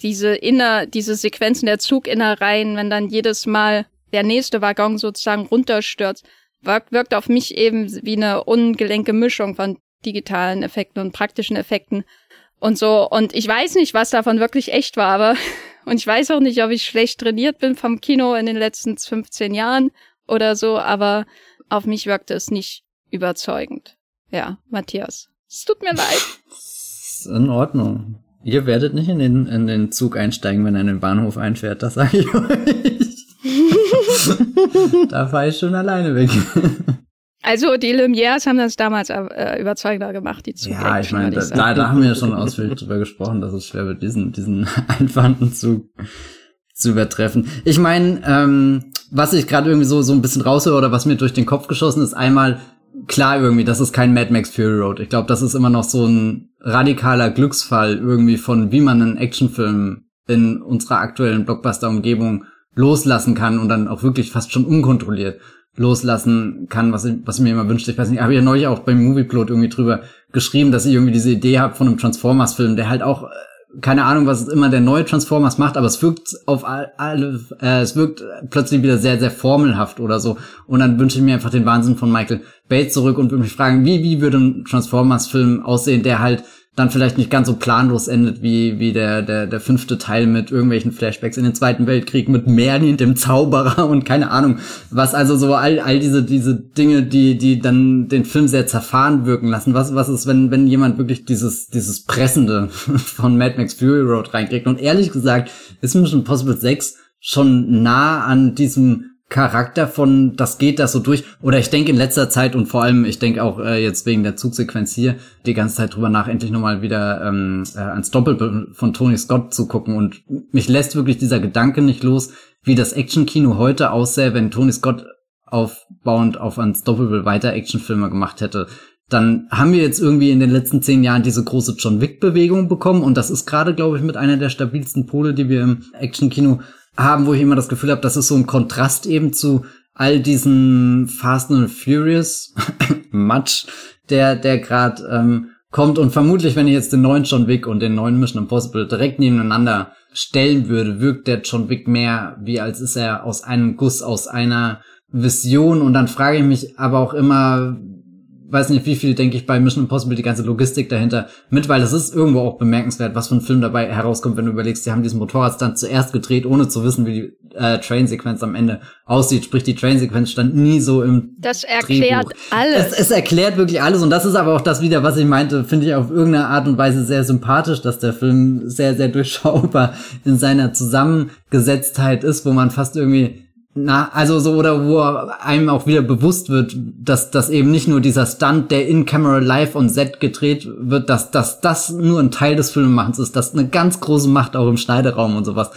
B: diese inner, diese Sequenzen der Zuginnereien, wenn dann jedes Mal der nächste Waggon sozusagen runterstürzt, wirkt, wirkt auf mich eben wie eine ungelenke Mischung von digitalen Effekten und praktischen Effekten und so. Und ich weiß nicht, was davon wirklich echt war, aber und ich weiß auch nicht, ob ich schlecht trainiert bin vom Kino in den letzten 15 Jahren oder so, aber auf mich wirkte es nicht überzeugend. Ja, Matthias. Es tut mir leid.
A: Ist in Ordnung. Ihr werdet nicht in den, in den Zug einsteigen, wenn er in den Bahnhof einfährt, das sage ich euch. da fahre ich schon alleine weg.
B: Also die Lumières haben das damals äh, überzeugender gemacht, die Zug.
A: Ja, ich meine, da, da, da haben wir ja schon ausführlich drüber gesprochen, dass es schwer wird, diesen, diesen einfachen Zug zu übertreffen. Ich meine, ähm, was ich gerade irgendwie so, so ein bisschen raushöre oder was mir durch den Kopf geschossen ist, einmal klar irgendwie, das ist kein Mad Max Fury Road. Ich glaube, das ist immer noch so ein radikaler Glücksfall irgendwie von, wie man einen Actionfilm in unserer aktuellen Blockbuster-Umgebung loslassen kann und dann auch wirklich fast schon unkontrolliert loslassen kann, was ich, was ich mir immer wünschte. Ich weiß nicht, ich habe ja neulich auch beim Movieplot irgendwie drüber geschrieben, dass ich irgendwie diese Idee habe von einem Transformers-Film, der halt auch keine Ahnung, was immer der neue Transformers macht, aber es wirkt auf alle, äh, es wirkt plötzlich wieder sehr, sehr formelhaft oder so. Und dann wünsche ich mir einfach den Wahnsinn von Michael Bay zurück und würde mich fragen, wie, wie würde ein Transformers-Film aussehen, der halt dann vielleicht nicht ganz so planlos endet wie, wie der, der, der fünfte Teil mit irgendwelchen Flashbacks in den Zweiten Weltkrieg, mit Merlin, dem Zauberer und keine Ahnung, was also so all, all diese, diese Dinge, die, die dann den Film sehr zerfahren wirken lassen. Was, was ist, wenn, wenn jemand wirklich dieses, dieses Pressende von Mad Max Fury Road reinkriegt? Und ehrlich gesagt, ist Mission Impossible 6 schon nah an diesem Charakter von, das geht das so durch. Oder ich denke in letzter Zeit und vor allem, ich denke auch äh, jetzt wegen der Zugsequenz hier, die ganze Zeit drüber nach, endlich nochmal wieder ähm, äh, ans Doppelbild von Tony Scott zu gucken. Und mich lässt wirklich dieser Gedanke nicht los, wie das Actionkino heute aussähe, wenn Tony Scott aufbauend auf ans Doppelbild weiter Actionfilme gemacht hätte. Dann haben wir jetzt irgendwie in den letzten zehn Jahren diese große John Wick-Bewegung bekommen und das ist gerade, glaube ich, mit einer der stabilsten Pole, die wir im Actionkino haben, wo ich immer das Gefühl habe, das ist so ein Kontrast eben zu all diesen Fast and Furious Matsch, der der gerade ähm, kommt und vermutlich, wenn ich jetzt den neuen John Wick und den neuen Mission Impossible direkt nebeneinander stellen würde, wirkt der John Wick mehr wie als ist er aus einem Guss, aus einer Vision. Und dann frage ich mich aber auch immer, weiß nicht, wie viel, denke ich, bei Mission Impossible die ganze Logistik dahinter mit, weil es ist irgendwo auch bemerkenswert, was für ein Film dabei herauskommt, wenn du überlegst, die haben diesen Motorradstand zuerst gedreht, ohne zu wissen, wie die äh, Train-Sequenz am Ende aussieht. Sprich, die Train-Sequenz stand nie so im
B: Das erklärt
A: Drehbuch.
B: alles.
A: Es, es erklärt wirklich alles und das ist aber auch das wieder, was ich meinte, finde ich auf irgendeine Art und Weise sehr sympathisch, dass der Film sehr, sehr durchschaubar in seiner Zusammengesetztheit ist, wo man fast irgendwie na, also so, oder wo einem auch wieder bewusst wird, dass das eben nicht nur dieser Stunt, der in Camera live on set gedreht wird, dass, dass das nur ein Teil des Filmemachens ist, dass eine ganz große Macht auch im Schneideraum und sowas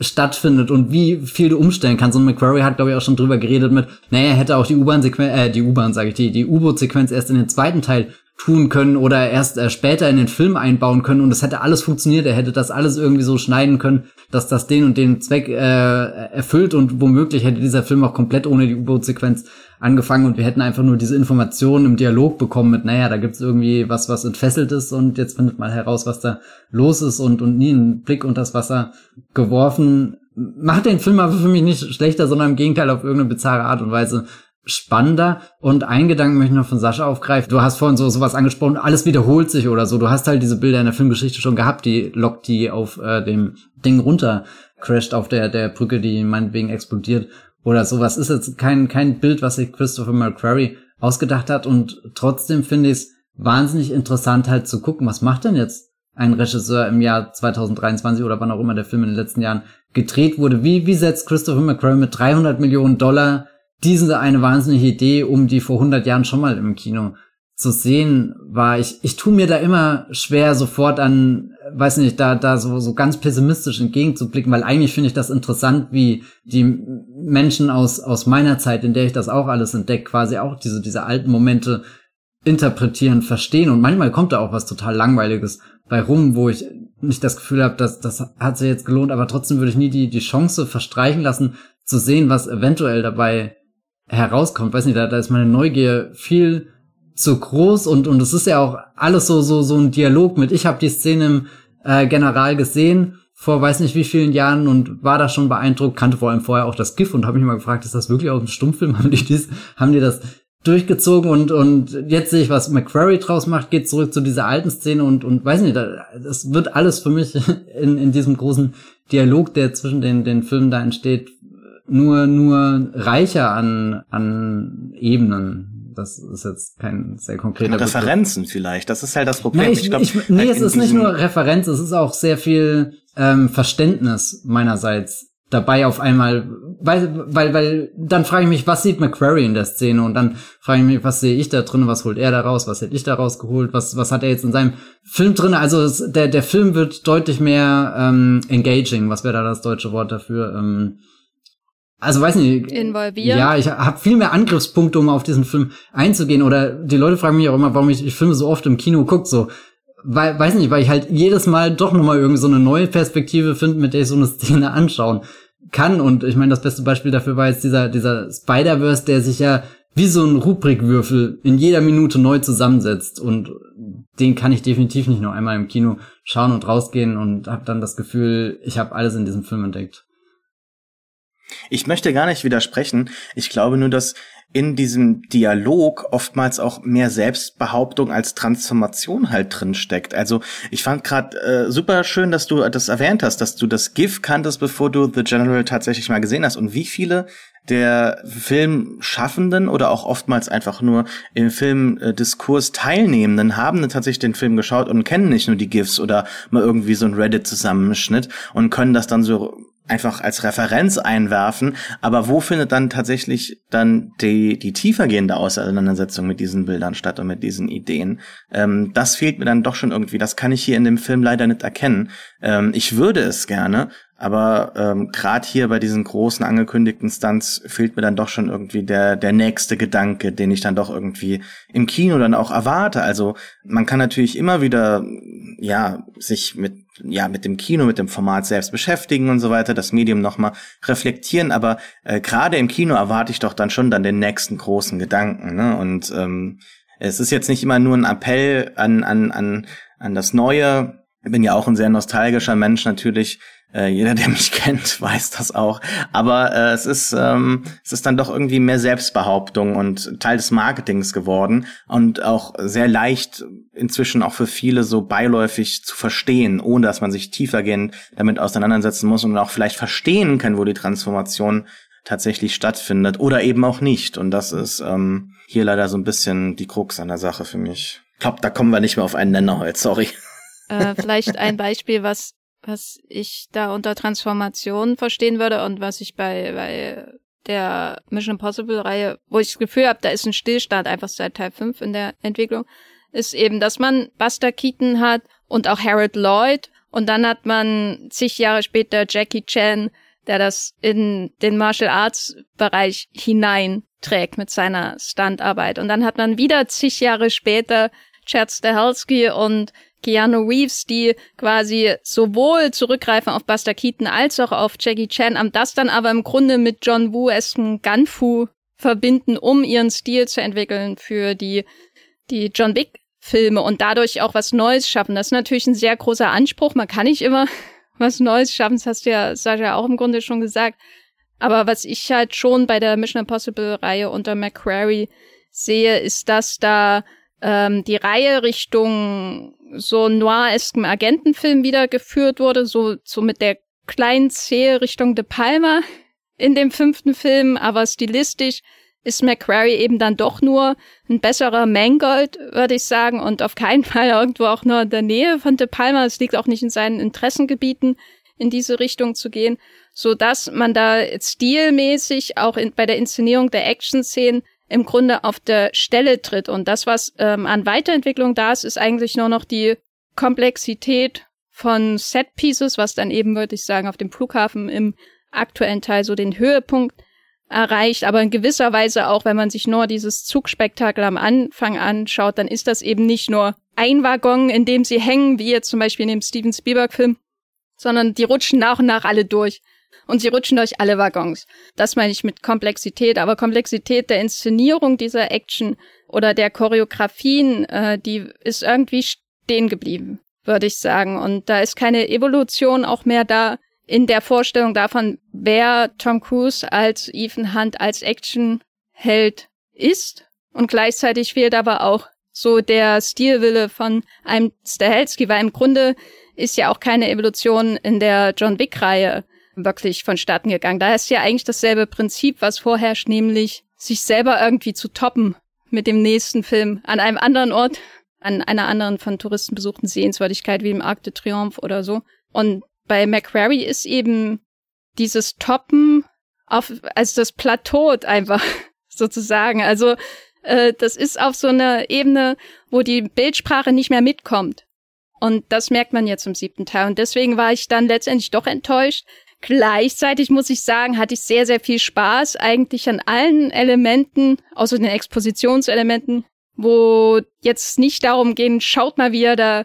A: stattfindet und wie viel du umstellen kannst. Und McQuarrie hat, glaube ich, auch schon drüber geredet mit, naja, hätte auch die U-Bahn-Sequenz, äh, die U-Bahn, sage ich, die, die U-Boot-Sequenz erst in den zweiten Teil tun können oder erst äh, später in den Film einbauen können und es hätte alles funktioniert. Er hätte das alles irgendwie so schneiden können, dass das den und den Zweck äh, erfüllt und womöglich hätte dieser Film auch komplett ohne die U-Boot-Sequenz angefangen und wir hätten einfach nur diese Informationen im Dialog bekommen mit, naja, da gibt's irgendwie was, was entfesselt ist und jetzt findet mal heraus, was da los ist und, und nie einen Blick unter das Wasser geworfen. Macht den Film aber für mich nicht schlechter, sondern im Gegenteil auf irgendeine bizarre Art und Weise spannender. Und ein Gedanken möchte ich noch von Sascha aufgreifen. Du hast vorhin so sowas angesprochen, alles wiederholt sich oder so. Du hast halt diese Bilder in der Filmgeschichte schon gehabt, die lockt die auf äh, dem Ding runter crasht auf der, der Brücke, die meinetwegen explodiert oder sowas. Ist jetzt kein, kein Bild, was sich Christopher McQuarrie ausgedacht hat und trotzdem finde ich es wahnsinnig interessant halt zu gucken, was macht denn jetzt ein Regisseur im Jahr 2023 oder wann auch immer der Film in den letzten Jahren gedreht wurde. Wie, wie setzt Christopher McQuarrie mit 300 Millionen Dollar diese eine wahnsinnige Idee, um die vor 100 Jahren schon mal im Kino zu sehen war. Ich, ich tue mir da immer schwer, sofort an, weiß nicht, da, da so, so ganz pessimistisch entgegenzublicken, weil eigentlich finde ich das interessant, wie die Menschen aus, aus meiner Zeit, in der ich das auch alles entdeckt, quasi auch diese, diese alten Momente interpretieren, verstehen. Und manchmal kommt da auch was total Langweiliges bei rum, wo ich nicht das Gefühl habe, dass das hat sich jetzt gelohnt, aber trotzdem würde ich nie die, die Chance verstreichen lassen, zu sehen, was eventuell dabei herauskommt. Weiß nicht, da, da ist meine Neugier viel zu groß und und es ist ja auch alles so so so ein Dialog mit. Ich habe die Szene im äh, General gesehen vor weiß nicht wie vielen Jahren und war da schon beeindruckt, kannte vor allem vorher auch das GIF und habe mich mal gefragt, ist das wirklich aus dem Stummfilm? Haben die dies, haben die das durchgezogen und und jetzt sehe ich, was McQuarrie draus macht, geht zurück zu dieser alten Szene und und weiß nicht, das wird alles für mich in in diesem großen Dialog, der zwischen den den Filmen da entsteht, nur nur reicher an an Ebenen. Das ist jetzt kein sehr konkreter
C: Referenzen Begriff. vielleicht. Das ist halt das Problem.
A: Nee, ich, ich glaub, ich, nee es ist nicht nur Referenz, es ist auch sehr viel ähm, Verständnis meinerseits dabei auf einmal, weil, weil, weil, dann frage ich mich, was sieht McQuarrie in der Szene und dann frage ich mich, was sehe ich da drin, was holt er da raus, was hätte ich da rausgeholt, was, was hat er jetzt in seinem Film drin? Also es, der, der Film wird deutlich mehr ähm, engaging, was wäre da das deutsche Wort dafür? Ähm, also weiß nicht.
B: Involvieren.
A: Ja, ich habe viel mehr Angriffspunkte, um auf diesen Film einzugehen. Oder die Leute fragen mich auch immer, warum ich, ich Filme so oft im Kino gucke. So, weil, weiß nicht, weil ich halt jedes Mal doch nochmal irgendwie so eine neue Perspektive finde, mit der ich so eine Szene anschauen kann. Und ich meine, das beste Beispiel dafür war jetzt dieser, dieser Spider-Verse, der sich ja wie so ein Rubrikwürfel in jeder Minute neu zusammensetzt. Und den kann ich definitiv nicht nur einmal im Kino schauen und rausgehen und habe dann das Gefühl, ich habe alles in diesem Film entdeckt.
C: Ich möchte gar nicht widersprechen. Ich glaube nur, dass in diesem Dialog oftmals auch mehr Selbstbehauptung als Transformation halt drin steckt. Also ich fand gerade äh, super schön, dass du das erwähnt hast, dass du das GIF kanntest, bevor du The General tatsächlich mal gesehen hast. Und wie viele der Filmschaffenden oder auch oftmals einfach nur im Filmdiskurs Teilnehmenden haben tatsächlich den Film geschaut und kennen nicht nur die GIFs oder mal irgendwie so ein Reddit-Zusammenschnitt und können das dann so einfach als Referenz einwerfen, aber wo findet dann tatsächlich dann die, die tiefergehende Auseinandersetzung mit diesen Bildern statt und mit diesen Ideen? Ähm, das fehlt mir dann doch schon irgendwie, das kann ich hier in dem Film leider nicht erkennen. Ähm, ich würde es gerne, aber ähm, gerade hier bei diesen großen angekündigten Stunts fehlt mir dann doch schon irgendwie der, der nächste Gedanke, den ich dann doch irgendwie im Kino dann auch erwarte. Also man kann natürlich immer wieder, ja, sich mit, ja, mit dem Kino, mit dem Format selbst beschäftigen und so weiter, das Medium nochmal reflektieren, aber äh, gerade im Kino erwarte ich doch dann schon dann den nächsten großen Gedanken. Ne? Und ähm, es ist jetzt nicht immer nur ein Appell an, an, an, an das Neue. Ich bin ja auch ein sehr nostalgischer Mensch natürlich, äh, jeder, der mich kennt, weiß das auch. Aber äh, es ist ähm, es ist dann doch irgendwie mehr Selbstbehauptung und Teil des Marketings geworden und auch sehr leicht inzwischen auch für viele so beiläufig zu verstehen, ohne dass man sich tiefergehend damit auseinandersetzen muss und auch vielleicht verstehen kann, wo die Transformation tatsächlich stattfindet oder eben auch nicht. Und das ist ähm, hier leider so ein bisschen die Krux an der Sache für mich. Ich glaube, da kommen wir nicht mehr auf einen Nenner heute, sorry.
B: Äh, vielleicht ein Beispiel, was was ich da unter Transformation verstehen würde und was ich bei, bei der Mission Impossible Reihe, wo ich das Gefühl habe, da ist ein Stillstand einfach seit Teil 5 in der Entwicklung, ist eben, dass man Buster Keaton hat und auch Harold Lloyd und dann hat man zig Jahre später Jackie Chan, der das in den Martial Arts Bereich hineinträgt mit seiner Stuntarbeit und dann hat man wieder zig Jahre später Chad Stahelski und Keanu Reeves, die quasi sowohl zurückgreifen auf Buster Keaton als auch auf Jackie Chan, am das dann aber im Grunde mit John Woo-esken Gunfu verbinden, um ihren Stil zu entwickeln für die, die John Wick Filme und dadurch auch was Neues schaffen. Das ist natürlich ein sehr großer Anspruch. Man kann nicht immer was Neues schaffen. Das hast du ja, Sascha, auch im Grunde schon gesagt. Aber was ich halt schon bei der Mission Impossible Reihe unter McQuarrie sehe, ist, dass da ähm, die Reihe Richtung so noir-esken Agentenfilm wiedergeführt wurde, so, so mit der kleinen Zehe Richtung De Palma in dem fünften Film, aber stilistisch ist McQuarrie eben dann doch nur ein besserer Mangold, würde ich sagen, und auf keinen Fall irgendwo auch nur in der Nähe von De Palma. Es liegt auch nicht in seinen Interessengebieten, in diese Richtung zu gehen, so dass man da stilmäßig auch in, bei der Inszenierung der Action-Szenen im Grunde auf der Stelle tritt. Und das, was ähm, an Weiterentwicklung da ist, ist eigentlich nur noch die Komplexität von Set Pieces, was dann eben, würde ich sagen, auf dem Flughafen im aktuellen Teil so den Höhepunkt erreicht. Aber in gewisser Weise auch, wenn man sich nur dieses Zugspektakel am Anfang anschaut, dann ist das eben nicht nur ein Waggon, in dem sie hängen, wie jetzt zum Beispiel in dem Steven Spielberg-Film, sondern die rutschen nach und nach alle durch und sie rutschen durch alle Waggons. Das meine ich mit Komplexität, aber Komplexität der Inszenierung dieser Action oder der Choreografien, äh, die ist irgendwie stehen geblieben, würde ich sagen. Und da ist keine Evolution auch mehr da in der Vorstellung davon, wer Tom Cruise als Ethan Hunt als Actionheld ist. Und gleichzeitig fehlt aber auch so der Stilwille von einem Stahelski, weil im Grunde ist ja auch keine Evolution in der John Wick-Reihe wirklich vonstatten gegangen. Da ist ja eigentlich dasselbe Prinzip, was vorherrscht, nämlich sich selber irgendwie zu toppen mit dem nächsten Film an einem anderen Ort, an einer anderen von Touristen besuchten Sehenswürdigkeit wie im Arc de Triomphe oder so. Und bei McQuarrie ist eben dieses Toppen auf, also das Plateau einfach sozusagen. Also äh, das ist auf so einer Ebene, wo die Bildsprache nicht mehr mitkommt. Und das merkt man jetzt im siebten Teil. Und deswegen war ich dann letztendlich doch enttäuscht, Gleichzeitig muss ich sagen, hatte ich sehr, sehr viel Spaß eigentlich an allen Elementen, außer den Expositionselementen, wo jetzt nicht darum gehen, schaut mal, wie er da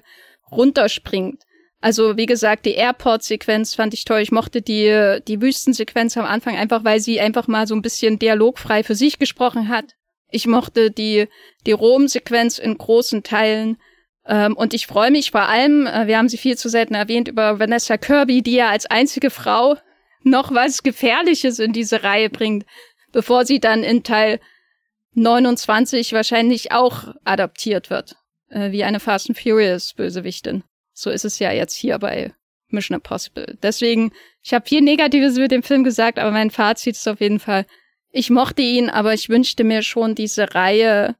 B: runterspringt. Also wie gesagt, die Airport-Sequenz fand ich toll. Ich mochte die, die Wüstensequenz am Anfang einfach, weil sie einfach mal so ein bisschen dialogfrei für sich gesprochen hat. Ich mochte die, die Rom-Sequenz in großen Teilen. Ähm, und ich freue mich vor allem, äh, wir haben sie viel zu selten erwähnt, über Vanessa Kirby, die ja als einzige Frau noch was Gefährliches in diese Reihe bringt, bevor sie dann in Teil 29 wahrscheinlich auch adaptiert wird, äh, wie eine Fast and Furious Bösewichtin. So ist es ja jetzt hier bei Mission Impossible. Deswegen, ich habe viel Negatives über den Film gesagt, aber mein Fazit ist auf jeden Fall, ich mochte ihn, aber ich wünschte mir schon, diese Reihe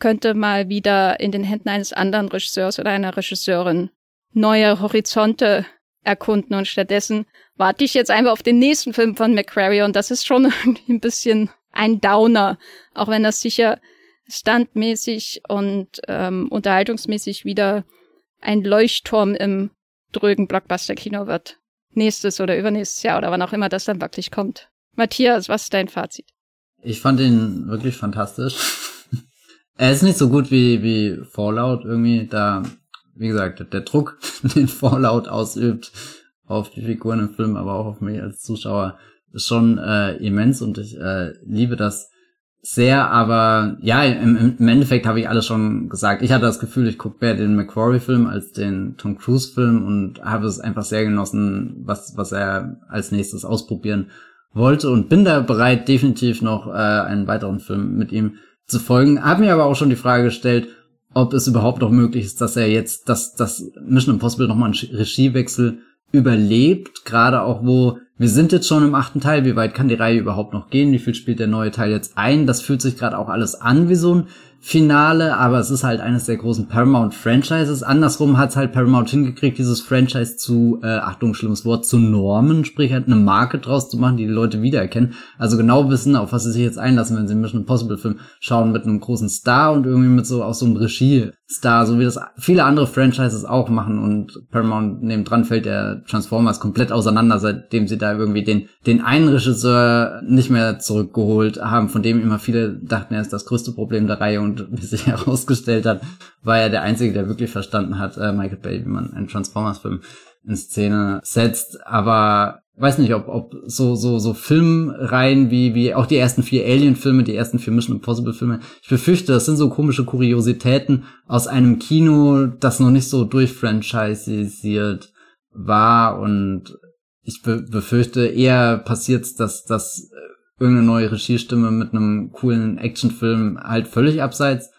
B: könnte mal wieder in den Händen eines anderen Regisseurs oder einer Regisseurin neue Horizonte erkunden und stattdessen warte ich jetzt einfach auf den nächsten Film von McQuarrie und das ist schon irgendwie ein bisschen ein Downer, auch wenn das sicher standmäßig und ähm, unterhaltungsmäßig wieder ein Leuchtturm im drögen Blockbuster-Kino wird. Nächstes oder übernächstes Jahr oder wann auch immer das dann wirklich kommt. Matthias, was ist dein Fazit?
A: Ich fand ihn wirklich fantastisch. er ist nicht so gut wie, wie Fallout irgendwie, da, wie gesagt, der Druck, den Fallout ausübt auf die Figuren im Film, aber auch auf mich als Zuschauer, ist schon äh, immens und ich äh, liebe das sehr, aber ja, im, im Endeffekt habe ich alles schon gesagt. Ich hatte das Gefühl, ich gucke mehr den McQuarrie-Film als den Tom Cruise-Film und habe es einfach sehr genossen, was, was er als nächstes ausprobieren wollte und bin da bereit, definitiv noch äh, einen weiteren Film mit ihm zu folgen. Hab mir aber auch schon die Frage gestellt, ob es überhaupt noch möglich ist, dass er jetzt, dass das Mission Impossible nochmal einen Regiewechsel überlebt, gerade auch wo wir sind jetzt schon im achten Teil, wie weit kann die Reihe überhaupt noch gehen, wie viel spielt der neue Teil jetzt ein, das fühlt sich gerade auch alles an wie so ein Finale, aber es ist halt eines der großen Paramount-Franchises. Andersrum hat es halt Paramount hingekriegt, dieses Franchise zu, äh, Achtung, schlimmes Wort, zu normen, sprich halt eine Marke draus zu machen, die die Leute wiedererkennen. Also genau wissen, auf was sie sich jetzt einlassen, wenn sie einen Mission Impossible Film schauen mit einem großen Star und irgendwie mit so auch so einem Regie-Star, so wie das viele andere Franchises auch machen und Paramount neben dran fällt der Transformers komplett auseinander, seitdem sie da irgendwie den, den einen Regisseur nicht mehr zurückgeholt haben, von dem immer viele dachten, er ist das größte Problem der Reihe und wie sich herausgestellt hat, war er der Einzige, der wirklich verstanden hat, äh, Michael Bay, wie man einen Transformers-Film in Szene setzt. Aber weiß nicht, ob, ob so, so, so Filmreihen wie, wie auch die ersten vier Alien-Filme, die ersten vier Mission Impossible-Filme, ich befürchte, das sind so komische Kuriositäten aus einem Kino, das noch nicht so durchfranchisisiert war und ich be befürchte, eher passiert dass, dass irgendeine neue Regiestimme mit einem coolen Actionfilm halt völlig abseits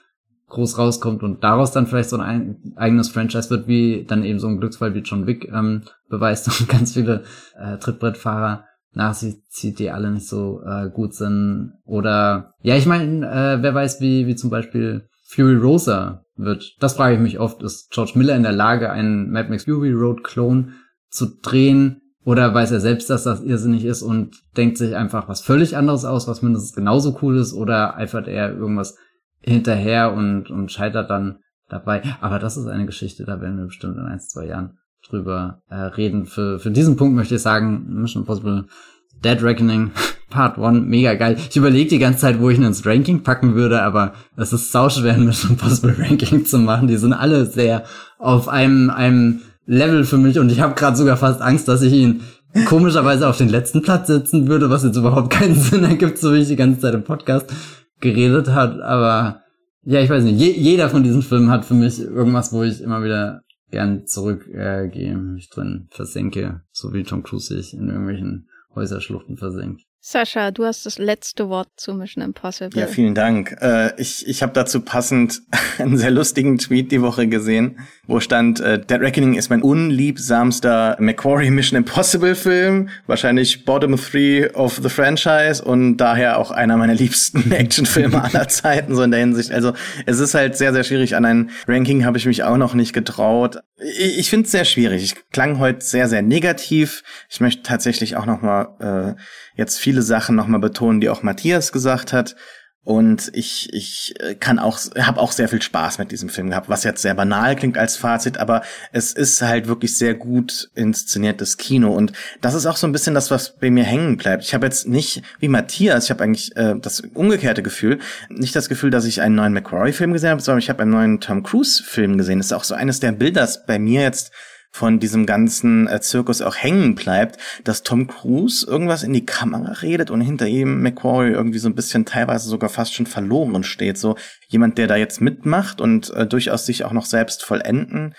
A: groß rauskommt und daraus dann vielleicht so ein eigenes Franchise wird, wie dann eben so ein Glücksfall wie John Wick ähm, beweist und ganz viele äh, Trittbrettfahrer nach sich zieht, die alle nicht so äh, gut sind. Oder ja, ich meine, äh, wer weiß, wie, wie zum Beispiel Fury Rosa wird. Das frage ich mich oft. Ist George Miller in der Lage, einen Mad Max Fury Road Clone zu drehen, oder weiß er selbst, dass das irrsinnig ist und denkt sich einfach was völlig anderes aus, was mindestens genauso cool ist, oder eifert er irgendwas hinterher und, und scheitert dann dabei. Aber das ist eine Geschichte, da werden wir bestimmt in ein, zwei Jahren drüber äh, reden. Für, für diesen Punkt möchte ich sagen, Mission Impossible Dead Reckoning Part 1, mega geil. Ich überlege die ganze Zeit, wo ich ihn ins Ranking packen würde, aber es ist sauschwer, ein Mission Impossible Ranking zu machen. Die sind alle sehr auf einem, einem Level für mich und ich habe gerade sogar fast Angst, dass ich ihn komischerweise auf den letzten Platz setzen würde, was jetzt überhaupt keinen Sinn ergibt, so wie ich die ganze Zeit im Podcast geredet hat. Aber ja, ich weiß nicht, je, jeder von diesen Filmen hat für mich irgendwas, wo ich immer wieder gern zurückgehe, äh, mich drin versenke, so wie Tom Cruise sich in irgendwelchen Häuserschluchten versenkt.
B: Sascha, du hast das letzte Wort zu Mission Impossible.
C: Ja, vielen Dank. Äh, ich ich habe dazu passend einen sehr lustigen Tweet die Woche gesehen, wo stand, äh, Dead Reckoning ist mein unliebsamster Macquarie Mission Impossible Film, wahrscheinlich Bottom Three of the Franchise und daher auch einer meiner liebsten Actionfilme aller Zeiten, so in der Hinsicht. Also es ist halt sehr, sehr schwierig. An ein Ranking habe ich mich auch noch nicht getraut. Ich, ich finde es sehr schwierig. Ich klang heute sehr, sehr negativ. Ich möchte tatsächlich auch noch mal äh, jetzt viele Sachen nochmal betonen, die auch Matthias gesagt hat. Und ich, ich kann auch, habe auch sehr viel Spaß mit diesem Film gehabt, was jetzt sehr banal klingt als Fazit, aber es ist halt wirklich sehr gut inszeniertes Kino. Und das ist auch so ein bisschen das, was bei mir hängen bleibt. Ich habe jetzt nicht, wie Matthias, ich habe eigentlich äh, das umgekehrte Gefühl, nicht das Gefühl, dass ich einen neuen McQuarrie-Film gesehen habe, sondern ich habe einen neuen Tom Cruise-Film gesehen. Das ist auch so eines der Bilder, das bei mir jetzt von diesem ganzen äh, Zirkus auch hängen bleibt, dass Tom Cruise irgendwas in die Kamera redet und hinter ihm McQuarrie irgendwie so ein bisschen teilweise sogar fast schon verloren steht. So jemand, der da jetzt mitmacht und äh, durchaus sich auch noch selbst vollenden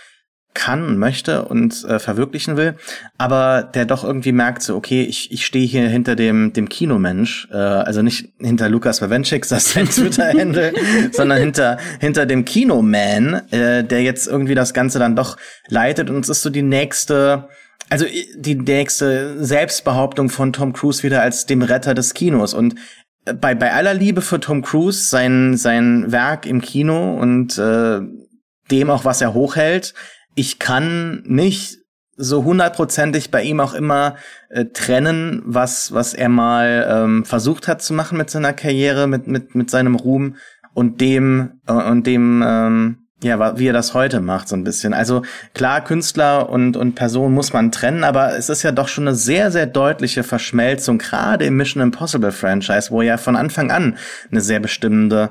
C: kann und möchte und äh, verwirklichen will, aber der doch irgendwie merkt so, okay, ich, ich stehe hier hinter dem dem Kinomensch, äh, also nicht hinter Lukas Bawenschik, das ist sein Twitter-Handle, sondern hinter hinter dem Kinoman, äh, der jetzt irgendwie das Ganze dann doch leitet. Und es ist so die nächste also die nächste Selbstbehauptung von Tom Cruise wieder als dem Retter des Kinos. Und äh, bei bei aller Liebe für Tom Cruise sein sein Werk im Kino und äh, dem auch was er hochhält ich kann nicht so hundertprozentig bei ihm auch immer äh, trennen, was was er mal ähm, versucht hat zu machen mit seiner Karriere, mit mit mit seinem Ruhm und dem äh, und dem ähm, ja, wie er das heute macht, so ein bisschen. Also klar, Künstler und, und Person muss man trennen, aber es ist ja doch schon eine sehr, sehr deutliche Verschmelzung, gerade im Mission Impossible Franchise, wo er von Anfang an eine sehr bestimmende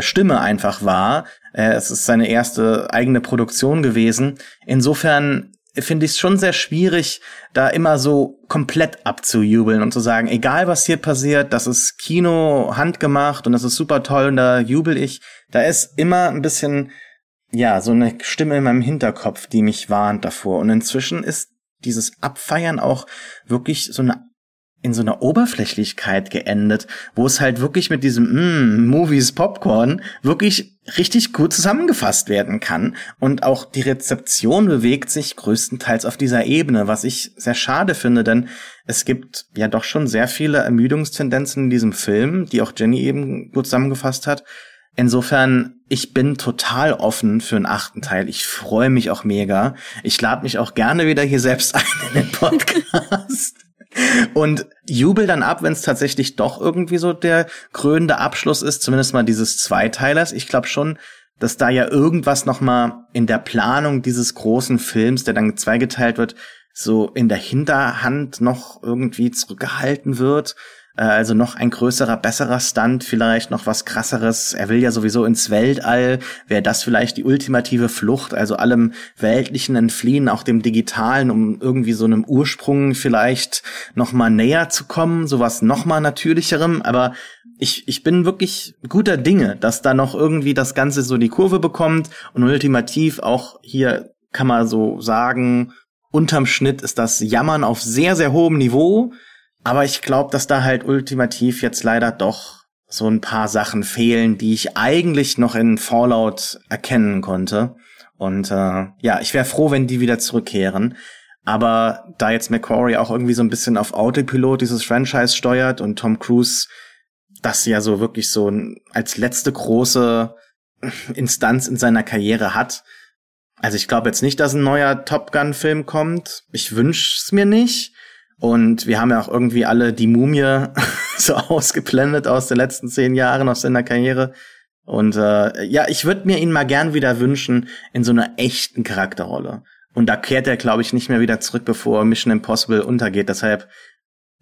C: Stimme einfach war, äh, es ist seine erste eigene Produktion gewesen. Insofern finde ich es schon sehr schwierig, da immer so komplett abzujubeln und zu sagen, egal was hier passiert, das ist Kino handgemacht und das ist super toll und da jubel ich. Da ist immer ein bisschen, ja, so eine Stimme in meinem Hinterkopf, die mich warnt davor. Und inzwischen ist dieses Abfeiern auch wirklich so eine in so einer Oberflächlichkeit geendet, wo es halt wirklich mit diesem mm, Movies Popcorn wirklich richtig gut zusammengefasst werden kann und auch die Rezeption bewegt sich größtenteils auf dieser Ebene, was ich sehr schade finde, denn es gibt ja doch schon sehr viele Ermüdungstendenzen in diesem Film, die auch Jenny eben gut zusammengefasst hat. Insofern, ich bin total offen für einen achten Teil. Ich freue mich auch mega. Ich lade mich auch gerne wieder hier selbst ein in den Podcast und jubel dann ab, wenn es tatsächlich doch irgendwie so der krönende Abschluss ist, zumindest mal dieses Zweiteilers. Ich glaube schon, dass da ja irgendwas noch mal in der Planung dieses großen Films, der dann zweigeteilt wird, so in der Hinterhand noch irgendwie zurückgehalten wird. Äh, also noch ein größerer, besserer Stunt, vielleicht noch was krasseres. Er will ja sowieso ins Weltall. Wäre das vielleicht die ultimative Flucht, also allem Weltlichen entfliehen, auch dem Digitalen, um irgendwie so einem Ursprung vielleicht noch mal näher zu kommen, sowas noch mal natürlicherem. Aber ich, ich bin wirklich guter Dinge, dass da noch irgendwie das Ganze so die Kurve bekommt und ultimativ auch hier kann man so sagen, unterm Schnitt ist das Jammern auf sehr, sehr hohem Niveau. Aber ich glaube, dass da halt ultimativ jetzt leider doch so ein paar Sachen fehlen, die ich eigentlich noch in Fallout erkennen konnte. Und äh, ja, ich wäre froh, wenn die wieder zurückkehren. Aber da jetzt McQuarrie auch irgendwie so ein bisschen auf Autopilot dieses Franchise steuert und Tom Cruise das ja so wirklich so als letzte große Instanz in seiner Karriere hat. Also ich glaube jetzt nicht, dass ein neuer Top Gun-Film kommt. Ich wünsch's mir nicht. Und wir haben ja auch irgendwie alle die Mumie so ausgeblendet aus den letzten zehn Jahren aus seiner Karriere. Und äh, ja, ich würde mir ihn mal gern wieder wünschen in so einer echten Charakterrolle. Und da kehrt er, glaube ich, nicht mehr wieder zurück, bevor Mission Impossible untergeht. Deshalb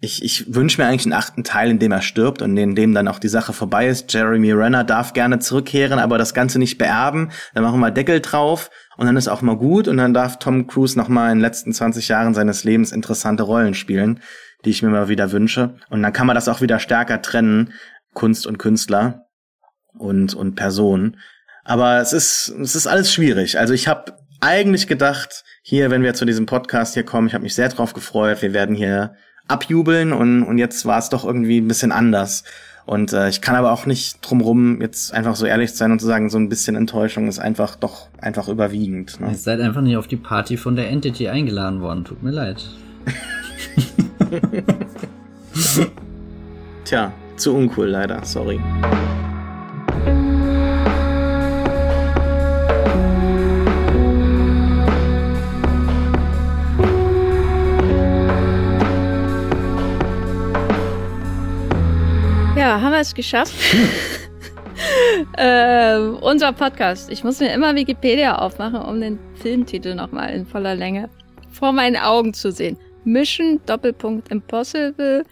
C: ich, ich wünsche mir eigentlich einen achten Teil, in dem er stirbt und in dem dann auch die Sache vorbei ist. Jeremy Renner darf gerne zurückkehren, aber das Ganze nicht beerben. Dann machen wir Deckel drauf und dann ist auch mal gut und dann darf Tom Cruise noch mal in den letzten 20 Jahren seines Lebens interessante Rollen spielen, die ich mir mal wieder wünsche. Und dann kann man das auch wieder stärker trennen, Kunst und Künstler und, und Person. Aber es ist, es ist alles schwierig. Also ich habe eigentlich gedacht, hier, wenn wir zu diesem Podcast hier kommen, ich habe mich sehr drauf gefreut. Wir werden hier abjubeln und, und jetzt war es doch irgendwie ein bisschen anders. Und äh, ich kann aber auch nicht drumrum jetzt einfach so ehrlich sein und zu sagen, so ein bisschen Enttäuschung ist einfach doch einfach überwiegend.
A: Ne? Ihr seid einfach nicht auf die Party von der Entity eingeladen worden. Tut mir leid.
C: Tja, zu uncool leider, sorry.
B: Haben wir es geschafft. äh, unser Podcast. Ich muss mir immer Wikipedia aufmachen, um den Filmtitel nochmal in voller Länge vor meinen Augen zu sehen. Mission Doppelpunkt Impossible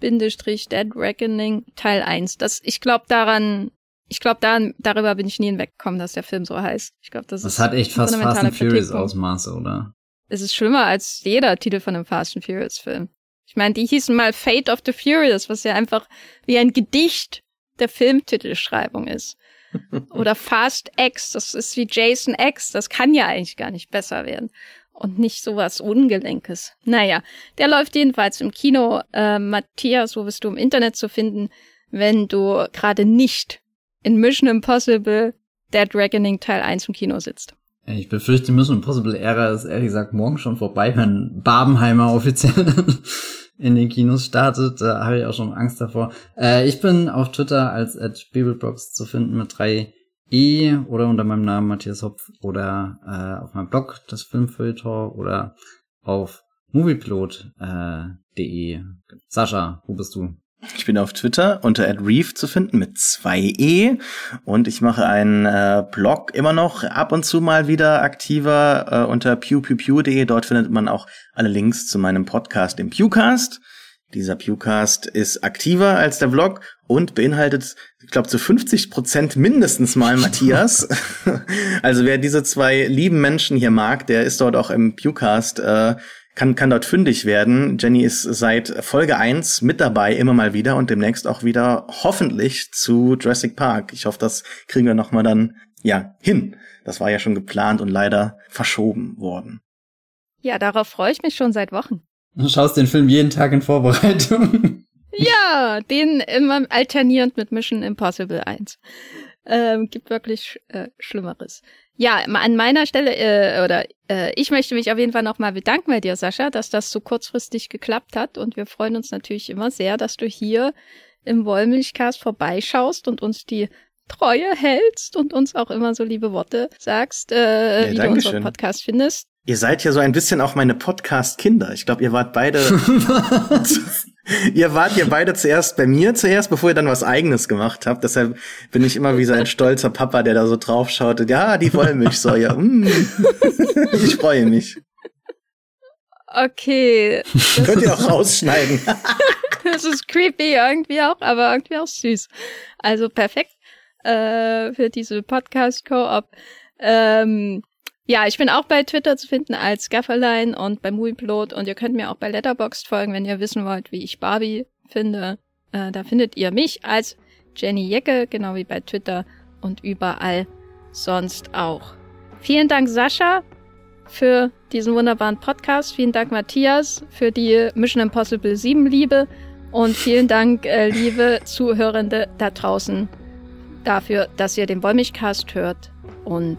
B: Bindestrich Dead Reckoning Teil 1. Das, ich glaube daran, ich glaube daran, darüber bin ich nie hinweggekommen, dass der Film so heißt. Ich glaube, das,
A: das ist. Das hat echt fast Fast and Furious Ausmaße, oder?
B: Es ist schlimmer als jeder Titel von einem Fast and Furious Film. Ich meine, die hießen mal Fate of the Furious, was ja einfach wie ein Gedicht der Filmtitelschreibung ist. Oder Fast X, das ist wie Jason X, das kann ja eigentlich gar nicht besser werden. Und nicht sowas Ungelenkes. Naja, der läuft jedenfalls im Kino. Äh, Matthias, wo bist du im Internet zu finden, wenn du gerade nicht in Mission Impossible Dead Reckoning Teil 1 im Kino sitzt?
A: Ich befürchte, Mission Impossible Ära ist ehrlich gesagt morgen schon vorbei, wenn Barbenheimer offiziell in den Kinos startet. Da habe ich auch schon Angst davor. Äh, ich bin auf Twitter als at Bibelbox zu finden mit drei E oder unter meinem Namen Matthias Hopf oder äh, auf meinem Blog das Filmfilter oder auf moviepilot.de. Äh, Sascha, wo bist du?
C: Ich bin auf Twitter unter @reef zu finden mit zwei E und ich mache einen äh, Blog immer noch ab und zu mal wieder aktiver äh, unter pewpewpew.de. Dort findet man auch alle Links zu meinem Podcast, dem Pewcast. Dieser Pewcast ist aktiver als der Blog und beinhaltet, ich glaube, zu 50 Prozent mindestens mal Matthias. also wer diese zwei lieben Menschen hier mag, der ist dort auch im Pewcast äh, kann, kann dort fündig werden. Jenny ist seit Folge eins mit dabei, immer mal wieder und demnächst auch wieder hoffentlich zu Jurassic Park. Ich hoffe, das kriegen wir nochmal dann, ja, hin. Das war ja schon geplant und leider verschoben worden.
B: Ja, darauf freue ich mich schon seit Wochen.
A: Du schaust den Film jeden Tag in Vorbereitung.
B: ja, den immer alternierend mit Mission Impossible 1. Ähm, gibt wirklich äh, Schlimmeres. Ja, an meiner Stelle, äh, oder äh, ich möchte mich auf jeden Fall nochmal bedanken bei dir, Sascha, dass das so kurzfristig geklappt hat. Und wir freuen uns natürlich immer sehr, dass du hier im Wollmilchcast vorbeischaust und uns die Treue hältst und uns auch immer so liebe Worte sagst, äh, ja, wie du unseren Podcast findest.
C: Ihr seid ja so ein bisschen auch meine Podcast-Kinder. Ich glaube, ihr wart beide. ihr wart ja beide zuerst bei mir zuerst, bevor ihr dann was eigenes gemacht habt. Deshalb bin ich immer wie so ein stolzer Papa, der da so drauf schaut. Ja, die Wollmilchsäure. Mm. ich freue mich.
B: Okay.
C: Könnt ihr auch rausschneiden.
B: das ist creepy irgendwie auch, aber irgendwie auch süß. Also perfekt äh, für diese Podcast-Co-op. Ähm, ja, ich bin auch bei Twitter zu finden als Gafferlein und bei Movieplot und ihr könnt mir auch bei Letterboxd folgen, wenn ihr wissen wollt, wie ich Barbie finde. Äh, da findet ihr mich als Jenny Jecke, genau wie bei Twitter und überall sonst auch. Vielen Dank, Sascha, für diesen wunderbaren Podcast. Vielen Dank, Matthias, für die Mission Impossible 7 Liebe. Und vielen Dank, äh, liebe Zuhörende da draußen, dafür, dass ihr den Wollmilchcast hört. Und